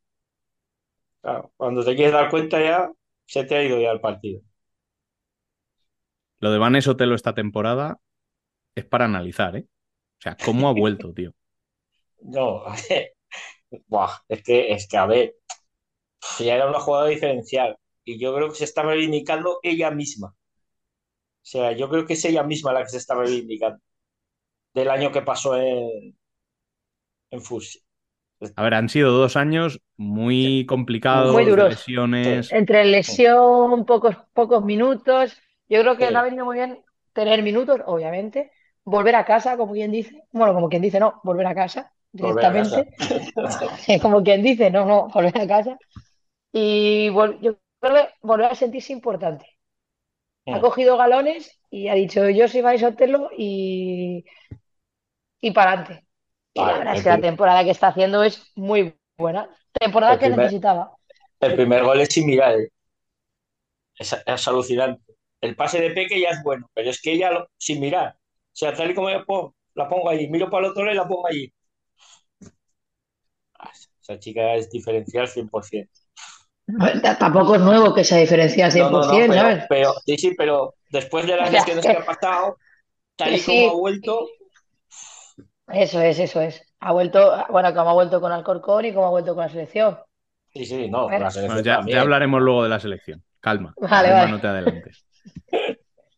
[SPEAKER 8] Claro, cuando te quieres dar cuenta ya se te ha ido ya el partido.
[SPEAKER 1] Lo de Vanessa Otelo esta temporada es para analizar, ¿eh? O sea, ¿cómo ha vuelto, tío?
[SPEAKER 8] No, a ver, buah, es que, es que a ver, ya era una jugada diferencial y yo creo que se está reivindicando ella misma. sea, yo creo que es ella misma la que se está reivindicando del año que pasó en, en Fusi.
[SPEAKER 1] A ver, han sido dos años muy complicados,
[SPEAKER 7] Muy duros.
[SPEAKER 1] lesiones.
[SPEAKER 7] Entre lesión, pocos, pocos minutos. Yo creo que
[SPEAKER 8] Sí.
[SPEAKER 7] le ha venido muy bien tener minutos, obviamente. Volver a casa, como quien dice. Bueno, como quien dice, no, volver a casa
[SPEAKER 8] Volver a casa.
[SPEAKER 7] directamente. Como quien dice, no, no, volver a casa. Y vol- yo creo que volver a sentirse importante. Ha
[SPEAKER 8] Mm.
[SPEAKER 7] cogido galones y ha dicho, yo soy Maris Otelo y, y para adelante. Y la verdad es que la temporada que está haciendo es muy buena. Temporada que
[SPEAKER 8] primer-
[SPEAKER 7] necesitaba.
[SPEAKER 8] El primer gol es sin mirar. eh. Es, es alucinante. El pase de Peque ya es bueno, pero es que ella lo- sin mirar. O sea, tal y como pongo, la pongo allí, miro para el otro lado y la pongo allí. Ah, Esa chica es diferencial 100%.
[SPEAKER 7] Tampoco es nuevo que se diferencie al 100%,
[SPEAKER 8] No, no, no, pero,
[SPEAKER 7] ¿sabes?
[SPEAKER 8] pero- sí, sí, pero después de las
[SPEAKER 7] Ya,
[SPEAKER 8] lesiones que ha pasado, tal y
[SPEAKER 7] Sí,
[SPEAKER 8] como ha vuelto,
[SPEAKER 7] Eso es, eso es. Ha vuelto, bueno, como ha vuelto con Alcorcón y como ha vuelto con la selección.
[SPEAKER 8] sí, sí, no,
[SPEAKER 7] Bueno.
[SPEAKER 8] la selección
[SPEAKER 1] Bueno, ya,
[SPEAKER 8] también.
[SPEAKER 1] ya hablaremos luego de la selección. Calma,
[SPEAKER 7] Vale,
[SPEAKER 1] calma,
[SPEAKER 7] vale.
[SPEAKER 1] no te adelantes.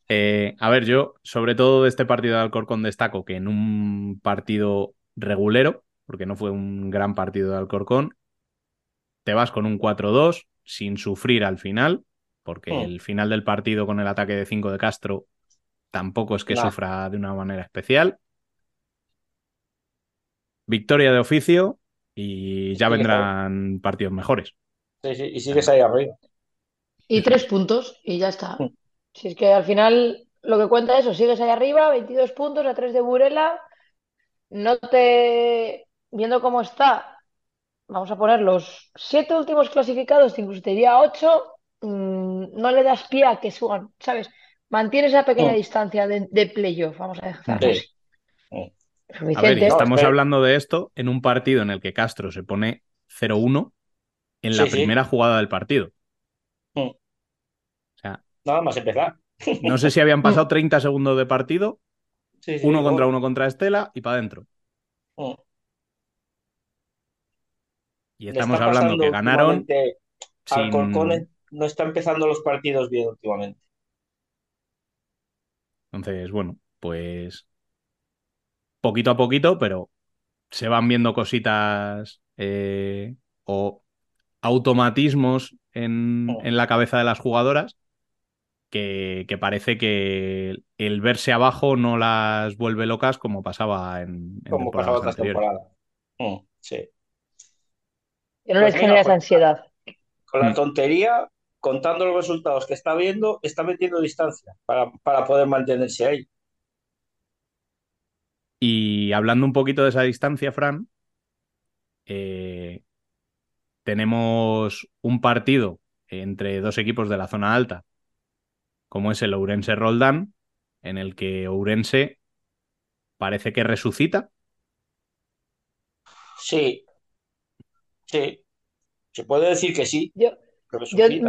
[SPEAKER 1] Eh, a ver, yo, sobre todo de este partido de Alcorcón, destaco que en un partido regulero, porque no fue un gran partido de Alcorcón, te vas con un 4-2 sin sufrir al final, porque
[SPEAKER 8] Mm.
[SPEAKER 1] el final del partido con el ataque de 5 de Castro tampoco es que sufra de una manera especial. Victoria de oficio y ya
[SPEAKER 8] Sí,
[SPEAKER 1] vendrán partidos mejores.
[SPEAKER 8] Sí, sí, y sigues ahí arriba.
[SPEAKER 7] Y tres puntos y ya está.
[SPEAKER 8] Mm.
[SPEAKER 7] Si es que al final lo que cuenta es eso, sigues ahí arriba, 22 puntos a 3 de Burela, no te... Viendo cómo está, vamos a poner los siete últimos clasificados, incluso te diría 8, no le das pie a que suban, ¿sabes? Mantiene esa pequeña
[SPEAKER 8] Mm.
[SPEAKER 7] distancia de, de playoff, vamos a dejarlo
[SPEAKER 8] Sí.
[SPEAKER 7] así.
[SPEAKER 8] Mm.
[SPEAKER 1] A ver, y
[SPEAKER 7] Suficiente.
[SPEAKER 8] No,
[SPEAKER 1] estamos hablando de esto en un partido en el que Castro se pone 0-1 en la
[SPEAKER 8] Sí, sí.
[SPEAKER 1] primera jugada del partido.
[SPEAKER 8] Mm.
[SPEAKER 1] O sea,
[SPEAKER 8] Nada más empezar.
[SPEAKER 1] no sé si habían pasado 30 segundos de partido,
[SPEAKER 8] Sí, sí,
[SPEAKER 1] uno contra uno contra Estela y para adentro. Y estamos hablando que ganaron sin...
[SPEAKER 8] No está empezando los partidos bien últimamente.
[SPEAKER 1] Entonces, bueno, pues poquito a poquito, pero se van viendo cositas eh, o automatismos en,
[SPEAKER 8] Mm.
[SPEAKER 1] en la cabeza de las jugadoras que, que parece que el verse abajo no las vuelve locas como pasaba en, en
[SPEAKER 8] como pasaba otras temporadas. Mm, sí.
[SPEAKER 7] Que no
[SPEAKER 8] Pues
[SPEAKER 7] les
[SPEAKER 8] mira,
[SPEAKER 7] genera esa
[SPEAKER 8] pues-
[SPEAKER 7] ansiedad.
[SPEAKER 8] Con la
[SPEAKER 1] Mm.
[SPEAKER 8] tontería, contando los resultados que está viendo, está metiendo distancia para, para poder mantenerse ahí.
[SPEAKER 1] Y hablando un poquito de esa distancia, Fran, eh, tenemos un partido entre dos equipos de la zona alta, como es el Ourense Roldán, en el que Ourense parece que resucita.
[SPEAKER 8] Sí, sí. Se puede decir que sí,
[SPEAKER 7] Yo,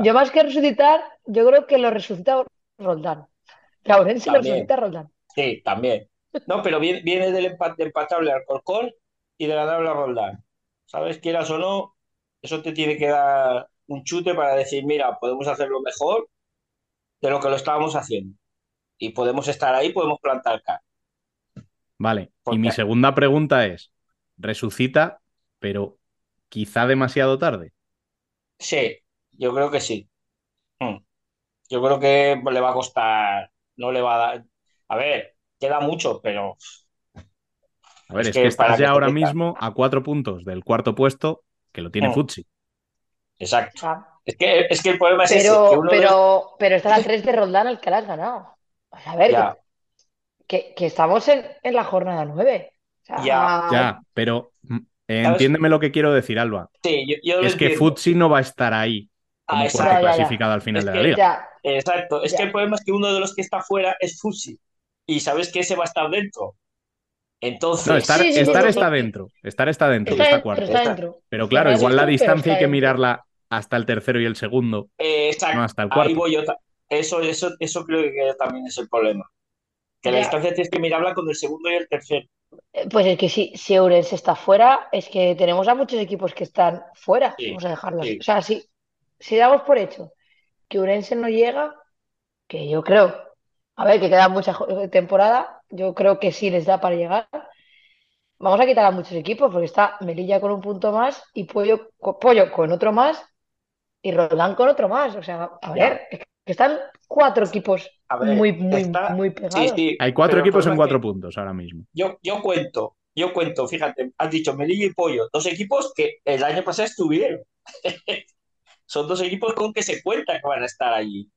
[SPEAKER 7] yo, más que resucitar, yo creo que lo resucita Roldán. Orense lo resucita Roldán.
[SPEAKER 8] Sí, también. No, pero viene, viene del empate, empatable al Corcón y de ganarle a Roldán. ¿Sabes? Quieras o no, eso te tiene que dar un chute para decir, mira, podemos hacerlo mejor de lo que lo estábamos haciendo. Y podemos estar ahí, podemos plantar cara.
[SPEAKER 1] Vale.
[SPEAKER 8] ¿Por
[SPEAKER 1] Y mi segunda pregunta es, resucita, pero quizá demasiado tarde.
[SPEAKER 8] Sí, yo creo que sí. Mm. Yo creo que le va a costar, no le va a dar. A ver, queda mucho, pero
[SPEAKER 1] A ver,
[SPEAKER 8] Es
[SPEAKER 1] es,
[SPEAKER 8] que
[SPEAKER 1] estás ya ahora mismo a cuatro puntos del cuarto puesto que lo tiene
[SPEAKER 8] Mm.
[SPEAKER 1] Futsi.
[SPEAKER 8] exacto.
[SPEAKER 7] Ah,
[SPEAKER 8] Es que, es que el problema es ese, que
[SPEAKER 7] Pero,
[SPEAKER 8] uno de-
[SPEAKER 7] pero, pero estar a 3 de Roldán al que le has ganado. Sea, a ver,
[SPEAKER 8] Ya.
[SPEAKER 7] que, que, estamos en, en la jornada 9. O sea,
[SPEAKER 8] Ya,
[SPEAKER 1] Ya, pero eh, entiéndeme lo que quiero decir, Alba.
[SPEAKER 8] Sí, yo, yo lo
[SPEAKER 1] Es que. Futsi no va a estar ahí como
[SPEAKER 8] Ah,
[SPEAKER 1] cuarto
[SPEAKER 8] exacto.
[SPEAKER 7] Ya, ya, ya.
[SPEAKER 1] clasificado al final
[SPEAKER 8] Es
[SPEAKER 1] de
[SPEAKER 8] que
[SPEAKER 1] la liga.
[SPEAKER 7] ya,
[SPEAKER 8] Exacto. Es
[SPEAKER 7] Ya.
[SPEAKER 8] que el problema es que uno de los que está fuera es Fusi. Y sabes que ese va a estar dentro. Entonces,
[SPEAKER 1] No, estar,
[SPEAKER 7] Sí, sí, sí,
[SPEAKER 1] estar
[SPEAKER 7] sí,
[SPEAKER 1] está
[SPEAKER 7] sí.
[SPEAKER 1] dentro. Estar está dentro,
[SPEAKER 7] está,
[SPEAKER 1] está
[SPEAKER 7] dentro,
[SPEAKER 1] cuarto.
[SPEAKER 7] está
[SPEAKER 8] Está-
[SPEAKER 7] dentro.
[SPEAKER 1] Pero claro, igual la
[SPEAKER 7] dentro,
[SPEAKER 1] distancia hay que
[SPEAKER 7] dentro.
[SPEAKER 1] mirarla hasta el tercero y el segundo,
[SPEAKER 8] eh, exacto.
[SPEAKER 1] no hasta el
[SPEAKER 8] Ahí
[SPEAKER 1] cuarto.
[SPEAKER 8] voy yo. ta- Eso, eso, eso creo que también es el problema. Que la distancia tienes que mirarla con el segundo y el tercero.
[SPEAKER 7] Pues es que si, si Ourense está fuera, es que tenemos a muchos equipos que están fuera.
[SPEAKER 8] Sí,
[SPEAKER 7] Vamos a dejarlo así.
[SPEAKER 8] sí.
[SPEAKER 7] O sea, si, si damos por hecho que Ourense no llega, que yo creo A ver, que queda mucha temporada. Yo creo que sí les da para llegar. Vamos a quitar a muchos equipos porque está Melilla con un punto más y Pollo, Pollo con otro más y Roldán con otro más. O sea, a ver, es que están cuatro equipos
[SPEAKER 8] A ver,
[SPEAKER 7] muy, muy,
[SPEAKER 8] está-
[SPEAKER 7] muy
[SPEAKER 8] Sí, sí.
[SPEAKER 1] Hay cuatro equipos en cuatro
[SPEAKER 8] que
[SPEAKER 1] puntos ahora mismo.
[SPEAKER 8] Yo, yo cuento, yo cuento, fíjate, has dicho Melilla y Pollo, dos equipos que el año pasado estuvieron. Son dos equipos con que se cuenta que van a estar allí.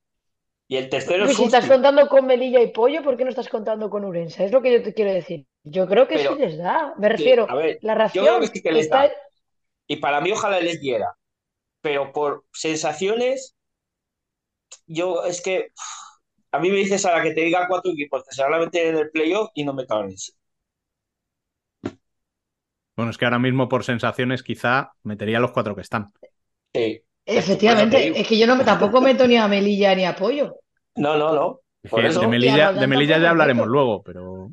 [SPEAKER 8] Y el tercero es
[SPEAKER 7] si estás contando con Melilla y Pollo, ¿por qué no estás contando con Urense? Es lo que yo te quiero decir. Yo creo que
[SPEAKER 8] Pero,
[SPEAKER 7] sí les da. Me
[SPEAKER 8] que,
[SPEAKER 7] refiero,
[SPEAKER 8] a ver,
[SPEAKER 7] la
[SPEAKER 8] yo creo que
[SPEAKER 7] ración
[SPEAKER 8] sí que les
[SPEAKER 7] está.
[SPEAKER 8] da. Y para mí ojalá les diera. Pero por sensaciones, yo es que a mí me dices ahora que te diga cuatro equipos que se van a meter en el playoff y no me eso.
[SPEAKER 1] Bueno, es que ahora mismo por sensaciones quizá metería los cuatro que están.
[SPEAKER 8] Sí,
[SPEAKER 7] Efectivamente, es que yo no me, tampoco meto ni a Melilla ni a Pollo.
[SPEAKER 8] No, no, no.
[SPEAKER 1] Es
[SPEAKER 8] Por
[SPEAKER 1] que
[SPEAKER 8] eso.
[SPEAKER 1] de
[SPEAKER 7] a
[SPEAKER 1] Melilla, de ya hablaremos luego, pero,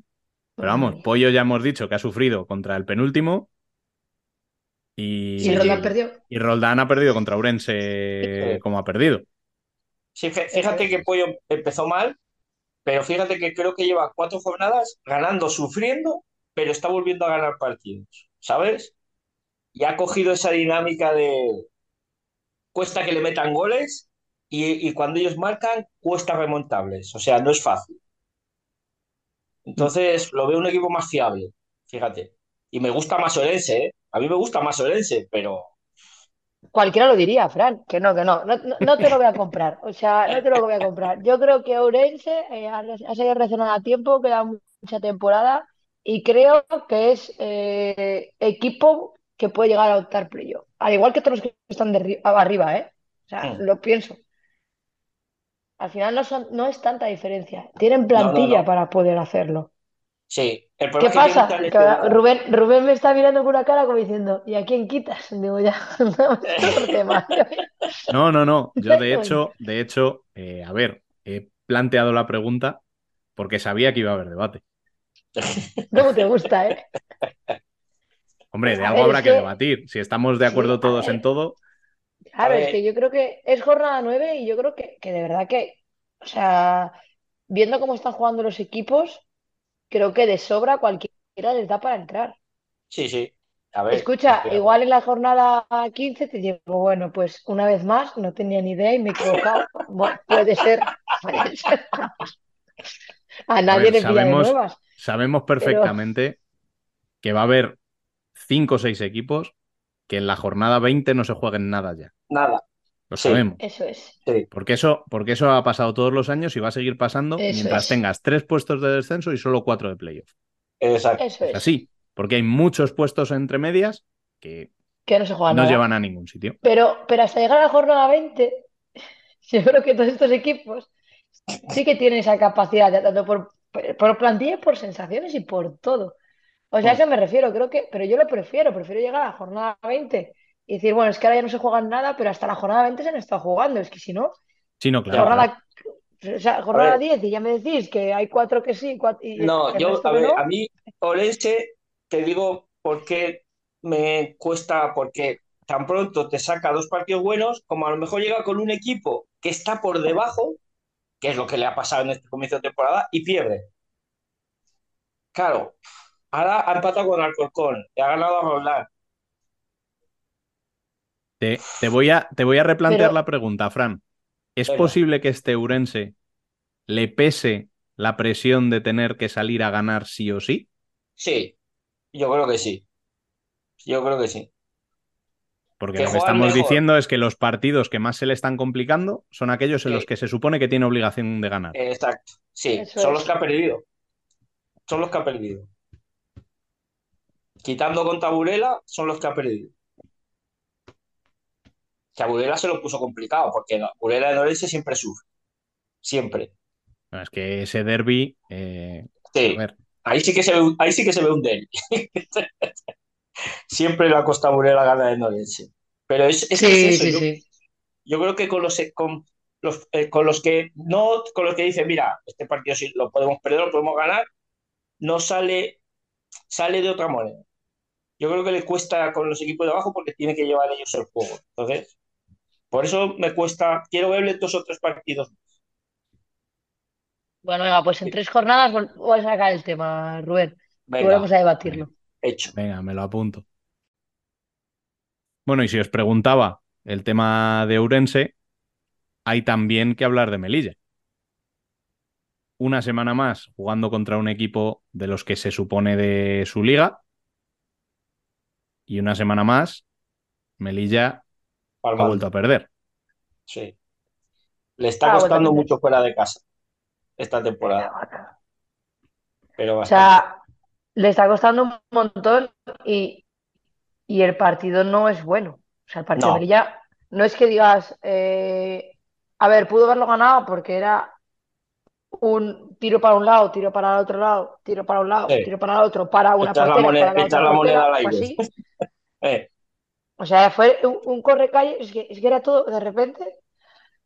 [SPEAKER 1] pero vamos, Pollo ya hemos dicho que ha sufrido contra el penúltimo y,
[SPEAKER 7] Y Roldán perdió.
[SPEAKER 1] y Roldán ha perdido contra Urense como ha perdido.
[SPEAKER 8] Sí, fí- fíjate que Pollo empezó mal, pero fíjate que creo que lleva cuatro jornadas ganando, sufriendo, pero está volviendo a ganar partidos, ¿sabes? Y ha cogido esa dinámica de cuesta que le metan goles y, y cuando ellos marcan, cuesta remontables. O sea, no es fácil. Entonces, lo veo un equipo más fiable, fíjate. Y me gusta más Orense, ¿eh? A mí me gusta más Orense, pero
[SPEAKER 7] Cualquiera lo diría, Fran, que no, que no, no, te lo voy a comprar, o sea, no te lo voy a comprar. Yo creo que Ourense eh, ha, ha seguido reaccionando a tiempo, queda mucha temporada y creo que es eh, equipo que puede llegar a optar playoff, al igual que todos los que están de arri- arriba, ¿eh? O sea,
[SPEAKER 8] Mm.
[SPEAKER 7] lo pienso. Al final no son, no es tanta diferencia, tienen
[SPEAKER 8] no,
[SPEAKER 7] plantilla
[SPEAKER 8] no.
[SPEAKER 7] para poder hacerlo.
[SPEAKER 8] Sí, el
[SPEAKER 7] ¿Qué
[SPEAKER 8] problema es que hay que
[SPEAKER 7] pasa? Que
[SPEAKER 8] este.
[SPEAKER 7] Rubén, Rubén me está mirando con una cara como diciendo, ¿y a quién quitas? Digo, ya, no, tema.
[SPEAKER 1] No, no, no. Yo de hecho, de hecho, eh, a ver, he planteado la pregunta porque sabía que iba a haber debate.
[SPEAKER 7] ¿Cómo te gusta, eh?
[SPEAKER 1] Hombre, de algo
[SPEAKER 7] ver,
[SPEAKER 1] habrá que
[SPEAKER 7] que-
[SPEAKER 1] debatir. Si estamos de acuerdo todos en todo,
[SPEAKER 7] Claro, es que yo creo que es jornada nueve y yo creo que, que de verdad que, o sea, viendo cómo están jugando los equipos, creo que de sobra cualquiera les da para entrar.
[SPEAKER 8] Sí, sí. A ver,
[SPEAKER 7] Escucha, igual en la jornada 15 te digo, bueno, pues una vez más, no tenía ni idea y me he equivocado. Bueno, puede ser, puede ser. A nadie
[SPEAKER 1] ver,
[SPEAKER 7] le
[SPEAKER 1] sabemos-
[SPEAKER 7] nuevas.
[SPEAKER 1] sabemos perfectamente que va a haber cinco o seis equipos que en la jornada 20 no se jueguen nada ya.
[SPEAKER 8] Nada.
[SPEAKER 1] Lo
[SPEAKER 8] Sí.
[SPEAKER 1] sabemos.
[SPEAKER 7] Eso es.
[SPEAKER 1] Porque eso, porque eso ha pasado todos los años y va a seguir pasando
[SPEAKER 7] Eso
[SPEAKER 1] mientras
[SPEAKER 7] es.
[SPEAKER 1] tengas tres puestos de descenso y solo cuatro de playoff.
[SPEAKER 8] Exacto.
[SPEAKER 7] Eso
[SPEAKER 1] Es así, porque hay muchos puestos entre medias que
[SPEAKER 7] Que no se juega
[SPEAKER 1] no
[SPEAKER 7] nada.
[SPEAKER 1] llevan a ningún sitio.
[SPEAKER 7] Pero, pero hasta llegar a la jornada 20, yo creo que todos estos equipos sí que tienen esa capacidad, de- tanto por, por plantilla, por sensaciones y por todo. O sea, a eso me refiero, creo que, pero yo lo prefiero, prefiero llegar a la jornada 20 y decir, bueno, es que ahora ya no se juegan nada, pero hasta la jornada 20 se han estado jugando, es que si no,
[SPEAKER 1] Sí, no, claro.
[SPEAKER 7] jornada, o sea, jornada
[SPEAKER 8] ver.
[SPEAKER 7] 10 y ya me decís que hay cuatro que sí cuatro, y
[SPEAKER 8] No, yo, a ver,
[SPEAKER 7] no.
[SPEAKER 8] a mí Orense, te digo por qué me cuesta, porque tan pronto te saca dos partidos buenos, como a lo mejor llega con un equipo que está por debajo, que es lo que le ha pasado en este comienzo de temporada, y pierde. Claro, ahora ha empatado con Alcorcón, y ha ganado a Roldán.
[SPEAKER 1] Te, te voy a, te voy a replantear
[SPEAKER 7] Pero-
[SPEAKER 1] la pregunta, Fran. ¿Es posible que este Urense le pese la presión de tener que salir a ganar sí o sí?
[SPEAKER 8] Sí, yo creo que sí. Yo creo que sí.
[SPEAKER 1] Porque
[SPEAKER 8] Que
[SPEAKER 1] lo que estamos
[SPEAKER 8] mejor.
[SPEAKER 1] diciendo es que los partidos que más se le están complicando son aquellos en los que se supone que tiene obligación de ganar.
[SPEAKER 8] Exacto, sí,
[SPEAKER 7] Eso
[SPEAKER 8] son
[SPEAKER 7] es.
[SPEAKER 8] los que ha perdido. Son los que ha perdido. Quitando con Taburela, son los que ha perdido. Que a Burela se lo puso complicado, porque no, Burela de Orense siempre sufre. Siempre.
[SPEAKER 1] No, es que ese derby, eh,
[SPEAKER 8] Sí,
[SPEAKER 1] a ver,
[SPEAKER 8] ahí sí que se ve, un- ahí sí que se ve un derbi. Siempre le ha costado a Burela ganar en Orense. Pero es, es que
[SPEAKER 7] Sí,
[SPEAKER 8] es eso.
[SPEAKER 7] sí,
[SPEAKER 8] yo,
[SPEAKER 7] sí.
[SPEAKER 8] yo creo que con los, con los, eh, con los que no, con los que dicen, mira, este partido sí lo podemos perder, lo podemos ganar, no sale, sale de otra manera. Yo creo que le cuesta con los equipos de abajo porque tiene que llevar ellos el juego. Entonces, por eso me cuesta, quiero verle dos o tres partidos.
[SPEAKER 7] Bueno, venga, pues en tres jornadas voy a sacar el tema, Rubén. Y
[SPEAKER 8] Venga,
[SPEAKER 7] volvemos a debatirlo.
[SPEAKER 8] hecho.
[SPEAKER 1] Venga, me lo apunto. Bueno, y si os preguntaba el tema de Ourense, hay también que hablar de Melilla. Una semana más jugando contra un equipo de los que se supone de su liga. Y una semana más, Melilla ha
[SPEAKER 8] Palmando.
[SPEAKER 1] vuelto a perder.
[SPEAKER 8] Sí. Le está
[SPEAKER 7] Ah,
[SPEAKER 8] costando mucho fuera de casa esta temporada, pero
[SPEAKER 7] O
[SPEAKER 8] bastante.
[SPEAKER 7] sea, le está costando un montón y, y el partido no es bueno. O sea, el partido
[SPEAKER 8] No.
[SPEAKER 7] de no es que digas, eh, a ver, pudo haberlo ganado porque era un tiro para un lado, tiro para el otro lado, tiro para un lado,
[SPEAKER 8] Sí.
[SPEAKER 7] tiro para el otro, para una
[SPEAKER 8] Echar la moneda,
[SPEAKER 7] para la
[SPEAKER 8] echar
[SPEAKER 7] otra
[SPEAKER 8] la moneda al aire.
[SPEAKER 7] así.
[SPEAKER 8] Eh,
[SPEAKER 7] O sea, fue un, un corre-calle, es que, es que era todo, de repente,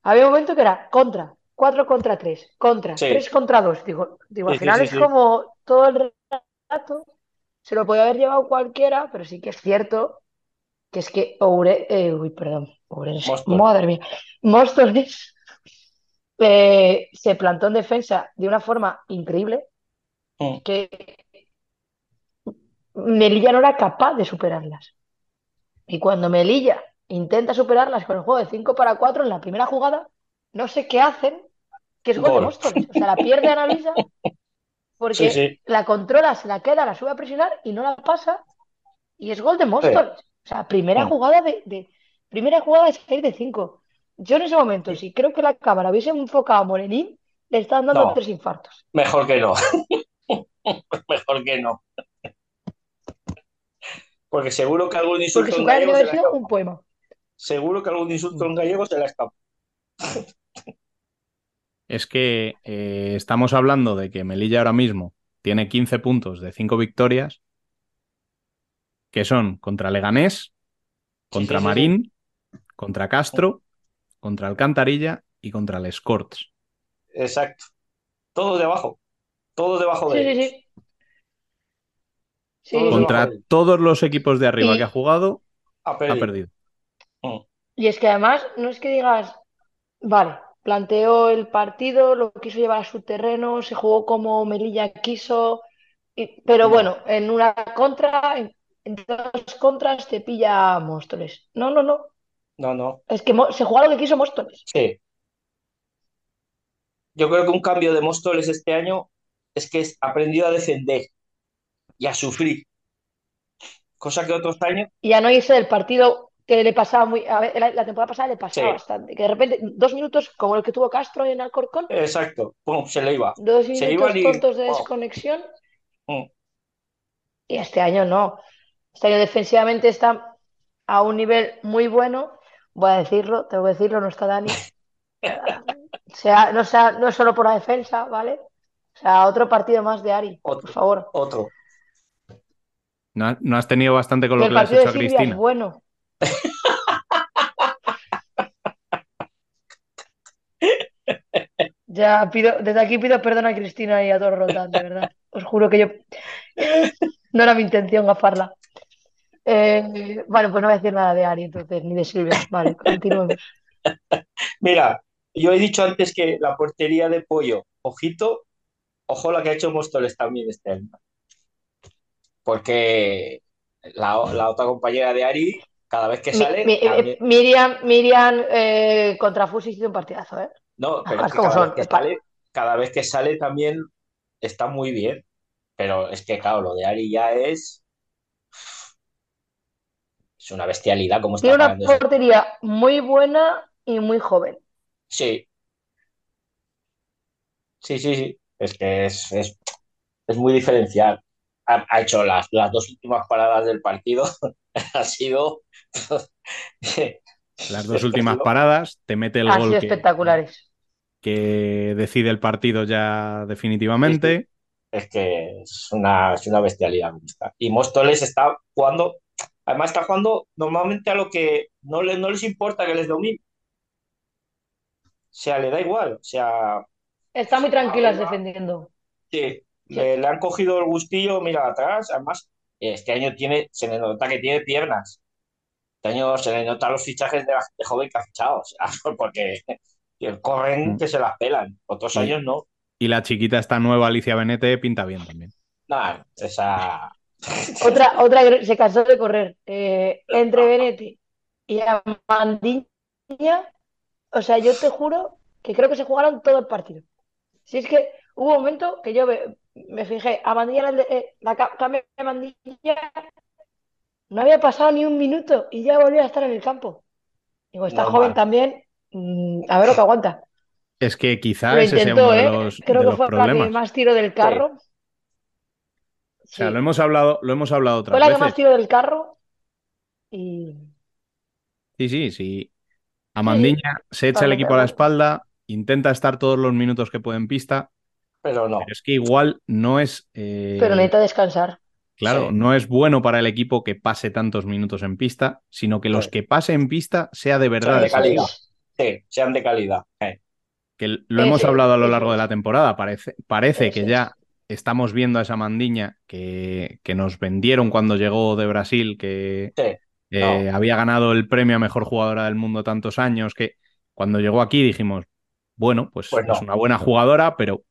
[SPEAKER 7] había un momento que era contra, cuatro contra tres, contra,
[SPEAKER 8] Sí.
[SPEAKER 7] tres contra dos. Digo, digo,
[SPEAKER 8] Sí,
[SPEAKER 7] al final
[SPEAKER 8] sí,
[SPEAKER 7] es como todo el rato, se lo podía haber llevado cualquiera, pero sí que es cierto que es que Oure, eh, uy, perdón,
[SPEAKER 8] Móstoles.
[SPEAKER 7] madre mía, Móstoles eh, se plantó en defensa de una forma increíble
[SPEAKER 8] Mm.
[SPEAKER 7] que Melilla no era capaz de superarlas. Y cuando Melilla intenta superarlas con el juego de 5 para 4 en la primera jugada, no sé qué hacen, que es gol de. Móstoles. O sea, la pierde Analisa porque
[SPEAKER 8] Sí, sí.
[SPEAKER 7] la controla, se la queda, la sube a presionar y no la pasa y es gol de Móstoles. O sea, primera
[SPEAKER 8] Mm.
[SPEAKER 7] jugada de, de- primera jugada de 6 de 5. Yo en ese momento, si creo que la cámara hubiese enfocado a Morenín, le estaban dando
[SPEAKER 8] No.
[SPEAKER 7] tres infartos.
[SPEAKER 8] Mejor que no. Mejor que no. Porque seguro que algún
[SPEAKER 7] Porque
[SPEAKER 8] insulto
[SPEAKER 7] su
[SPEAKER 8] en gallego se la
[SPEAKER 7] un poema.
[SPEAKER 8] Seguro que algún insulto en gallego se la escapa.
[SPEAKER 1] Es que eh, estamos hablando de que Melilla ahora mismo tiene 15 puntos de 5 victorias, que son contra Leganés, contra
[SPEAKER 8] sí, sí, sí.
[SPEAKER 1] Marín, contra Castro, contra Alcantarilla y contra Les Corts.
[SPEAKER 8] Exacto. Todo debajo. Todo debajo de
[SPEAKER 7] Sí, sí,
[SPEAKER 8] ellos.
[SPEAKER 7] Sí.
[SPEAKER 1] Contra todos los equipos de arriba
[SPEAKER 7] Y-
[SPEAKER 1] que ha jugado,
[SPEAKER 8] Ha
[SPEAKER 1] ha
[SPEAKER 8] perdido. Mm.
[SPEAKER 7] Y es que además no es que digas, vale, planteó el partido, lo quiso llevar a su terreno, se jugó como Melilla quiso, y- pero
[SPEAKER 8] No.
[SPEAKER 7] bueno, en una contra, en, en dos contras te pilla Móstoles. No, no, no.
[SPEAKER 8] No, no.
[SPEAKER 7] Es que se jugó lo que quiso Móstoles.
[SPEAKER 8] Sí. Yo creo que un cambio de Móstoles este año es que ha aprendido a defender y a sufrir. Cosa que otros años,
[SPEAKER 7] Y a no irse del partido que le pasaba muy. A ver, la, la temporada pasada le pasaba
[SPEAKER 8] Sí.
[SPEAKER 7] bastante. Que de repente, dos minutos, como el que tuvo Castro en Alcorcón,
[SPEAKER 8] exacto, pum, se le iba.
[SPEAKER 7] dos
[SPEAKER 8] Se
[SPEAKER 7] minutos
[SPEAKER 8] iban y-
[SPEAKER 7] tontos de
[SPEAKER 8] wow.
[SPEAKER 7] desconexión.
[SPEAKER 8] Mm.
[SPEAKER 7] Y este año no. Este año defensivamente está a un nivel muy bueno. Voy a decirlo, tengo que decirlo, no está Dani. O sea, no, sea, no es solo por la defensa, ¿vale? O sea, otro partido más de Ari, por
[SPEAKER 8] Otro.
[SPEAKER 7] favor.
[SPEAKER 8] Otro.
[SPEAKER 1] ¿No, no has tenido bastante con lo que le has hecho
[SPEAKER 7] de
[SPEAKER 1] a
[SPEAKER 7] es
[SPEAKER 1] Cristina?
[SPEAKER 7] bueno. Ya pido, desde aquí pido perdón a Cristina y a todos Roldán, de verdad. Os juro que yo no era mi intención gafarla. Eh, bueno, pues no voy a decir nada de Ari entonces, ni de Silvia. Vale, continuemos.
[SPEAKER 8] Mira, yo he dicho antes que la portería de Pollo, ojito, ojo la que ha hecho Móstoles también este año. Porque la, la otra compañera de Ari, cada vez que sale,
[SPEAKER 7] mi- eh,
[SPEAKER 8] también-
[SPEAKER 7] Miriam, Miriam eh, contra Fusi hizo un partidazo, ¿eh?
[SPEAKER 8] no, pero
[SPEAKER 7] Las
[SPEAKER 8] es que cada
[SPEAKER 7] son,
[SPEAKER 8] vez que sale, cada vez que sale también está muy bien. Pero es que, claro, lo de Ari ya es. Es una bestialidad como está
[SPEAKER 7] Tiene una portería muy buena y muy joven.
[SPEAKER 8] Sí. Sí, sí, sí. Es que es, es, es muy diferencial. Ha, ha hecho las, las dos últimas paradas del partido. Ha sido.
[SPEAKER 1] Las dos últimas paradas, te mete el
[SPEAKER 7] Han
[SPEAKER 1] gol
[SPEAKER 7] sido
[SPEAKER 1] que,
[SPEAKER 7] espectaculares.
[SPEAKER 1] que decide el partido ya definitivamente.
[SPEAKER 8] Es que es una, es una bestialidad. está. Y Móstoles está jugando. Además, está jugando normalmente a lo que no, le, no les importa que les domine. O sea, le da igual. O sea,
[SPEAKER 7] Están muy tranquilas
[SPEAKER 8] Arriba.
[SPEAKER 7] defendiendo.
[SPEAKER 8] Sí, le, le han cogido el gustillo, mira atrás, además, este año tiene, se le nota que tiene piernas. Este año se le nota los fichajes de, la gente joven que ha fichado, o sea, porque corren
[SPEAKER 1] Mm.
[SPEAKER 8] que se las pelan. Otros
[SPEAKER 1] Sí.
[SPEAKER 8] años no.
[SPEAKER 1] Y la chiquita, esta nueva Alicia Benete, pinta bien también.
[SPEAKER 8] Nah, esa.
[SPEAKER 7] Otra, otra que se cansó de correr. Eh, entre Benete y Amandiña, o sea, yo te juro que creo que se jugaron todo el partido. Si es que hubo un momento que yo me, fijé, Amandilla, la, eh, la ca- cambio de Amandilla, no había pasado ni un minuto y ya volvía a estar en el campo. Digo, está
[SPEAKER 8] Normal.
[SPEAKER 7] joven también, mm, a ver lo que aguanta.
[SPEAKER 1] Es que quizá
[SPEAKER 7] Lo
[SPEAKER 1] ese sea
[SPEAKER 7] intentó,
[SPEAKER 1] uno de
[SPEAKER 7] ¿eh?
[SPEAKER 1] los,
[SPEAKER 7] Creo
[SPEAKER 1] de
[SPEAKER 7] que
[SPEAKER 1] los
[SPEAKER 7] fue la que
[SPEAKER 1] problemas.
[SPEAKER 7] más tiro del carro.
[SPEAKER 1] O sea,
[SPEAKER 7] Sí.
[SPEAKER 1] lo hemos hablado, lo hemos hablado
[SPEAKER 7] Fue la que más tiro del carro y
[SPEAKER 1] Sí, sí, sí. Amandiña se echa el equipo
[SPEAKER 7] de
[SPEAKER 1] a la espalda, intenta estar todos los minutos que puede en pista,
[SPEAKER 8] Pero no.
[SPEAKER 1] pero es que igual no es, eh,
[SPEAKER 7] pero necesita descansar.
[SPEAKER 1] claro,
[SPEAKER 8] Sí.
[SPEAKER 1] no es bueno para el equipo que pase tantos minutos en pista, sino que los
[SPEAKER 8] Sí.
[SPEAKER 1] que pase en pista sea de verdad
[SPEAKER 8] Sean de calidad. Sí, sean de calidad. Eh,
[SPEAKER 1] Que lo hemos hablado a lo largo de la temporada. Parece, parece que ya estamos viendo a esa Mandiña que, que nos vendieron cuando llegó de Brasil, que
[SPEAKER 8] Sí.
[SPEAKER 1] eh,
[SPEAKER 8] No.
[SPEAKER 1] había ganado el premio a mejor jugadora del mundo tantos años, que cuando llegó aquí dijimos, bueno, pues,
[SPEAKER 8] Pues no.
[SPEAKER 1] es una buena jugadora, pero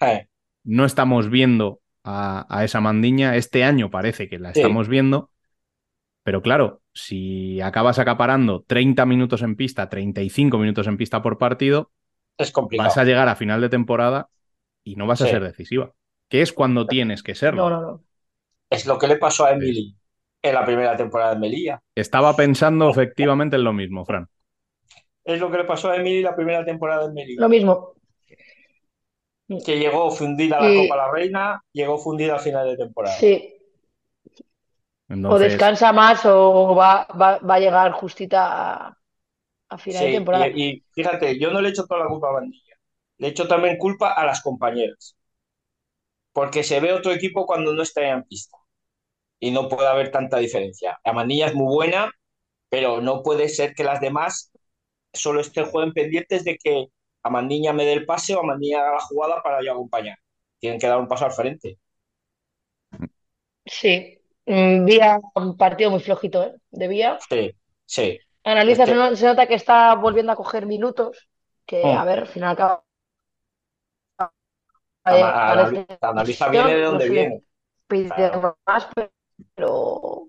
[SPEAKER 8] Eh,
[SPEAKER 1] no estamos viendo a, a esa Mandiña. Este año parece que la
[SPEAKER 8] Sí.
[SPEAKER 1] estamos viendo, pero claro, si acabas acaparando 30 minutos en pista, 35 minutos en pista por partido,
[SPEAKER 8] es complicado.
[SPEAKER 1] vas a llegar a final de temporada y no vas a ser decisiva, que es cuando tienes que serlo.
[SPEAKER 7] No, no, no.
[SPEAKER 8] Es lo que le pasó a Emily en la primera temporada de Melilla.
[SPEAKER 1] Estaba pensando efectivamente en lo mismo, Fran.
[SPEAKER 8] Es lo que le pasó a Emily la primera temporada de Melilla.
[SPEAKER 7] Lo mismo.
[SPEAKER 8] Que llegó fundida a la
[SPEAKER 7] Y-
[SPEAKER 8] Copa La Reina, llegó fundida al final de temporada.
[SPEAKER 7] Sí. O descansa más o va, va, va a llegar justita a, a final de temporada.
[SPEAKER 8] y, y fíjate, yo no le echo toda la culpa a Bandilla. Le echo también culpa a las compañeras. Porque se ve otro equipo cuando no está en pista. Y no puede haber tanta diferencia. La Mandilla es muy buena, pero no puede ser que las demás solo estén jueguen pendientes de que Amandiña me dé el pase o Amandiña haga la jugada para yo acompañar. Tienen que dar un paso al frente.
[SPEAKER 7] Sí. Mm, Vía un partido muy flojito, ¿eh? De Vía.
[SPEAKER 8] Sí, sí.
[SPEAKER 7] Analiza,
[SPEAKER 8] Es que-
[SPEAKER 7] se, no- se nota que está volviendo a coger minutos. Que,
[SPEAKER 8] Mm.
[SPEAKER 7] a ver, al final acaba.
[SPEAKER 8] Ana- anali- Analiza bien de dónde
[SPEAKER 7] no
[SPEAKER 8] viene.
[SPEAKER 7] pide
[SPEAKER 8] Claro.
[SPEAKER 7] más, pero.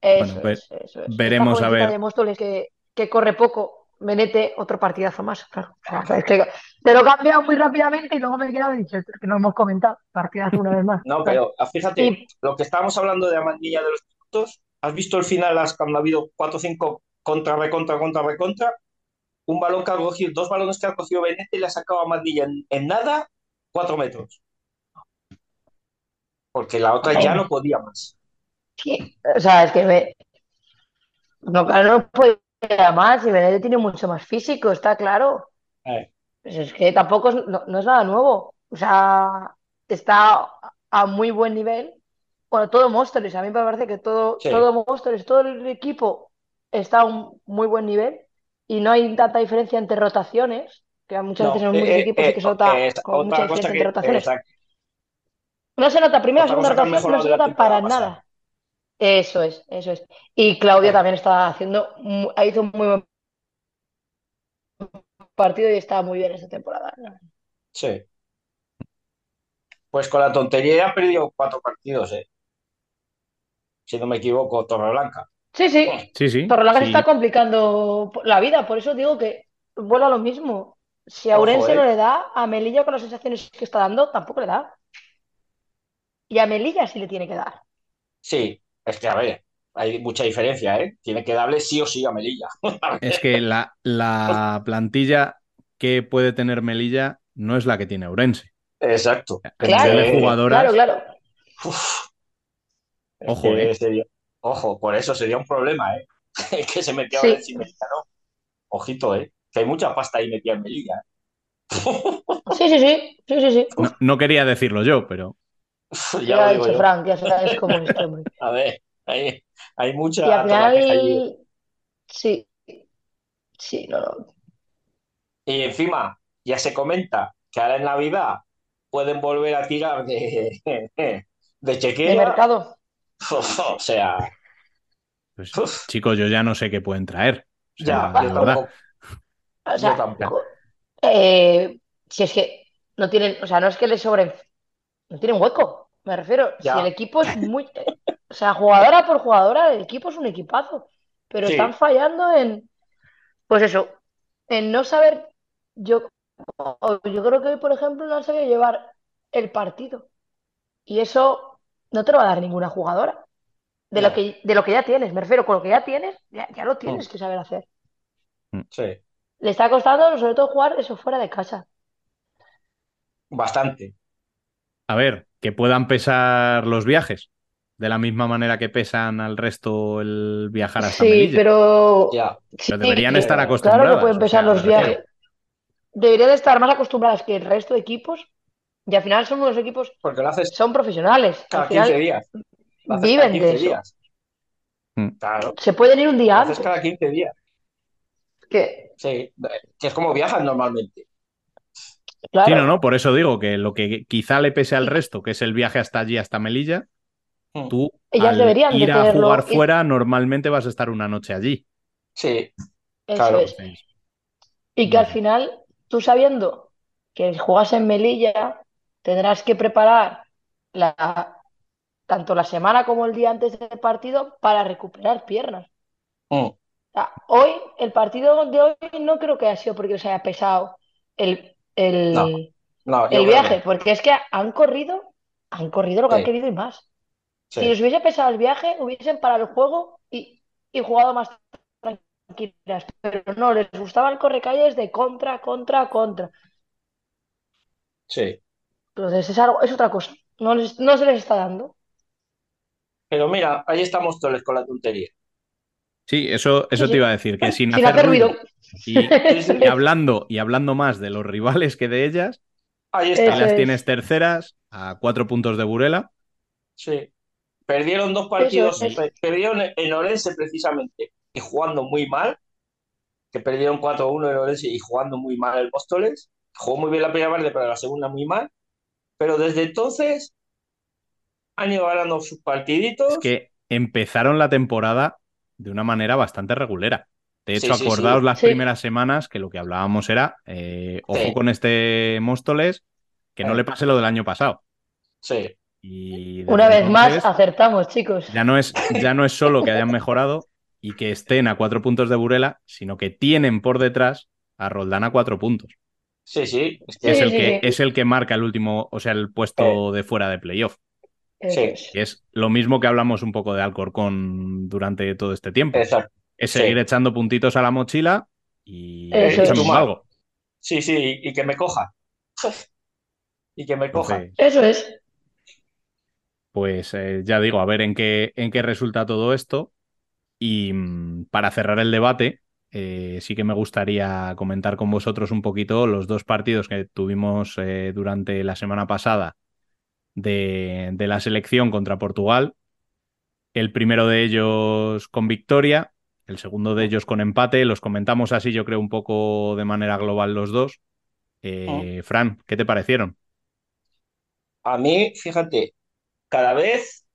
[SPEAKER 7] Eso
[SPEAKER 1] Bueno, ve-
[SPEAKER 7] es, eso es.
[SPEAKER 1] veremos a ver.
[SPEAKER 7] de Móstoles que, que corre poco, Menete, otro partidazo más, claro. O sea, es que te lo he cambiado muy rápidamente y luego me he quedado y dicho, que no hemos comentado. Partidazo una vez más.
[SPEAKER 8] No, pero ah, fíjate,
[SPEAKER 7] Y-
[SPEAKER 8] lo que estábamos hablando de Amandilla de los minutos, ¿has visto el final cuando ha habido 4 o 5 contra, recontra, contra, recontra? Un balón que ha cogido, dos balones que ha cogido Benete y le ha sacado a Amandilla en, en nada, 4 metros. Porque la otra ya no podía más.
[SPEAKER 7] Sí, o sea, es que me... No, claro, no puede más y Benete tiene mucho más físico, está claro.
[SPEAKER 8] Eh,
[SPEAKER 7] Pues es que tampoco es, no, no es nada nuevo. O sea, está a muy buen nivel. Bueno, todo Móstoles, a mí me parece que todo,
[SPEAKER 8] Sí.
[SPEAKER 7] todo Móstoles, todo el equipo está a un muy buen nivel y no hay tanta diferencia entre rotaciones, que muchas
[SPEAKER 8] no,
[SPEAKER 7] veces en
[SPEAKER 8] eh,
[SPEAKER 7] muchos
[SPEAKER 8] eh,
[SPEAKER 7] equipos sí que se nota
[SPEAKER 8] eh,
[SPEAKER 7] como mucha diferencia
[SPEAKER 8] que,
[SPEAKER 7] entre rotaciones.
[SPEAKER 8] exacto,
[SPEAKER 7] No se nota, primera,
[SPEAKER 8] otra
[SPEAKER 7] segunda rotación, no se nota para nada. Eso es, eso es. Y Claudia también está haciendo, mu- hizo un muy buen partido y está muy bien esta temporada.
[SPEAKER 8] Sí. Pues con la tontería ha perdido cuatro partidos, eh. Si no me equivoco, Torreblanca.
[SPEAKER 7] Sí, sí.
[SPEAKER 1] sí,
[SPEAKER 7] se
[SPEAKER 1] sí.
[SPEAKER 7] está complicando la vida, por eso digo que vuelve a lo mismo. Si a
[SPEAKER 8] Ojo,
[SPEAKER 7] Ourense
[SPEAKER 8] eh.
[SPEAKER 7] no le da, a Melilla con las sensaciones que está dando, tampoco le da. Y a Melilla sí le tiene que dar.
[SPEAKER 8] Sí, es que a ver, hay mucha diferencia, ¿eh? Tiene que darle sí o sí a Melilla.
[SPEAKER 1] Es que la, la plantilla que puede tener Melilla no es la que tiene Ourense.
[SPEAKER 8] Exacto.
[SPEAKER 7] Claro,
[SPEAKER 1] de
[SPEAKER 8] Eh,
[SPEAKER 1] jugadoras,
[SPEAKER 7] Claro, claro.
[SPEAKER 8] Uf. Es
[SPEAKER 1] Ojo,
[SPEAKER 8] que
[SPEAKER 1] eh.
[SPEAKER 8] sería- ojo, por eso sería un problema, ¿eh? que se metía
[SPEAKER 7] Sí.
[SPEAKER 8] ahora en Melilla, ¿no? Ojito, ¿eh? Que hay mucha pasta ahí metida en Melilla. ¿eh?
[SPEAKER 7] Sí, sí, sí. Sí, sí, sí.
[SPEAKER 1] no, no quería decirlo yo, pero
[SPEAKER 7] Ya lo ha
[SPEAKER 8] digo
[SPEAKER 7] dicho
[SPEAKER 8] yo.
[SPEAKER 7] Frank, ya sabes cómo es este hombre.
[SPEAKER 8] A ver, hay, hay mucha
[SPEAKER 7] Y al final, sí. Sí, no, no.
[SPEAKER 8] Y encima, ya se comenta que ahora en Navidad pueden volver a tirar de, de
[SPEAKER 7] De
[SPEAKER 8] chequera.
[SPEAKER 7] mercado.
[SPEAKER 8] O sea,
[SPEAKER 1] pues, chicos, yo ya no sé qué pueden traer. O sea,
[SPEAKER 8] ya,
[SPEAKER 1] de
[SPEAKER 8] yo
[SPEAKER 1] verdad.
[SPEAKER 8] tampoco.
[SPEAKER 7] O sea,
[SPEAKER 8] Yo tampoco.
[SPEAKER 7] Eh, si es que no tienen, o sea, no es que les sobren, no tienen hueco, me refiero.
[SPEAKER 8] Ya.
[SPEAKER 7] Si el equipo es muy, o sea, jugadora por jugadora, el equipo es un equipazo, pero
[SPEAKER 8] Sí.
[SPEAKER 7] están fallando en, pues eso, en no saber, yo, yo creo que hoy, por ejemplo, no han sabido llevar el partido. Y eso no te lo va a dar ninguna jugadora. De lo que, de lo que ya tienes, me refiero, con lo que ya tienes, ya, ya lo
[SPEAKER 8] Mm.
[SPEAKER 7] tienes que saber hacer.
[SPEAKER 8] Sí,
[SPEAKER 7] Le está costando, sobre todo, jugar eso fuera de casa.
[SPEAKER 8] bastante.
[SPEAKER 1] A ver, que puedan pesar los viajes, de la misma manera que pesan al resto el viajar hasta
[SPEAKER 7] Sí,
[SPEAKER 1] Melilla.
[SPEAKER 7] pero
[SPEAKER 1] Pero deberían estar
[SPEAKER 7] claro
[SPEAKER 1] acostumbradas.
[SPEAKER 7] que pueden
[SPEAKER 1] o
[SPEAKER 7] pesar
[SPEAKER 1] sea,
[SPEAKER 7] los
[SPEAKER 1] refiero.
[SPEAKER 7] viajes. Deberían de estar más acostumbradas que el resto de equipos. Y al final son unos equipos,
[SPEAKER 8] Porque lo haces
[SPEAKER 7] son profesionales.
[SPEAKER 8] cada
[SPEAKER 7] Al final
[SPEAKER 8] 15 días. Lo haces
[SPEAKER 7] viven
[SPEAKER 8] cada
[SPEAKER 7] de
[SPEAKER 8] 15
[SPEAKER 7] eso.
[SPEAKER 8] días.
[SPEAKER 1] Mm.
[SPEAKER 8] Claro.
[SPEAKER 7] Se pueden ir un
[SPEAKER 8] Lo
[SPEAKER 7] día
[SPEAKER 8] haces cada 15 días.
[SPEAKER 7] Que,
[SPEAKER 8] Sí. Que es como viajas normalmente.
[SPEAKER 7] Claro,
[SPEAKER 1] Sí, no, no, por eso digo que lo que quizá le pese al resto, que es el viaje hasta allí, hasta Melilla,
[SPEAKER 8] Mm.
[SPEAKER 1] tú
[SPEAKER 7] Ellas
[SPEAKER 1] al
[SPEAKER 7] deberían de
[SPEAKER 1] ir a jugar
[SPEAKER 7] y-
[SPEAKER 1] fuera normalmente vas a estar una noche allí.
[SPEAKER 8] Sí.
[SPEAKER 7] eso
[SPEAKER 8] claro.
[SPEAKER 7] es. Y que al final, tú sabiendo que juegas en Melilla, tendrás que preparar la, tanto la semana como el día antes del partido para recuperar piernas.
[SPEAKER 8] Mm.
[SPEAKER 7] O sea, hoy, el partido de hoy no creo que haya sido porque os haya pesado el, el,
[SPEAKER 8] No, No, yo
[SPEAKER 7] el viaje,
[SPEAKER 8] que-
[SPEAKER 7] porque es que han corrido, han corrido lo que
[SPEAKER 8] Sí.
[SPEAKER 7] han querido y más.
[SPEAKER 8] sí.
[SPEAKER 7] Si les hubiese pesado el viaje, hubiesen parado el juego y, y jugado más tranquilas. Pero no, les gustaba el correcalles de contra, contra, contra.
[SPEAKER 8] Sí.
[SPEAKER 7] Entonces es algo, es otra cosa. No, les- no se les está dando.
[SPEAKER 8] Pero mira, ahí estamos todos con la tontería.
[SPEAKER 1] Sí, eso, eso
[SPEAKER 7] Sí,
[SPEAKER 1] te iba a decir, que sin,
[SPEAKER 7] Sin hacer ruido.
[SPEAKER 1] Y, hablando, y hablando más de los rivales que de ellas,
[SPEAKER 8] Ahí está.
[SPEAKER 1] las
[SPEAKER 7] es.
[SPEAKER 1] tienes terceras a cuatro puntos de Burela.
[SPEAKER 8] Sí. Perdieron dos partidos,
[SPEAKER 7] es.
[SPEAKER 8] perdieron en Orense precisamente y jugando muy mal, que perdieron 4-1 en Orense y jugando muy mal el Móstoles. Jugó muy bien la primera parte, pero la segunda muy mal. Pero desde entonces han ido ganando sus partiditos.
[SPEAKER 1] Es que empezaron la temporada de una manera bastante regulera. De hecho,
[SPEAKER 8] sí,
[SPEAKER 1] acordaos
[SPEAKER 8] sí.
[SPEAKER 1] las
[SPEAKER 7] Sí.
[SPEAKER 1] primeras semanas que lo que hablábamos era, eh, ojo
[SPEAKER 8] Sí.
[SPEAKER 1] con este Móstoles, que no
[SPEAKER 8] Sí.
[SPEAKER 1] le pase lo del año pasado.
[SPEAKER 8] Sí,
[SPEAKER 1] Y
[SPEAKER 7] Una vez más, acertamos, chicos.
[SPEAKER 1] ya no es, ya no es solo que hayan mejorado y que estén a cuatro puntos de Burela, sino que tienen por detrás a Roldán a cuatro puntos.
[SPEAKER 8] sí, sí. Es
[SPEAKER 1] que es,
[SPEAKER 7] Sí,
[SPEAKER 1] el
[SPEAKER 7] sí,
[SPEAKER 1] que,
[SPEAKER 7] sí.
[SPEAKER 1] es el que marca el último, o sea, el puesto de fuera de playoff.
[SPEAKER 8] Sí.
[SPEAKER 7] es.
[SPEAKER 1] Lo mismo que hablamos un poco de Alcorcón durante todo este tiempo.
[SPEAKER 8] Exacto.
[SPEAKER 1] Es
[SPEAKER 8] Sí.
[SPEAKER 1] seguir echando puntitos a la mochila y
[SPEAKER 7] Eso es.
[SPEAKER 1] valgo.
[SPEAKER 8] Sí, sí, y que me coja. Y que me coja.
[SPEAKER 1] Entonces,
[SPEAKER 7] Eso es.
[SPEAKER 1] pues eh, ya digo, a ver en qué, en qué resulta todo esto. Y mm, para cerrar el debate, eh, sí que me gustaría comentar con vosotros un poquito los dos partidos que tuvimos eh, durante la semana pasada de, de la selección contra Portugal. El primero de ellos con victoria, el segundo de ellos con empate. Los comentamos así, yo creo, un poco de manera global los dos. Eh, Fran, ¿qué te parecieron?
[SPEAKER 8] A mí, fíjate, cada vez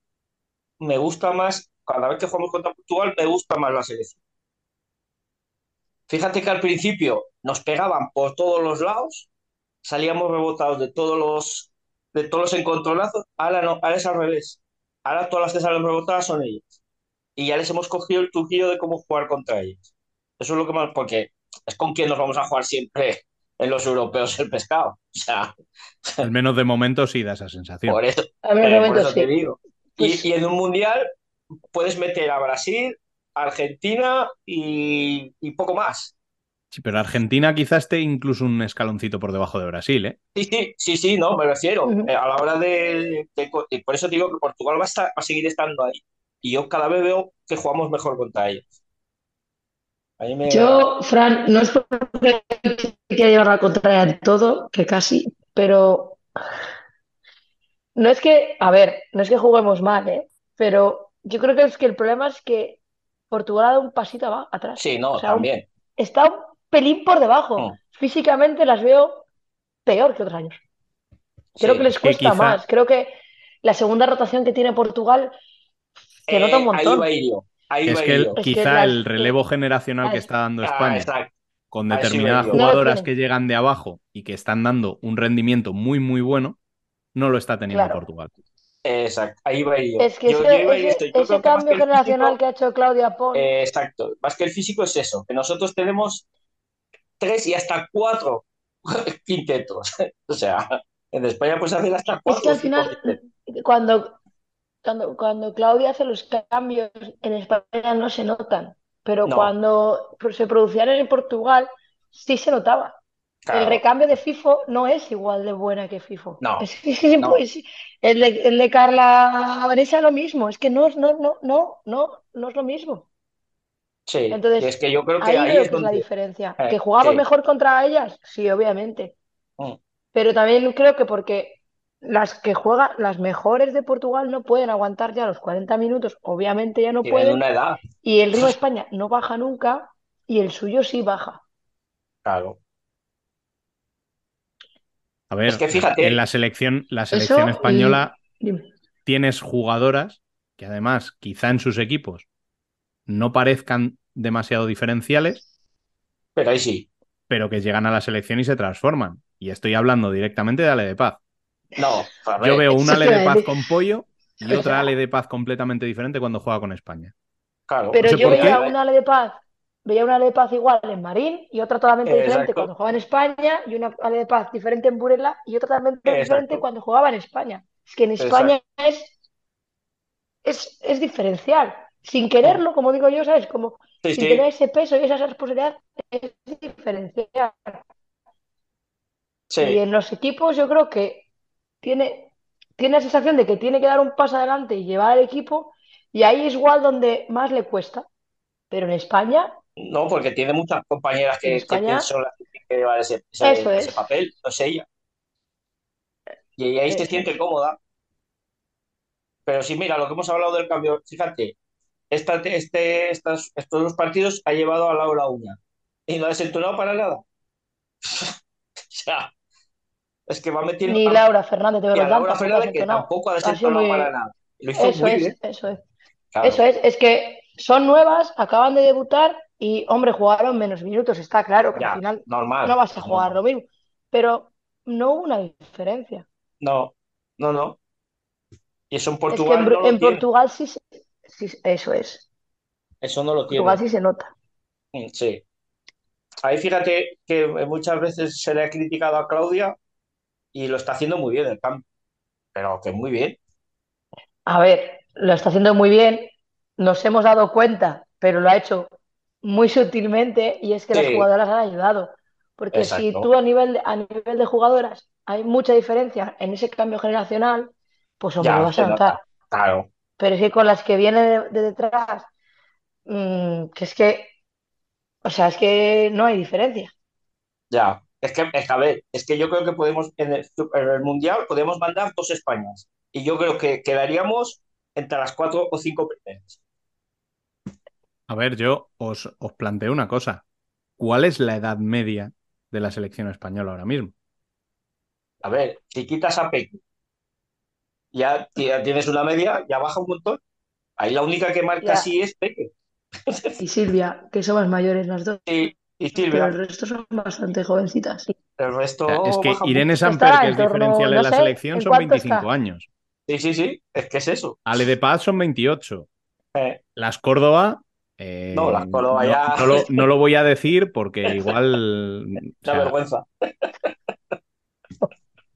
[SPEAKER 8] me gusta más, cada vez que jugamos contra Portugal, me gusta más la selección. Fíjate que al principio nos pegaban por todos los lados, salíamos rebotados de todos los, de todos los encontronazos, ahora no, ahora es al revés. Ahora todas las que salen rebotadas son ellas. Y ya les hemos cogido el truquillo de cómo jugar contra ellas. Eso es lo que más, porque es con quien nos vamos a jugar siempre en los europeos el pescado. O sea,
[SPEAKER 1] Al menos de momento sí da esa sensación.
[SPEAKER 8] por eso,
[SPEAKER 7] A mí en
[SPEAKER 8] eh, por
[SPEAKER 7] momento
[SPEAKER 8] te
[SPEAKER 7] sí.
[SPEAKER 8] digo. Y,
[SPEAKER 7] Pues-
[SPEAKER 8] y en un mundial puedes meter a Brasil, Argentina y, y poco más.
[SPEAKER 1] Sí, pero Argentina quizás esté incluso un escaloncito por debajo de Brasil, ¿eh?
[SPEAKER 8] Sí, sí, sí, sí, no, me refiero. Eh, a la hora de, de por eso digo que Portugal va a, estar- va a seguir estando ahí. Y yo cada vez veo que jugamos mejor contra ellos. Me-
[SPEAKER 7] Yo, Fran, no es porque quiera llevar la contraria en todo, que casi, pero no es que, a ver, no es que juguemos mal, ¿eh? Pero yo creo que es que el problema es que Portugal ha dado un pasito atrás.
[SPEAKER 8] Sí, no,
[SPEAKER 7] O sea, un-
[SPEAKER 8] también.
[SPEAKER 7] está un pelín por debajo.
[SPEAKER 8] Mm.
[SPEAKER 7] Físicamente las veo peor que otros años. Creo
[SPEAKER 8] Sí.
[SPEAKER 7] que les
[SPEAKER 1] que
[SPEAKER 7] cuesta
[SPEAKER 1] quizá-
[SPEAKER 7] más. Creo que la segunda rotación que tiene Portugal se nota un
[SPEAKER 8] Eh, ahí
[SPEAKER 7] montón.
[SPEAKER 8] va a ir yo. Ahí
[SPEAKER 1] Es
[SPEAKER 8] va
[SPEAKER 1] que
[SPEAKER 8] ir yo.
[SPEAKER 7] Es que
[SPEAKER 1] quizá
[SPEAKER 7] las-
[SPEAKER 1] el relevo generacional que está dando
[SPEAKER 8] Ah,
[SPEAKER 1] España con determinadas jugadoras que llegan de abajo y que están dando un rendimiento muy, muy bueno, no lo está teniendo
[SPEAKER 7] Claro.
[SPEAKER 1] Portugal.
[SPEAKER 8] Exacto, ahí va yo.
[SPEAKER 7] Es que
[SPEAKER 8] Yo-
[SPEAKER 7] ese,
[SPEAKER 8] yo. Yo
[SPEAKER 7] cambio
[SPEAKER 8] que
[SPEAKER 7] generacional
[SPEAKER 8] físico,
[SPEAKER 7] que ha hecho Claudia Pons,
[SPEAKER 8] eh, exacto, más que el físico es eso, que nosotros tenemos tres y hasta cuatro quintetos. O sea, en España puedes hacer hasta
[SPEAKER 7] es
[SPEAKER 8] cuatro
[SPEAKER 7] que
[SPEAKER 8] o
[SPEAKER 7] al final,
[SPEAKER 8] quintetos.
[SPEAKER 7] cuando, cuando, cuando Claudia hace los cambios en España no se notan, pero
[SPEAKER 8] No.
[SPEAKER 7] cuando se producían en Portugal sí se notaba. El recambio de FIFO no es igual de buena que FIFO.
[SPEAKER 8] No,
[SPEAKER 7] Es, que es es- el de, el de Carla Vanessa lo mismo, es que no, es- no, no, no, no, no es lo mismo.
[SPEAKER 8] Sí.
[SPEAKER 7] Entonces,
[SPEAKER 8] es que yo creo que
[SPEAKER 7] Ahí
[SPEAKER 8] es
[SPEAKER 7] que es la
[SPEAKER 8] donde.
[SPEAKER 7] diferencia.
[SPEAKER 8] eh,
[SPEAKER 7] ¿Que jugamos
[SPEAKER 8] sí.
[SPEAKER 7] mejor contra ellas? Sí, obviamente.
[SPEAKER 8] Mm.
[SPEAKER 7] Pero también creo que porque las que juegan, las mejores de Portugal no pueden aguantar ya los 40 minutos, obviamente ya no
[SPEAKER 8] Tienen
[SPEAKER 7] pueden,
[SPEAKER 8] una edad,
[SPEAKER 7] y el ritmo de España no baja nunca, y el suyo sí baja.
[SPEAKER 8] claro.
[SPEAKER 1] A ver,
[SPEAKER 8] Es que fíjate-
[SPEAKER 1] en la selección, la selección
[SPEAKER 7] Eso
[SPEAKER 1] española tienes jugadoras que además quizá en sus equipos no parezcan demasiado diferenciales,
[SPEAKER 8] Pero ahí sí.
[SPEAKER 1] pero que llegan a la selección y se transforman. Y estoy hablando directamente de Ale de Paz.
[SPEAKER 8] No,
[SPEAKER 1] Yo veo un
[SPEAKER 7] eso
[SPEAKER 1] Ale de Paz con pollo y otra Ale de Paz completamente diferente cuando juega con España.
[SPEAKER 8] claro.
[SPEAKER 7] Pero
[SPEAKER 1] sé
[SPEAKER 7] yo veía una Ale de Paz, veía una Ale de Paz igual en Marín y otra totalmente diferente cuando jugaba en España, y una Ale de Paz diferente en Burela y otra totalmente
[SPEAKER 8] Exacto.
[SPEAKER 7] diferente cuando jugaba en España. Es que en España es, es, es diferencial. Sin quererlo, como digo yo, ¿sabes? Como
[SPEAKER 8] Sí,
[SPEAKER 7] sin
[SPEAKER 8] sí.
[SPEAKER 7] tener ese peso y esa responsabilidad, es diferencial.
[SPEAKER 8] Sí.
[SPEAKER 7] Y en los equipos yo creo que tiene, tiene la sensación de que tiene que dar un paso adelante y llevar al equipo, y ahí es igual donde más le cuesta. Pero en España,
[SPEAKER 8] No, porque tiene muchas compañeras que,
[SPEAKER 7] En
[SPEAKER 8] que
[SPEAKER 7] España-
[SPEAKER 8] son las que tienen que llevar ese, ese-
[SPEAKER 7] Eso
[SPEAKER 8] ese
[SPEAKER 7] es.
[SPEAKER 8] papel, no sé ella. Y ahí se siente cómoda. Pero sí, mira, lo que hemos hablado del cambio, fíjate, esta, este, estas, estos dos partidos ha llevado a Laura Uña y no ha desentonado para nada. O sea, es que va metiendo
[SPEAKER 7] ni
[SPEAKER 8] a-
[SPEAKER 7] Laura Fernández de Berlán
[SPEAKER 8] Laura Fernández que tampoco ha desentonado
[SPEAKER 7] muy-
[SPEAKER 8] para nada. Lo hizo
[SPEAKER 7] Eso
[SPEAKER 8] muy
[SPEAKER 7] es,
[SPEAKER 8] bien.
[SPEAKER 7] eso es.
[SPEAKER 8] Claro,
[SPEAKER 7] Eso es, es que son nuevas, acaban de debutar y, hombre, jugaron menos minutos, está claro que
[SPEAKER 8] ya,
[SPEAKER 7] al final
[SPEAKER 8] normal.
[SPEAKER 7] no vas a jugar
[SPEAKER 8] normal.
[SPEAKER 7] lo mismo, pero no hubo una diferencia.
[SPEAKER 8] No, no, no. Y eso en
[SPEAKER 7] Es que
[SPEAKER 8] Portugal
[SPEAKER 7] en,
[SPEAKER 8] no.
[SPEAKER 7] Portugal sí, se- sí- eso es,
[SPEAKER 8] Eso no lo tiene.
[SPEAKER 7] Portugal sí se nota.
[SPEAKER 8] Mm, Sí. Ahí fíjate que muchas veces se le ha criticado a Claudia y lo está haciendo muy bien el cambio. Pero que muy bien.
[SPEAKER 7] A ver, lo está haciendo muy bien, nos hemos dado cuenta, pero lo ha hecho muy sutilmente y es que las jugadoras han ayudado. Porque si tú a nivel de, a nivel de jugadoras hay mucha diferencia en ese cambio generacional, pues hombre,
[SPEAKER 8] Ya,
[SPEAKER 7] vas a notar.
[SPEAKER 8] nota. Claro.
[SPEAKER 7] Pero es que con las que vienen de, de detrás, mm, que es que, o sea, es que no hay diferencia.
[SPEAKER 8] Ya. Es que, es que, a ver, es que yo creo que podemos, en el, en el Mundial, podemos mandar dos Españas. Y yo creo que quedaríamos entre las cuatro o cinco primeras.
[SPEAKER 1] A ver, yo os, os planteo una cosa. ¿Cuál es la edad media de la selección española ahora mismo?
[SPEAKER 8] A ver, si quitas a Peque, ya, ya tienes una media, ya baja un montón. Ahí la única que marca
[SPEAKER 7] Ya.
[SPEAKER 8] así es Peque.
[SPEAKER 7] Y Silvia, que son más mayores las dos,
[SPEAKER 8] Y, y
[SPEAKER 7] pero
[SPEAKER 8] Silvia.
[SPEAKER 7] el resto son bastante jovencitas.
[SPEAKER 8] El resto
[SPEAKER 1] O es que Irene. Samper, que
[SPEAKER 7] en
[SPEAKER 1] es
[SPEAKER 7] torno,
[SPEAKER 1] diferencial en
[SPEAKER 7] no
[SPEAKER 1] la
[SPEAKER 7] sé,
[SPEAKER 1] selección,
[SPEAKER 7] ¿en
[SPEAKER 1] son
[SPEAKER 7] cuánto
[SPEAKER 1] 25
[SPEAKER 7] está?
[SPEAKER 1] años.
[SPEAKER 8] Sí, sí, sí, es que es eso.
[SPEAKER 1] Ale de Paz son 28.
[SPEAKER 8] Eh,
[SPEAKER 1] Las Córdoba. eh,
[SPEAKER 8] No, las Córdoba
[SPEAKER 1] no-
[SPEAKER 8] ya-
[SPEAKER 1] no lo, no lo voy a decir porque igual. o
[SPEAKER 8] una
[SPEAKER 1] sea,
[SPEAKER 8] vergüenza.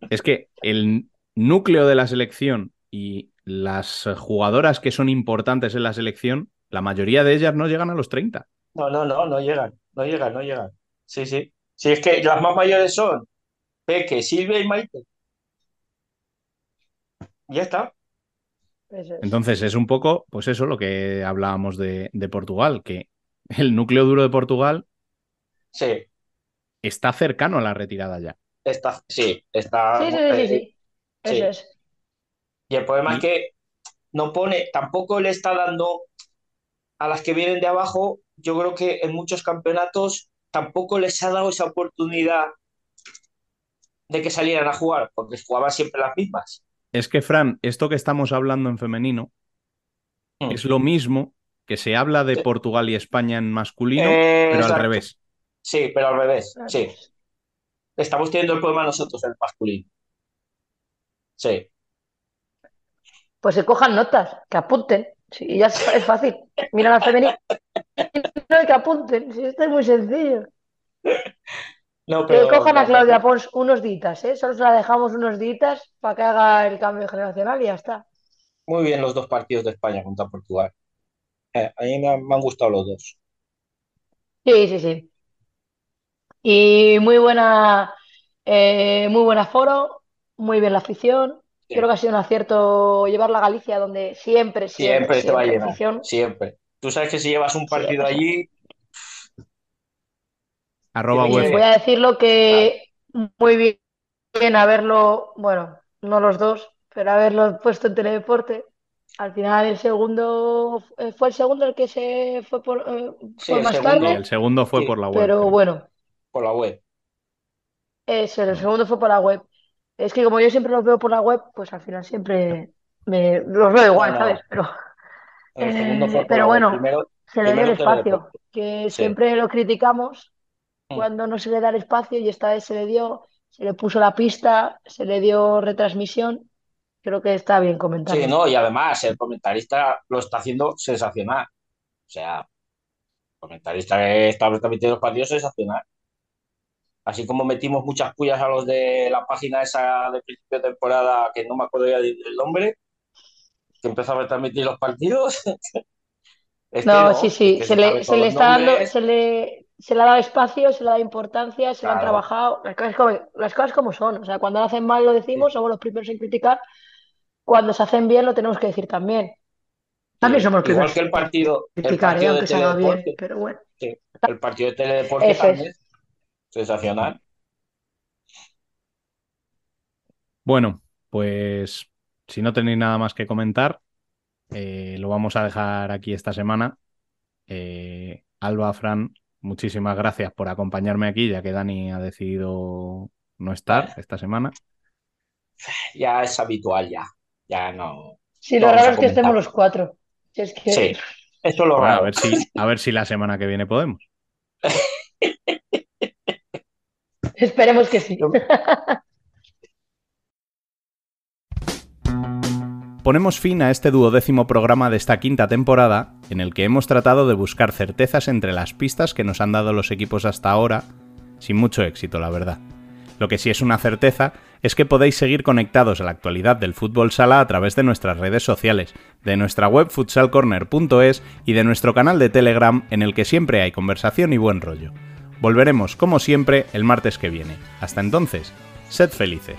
[SPEAKER 1] es que el núcleo de la selección y las jugadoras que son importantes en la selección, la mayoría de ellas no llegan a los 30.
[SPEAKER 8] No, no, no, no llegan, no llegan, no llegan. Sí, sí. Sí, es que las más mayores son Peque, Silvia y Maite. Ya está.
[SPEAKER 1] Entonces es un poco, pues eso, lo que hablábamos de, de Portugal, que el núcleo duro de Portugal
[SPEAKER 8] Sí,
[SPEAKER 1] está cercano a la retirada ya.
[SPEAKER 8] está, sí, está.
[SPEAKER 7] Sí, sí, sí, sí, sí. Eso
[SPEAKER 8] sí.
[SPEAKER 7] es.
[SPEAKER 8] Y el problema
[SPEAKER 1] Y-
[SPEAKER 8] es que no pone, tampoco le está dando a las que vienen de abajo, yo creo que en muchos campeonatos tampoco les ha dado esa oportunidad de que salieran a jugar, porque jugaban siempre las mismas.
[SPEAKER 1] Es que, Fran, esto que estamos hablando en femenino
[SPEAKER 8] Mm.
[SPEAKER 1] es lo mismo que se habla de
[SPEAKER 8] Sí.
[SPEAKER 1] Portugal y España en masculino,
[SPEAKER 8] Eh,
[SPEAKER 1] pero al revés.
[SPEAKER 8] Sí, pero al revés, sí. Estamos teniendo el problema nosotros, el masculino. Sí.
[SPEAKER 7] Pues que cojan notas, que apunten. Sí, ya es fácil. Miran al femenino y que apunten. Sí, esto es muy sencillo.
[SPEAKER 8] No,
[SPEAKER 7] Que cojan a
[SPEAKER 8] la-
[SPEAKER 7] Claudia Pons unos días, ¿eh? Solo se la dejamos unos días para que haga el cambio generacional y ya está.
[SPEAKER 8] muy bien los dos partidos de España contra Portugal. Eh, a mí me han, me han gustado los dos.
[SPEAKER 7] Sí, sí, sí. Y muy buena, eh, muy buen aforo, muy bien la afición.
[SPEAKER 8] Sí.
[SPEAKER 7] Creo que ha sido un acierto llevarla a Galicia, donde siempre, siempre,
[SPEAKER 8] Siempre te va a llenar,
[SPEAKER 7] afición.
[SPEAKER 8] siempre. Tú sabes que si llevas un partido allí,
[SPEAKER 1] Arroba UEFA.
[SPEAKER 7] voy a decirlo que muy bien, bien haberlo, bueno, no los dos, pero haberlo puesto en Teledeporte. Al final el segundo, eh, fue el segundo el que se fue por, eh,
[SPEAKER 8] Sí,
[SPEAKER 7] fue
[SPEAKER 8] el
[SPEAKER 7] más
[SPEAKER 8] segundo.
[SPEAKER 7] Tarde,
[SPEAKER 1] el segundo fue
[SPEAKER 8] Sí,
[SPEAKER 1] por la web.
[SPEAKER 7] pero
[SPEAKER 1] creo.
[SPEAKER 7] bueno,
[SPEAKER 8] por la web.
[SPEAKER 7] eso, el segundo fue por la web. Es que como yo siempre los veo por la web, pues al final siempre me, los veo igual,
[SPEAKER 8] No, no.
[SPEAKER 7] ¿sabes? Pero, eh, pero bueno,
[SPEAKER 8] Primero,
[SPEAKER 7] se le dio el espacio, que
[SPEAKER 8] Sí.
[SPEAKER 7] siempre lo criticamos
[SPEAKER 8] Mm.
[SPEAKER 7] cuando no se le da el espacio y esta vez se le dio, se le puso la pista, se le dio retransmisión. Creo que está bien comentarlo.
[SPEAKER 8] Sí, no, y además el comentarista lo está haciendo sensacional. O sea, el comentarista que está transmitiendo los partidos sensacional. Así como metimos muchas pullas a los de la página esa de principio de temporada, que no me acuerdo ya del nombre, que empezó a transmitir los partidos. Este
[SPEAKER 7] No,
[SPEAKER 8] no,
[SPEAKER 7] sí, sí, se
[SPEAKER 8] se
[SPEAKER 7] le, se le está dando, se le, se le ha dado espacio, se le ha dado importancia, se le han
[SPEAKER 8] Claro.
[SPEAKER 7] trabajado, las cosas como, las cosas como son. O sea, cuando lo hacen mal lo decimos, somos los primeros en criticar. Cuando se hacen bien lo tenemos que decir también. También
[SPEAKER 8] Sí,
[SPEAKER 7] somos los
[SPEAKER 8] Igual
[SPEAKER 7] primeros
[SPEAKER 8] que el partido,
[SPEAKER 7] en
[SPEAKER 8] el
[SPEAKER 7] criticar, ¿eh?
[SPEAKER 8] partido de
[SPEAKER 7] aunque se haga bien,
[SPEAKER 8] Teledeporte.
[SPEAKER 7] pero bueno.
[SPEAKER 8] Sí, el partido de Teledeporte
[SPEAKER 7] es.
[SPEAKER 8] también. Sensacional.
[SPEAKER 1] Bueno, pues si no tenéis nada más que comentar, eh, lo vamos a dejar aquí esta semana. Eh, Alba, Fran, muchísimas gracias por acompañarme aquí, ya que Dani ha decidido no estar esta semana.
[SPEAKER 8] Ya es habitual, ya. Ya no.
[SPEAKER 7] Sí, lo
[SPEAKER 8] Vamos
[SPEAKER 7] raro
[SPEAKER 8] a
[SPEAKER 7] es que estemos los cuatro. Si es que
[SPEAKER 8] Sí, eso es lo
[SPEAKER 1] Bueno, a
[SPEAKER 8] raro.
[SPEAKER 1] ver si, a ver si la semana que viene podemos.
[SPEAKER 7] esperemos que sí.
[SPEAKER 1] Ponemos fin a este duodécimo programa de esta quinta temporada, en el que hemos tratado de buscar certezas entre las pistas que nos han dado los equipos hasta ahora, sin mucho éxito, la verdad. Lo que sí es una certeza es que podéis seguir conectados a la actualidad del fútbol sala a través de nuestras redes sociales, de nuestra web futsalcorner.es y de nuestro canal de Telegram en el que siempre hay conversación y buen rollo. Volveremos, como siempre, el martes que viene. Hasta entonces, sed felices.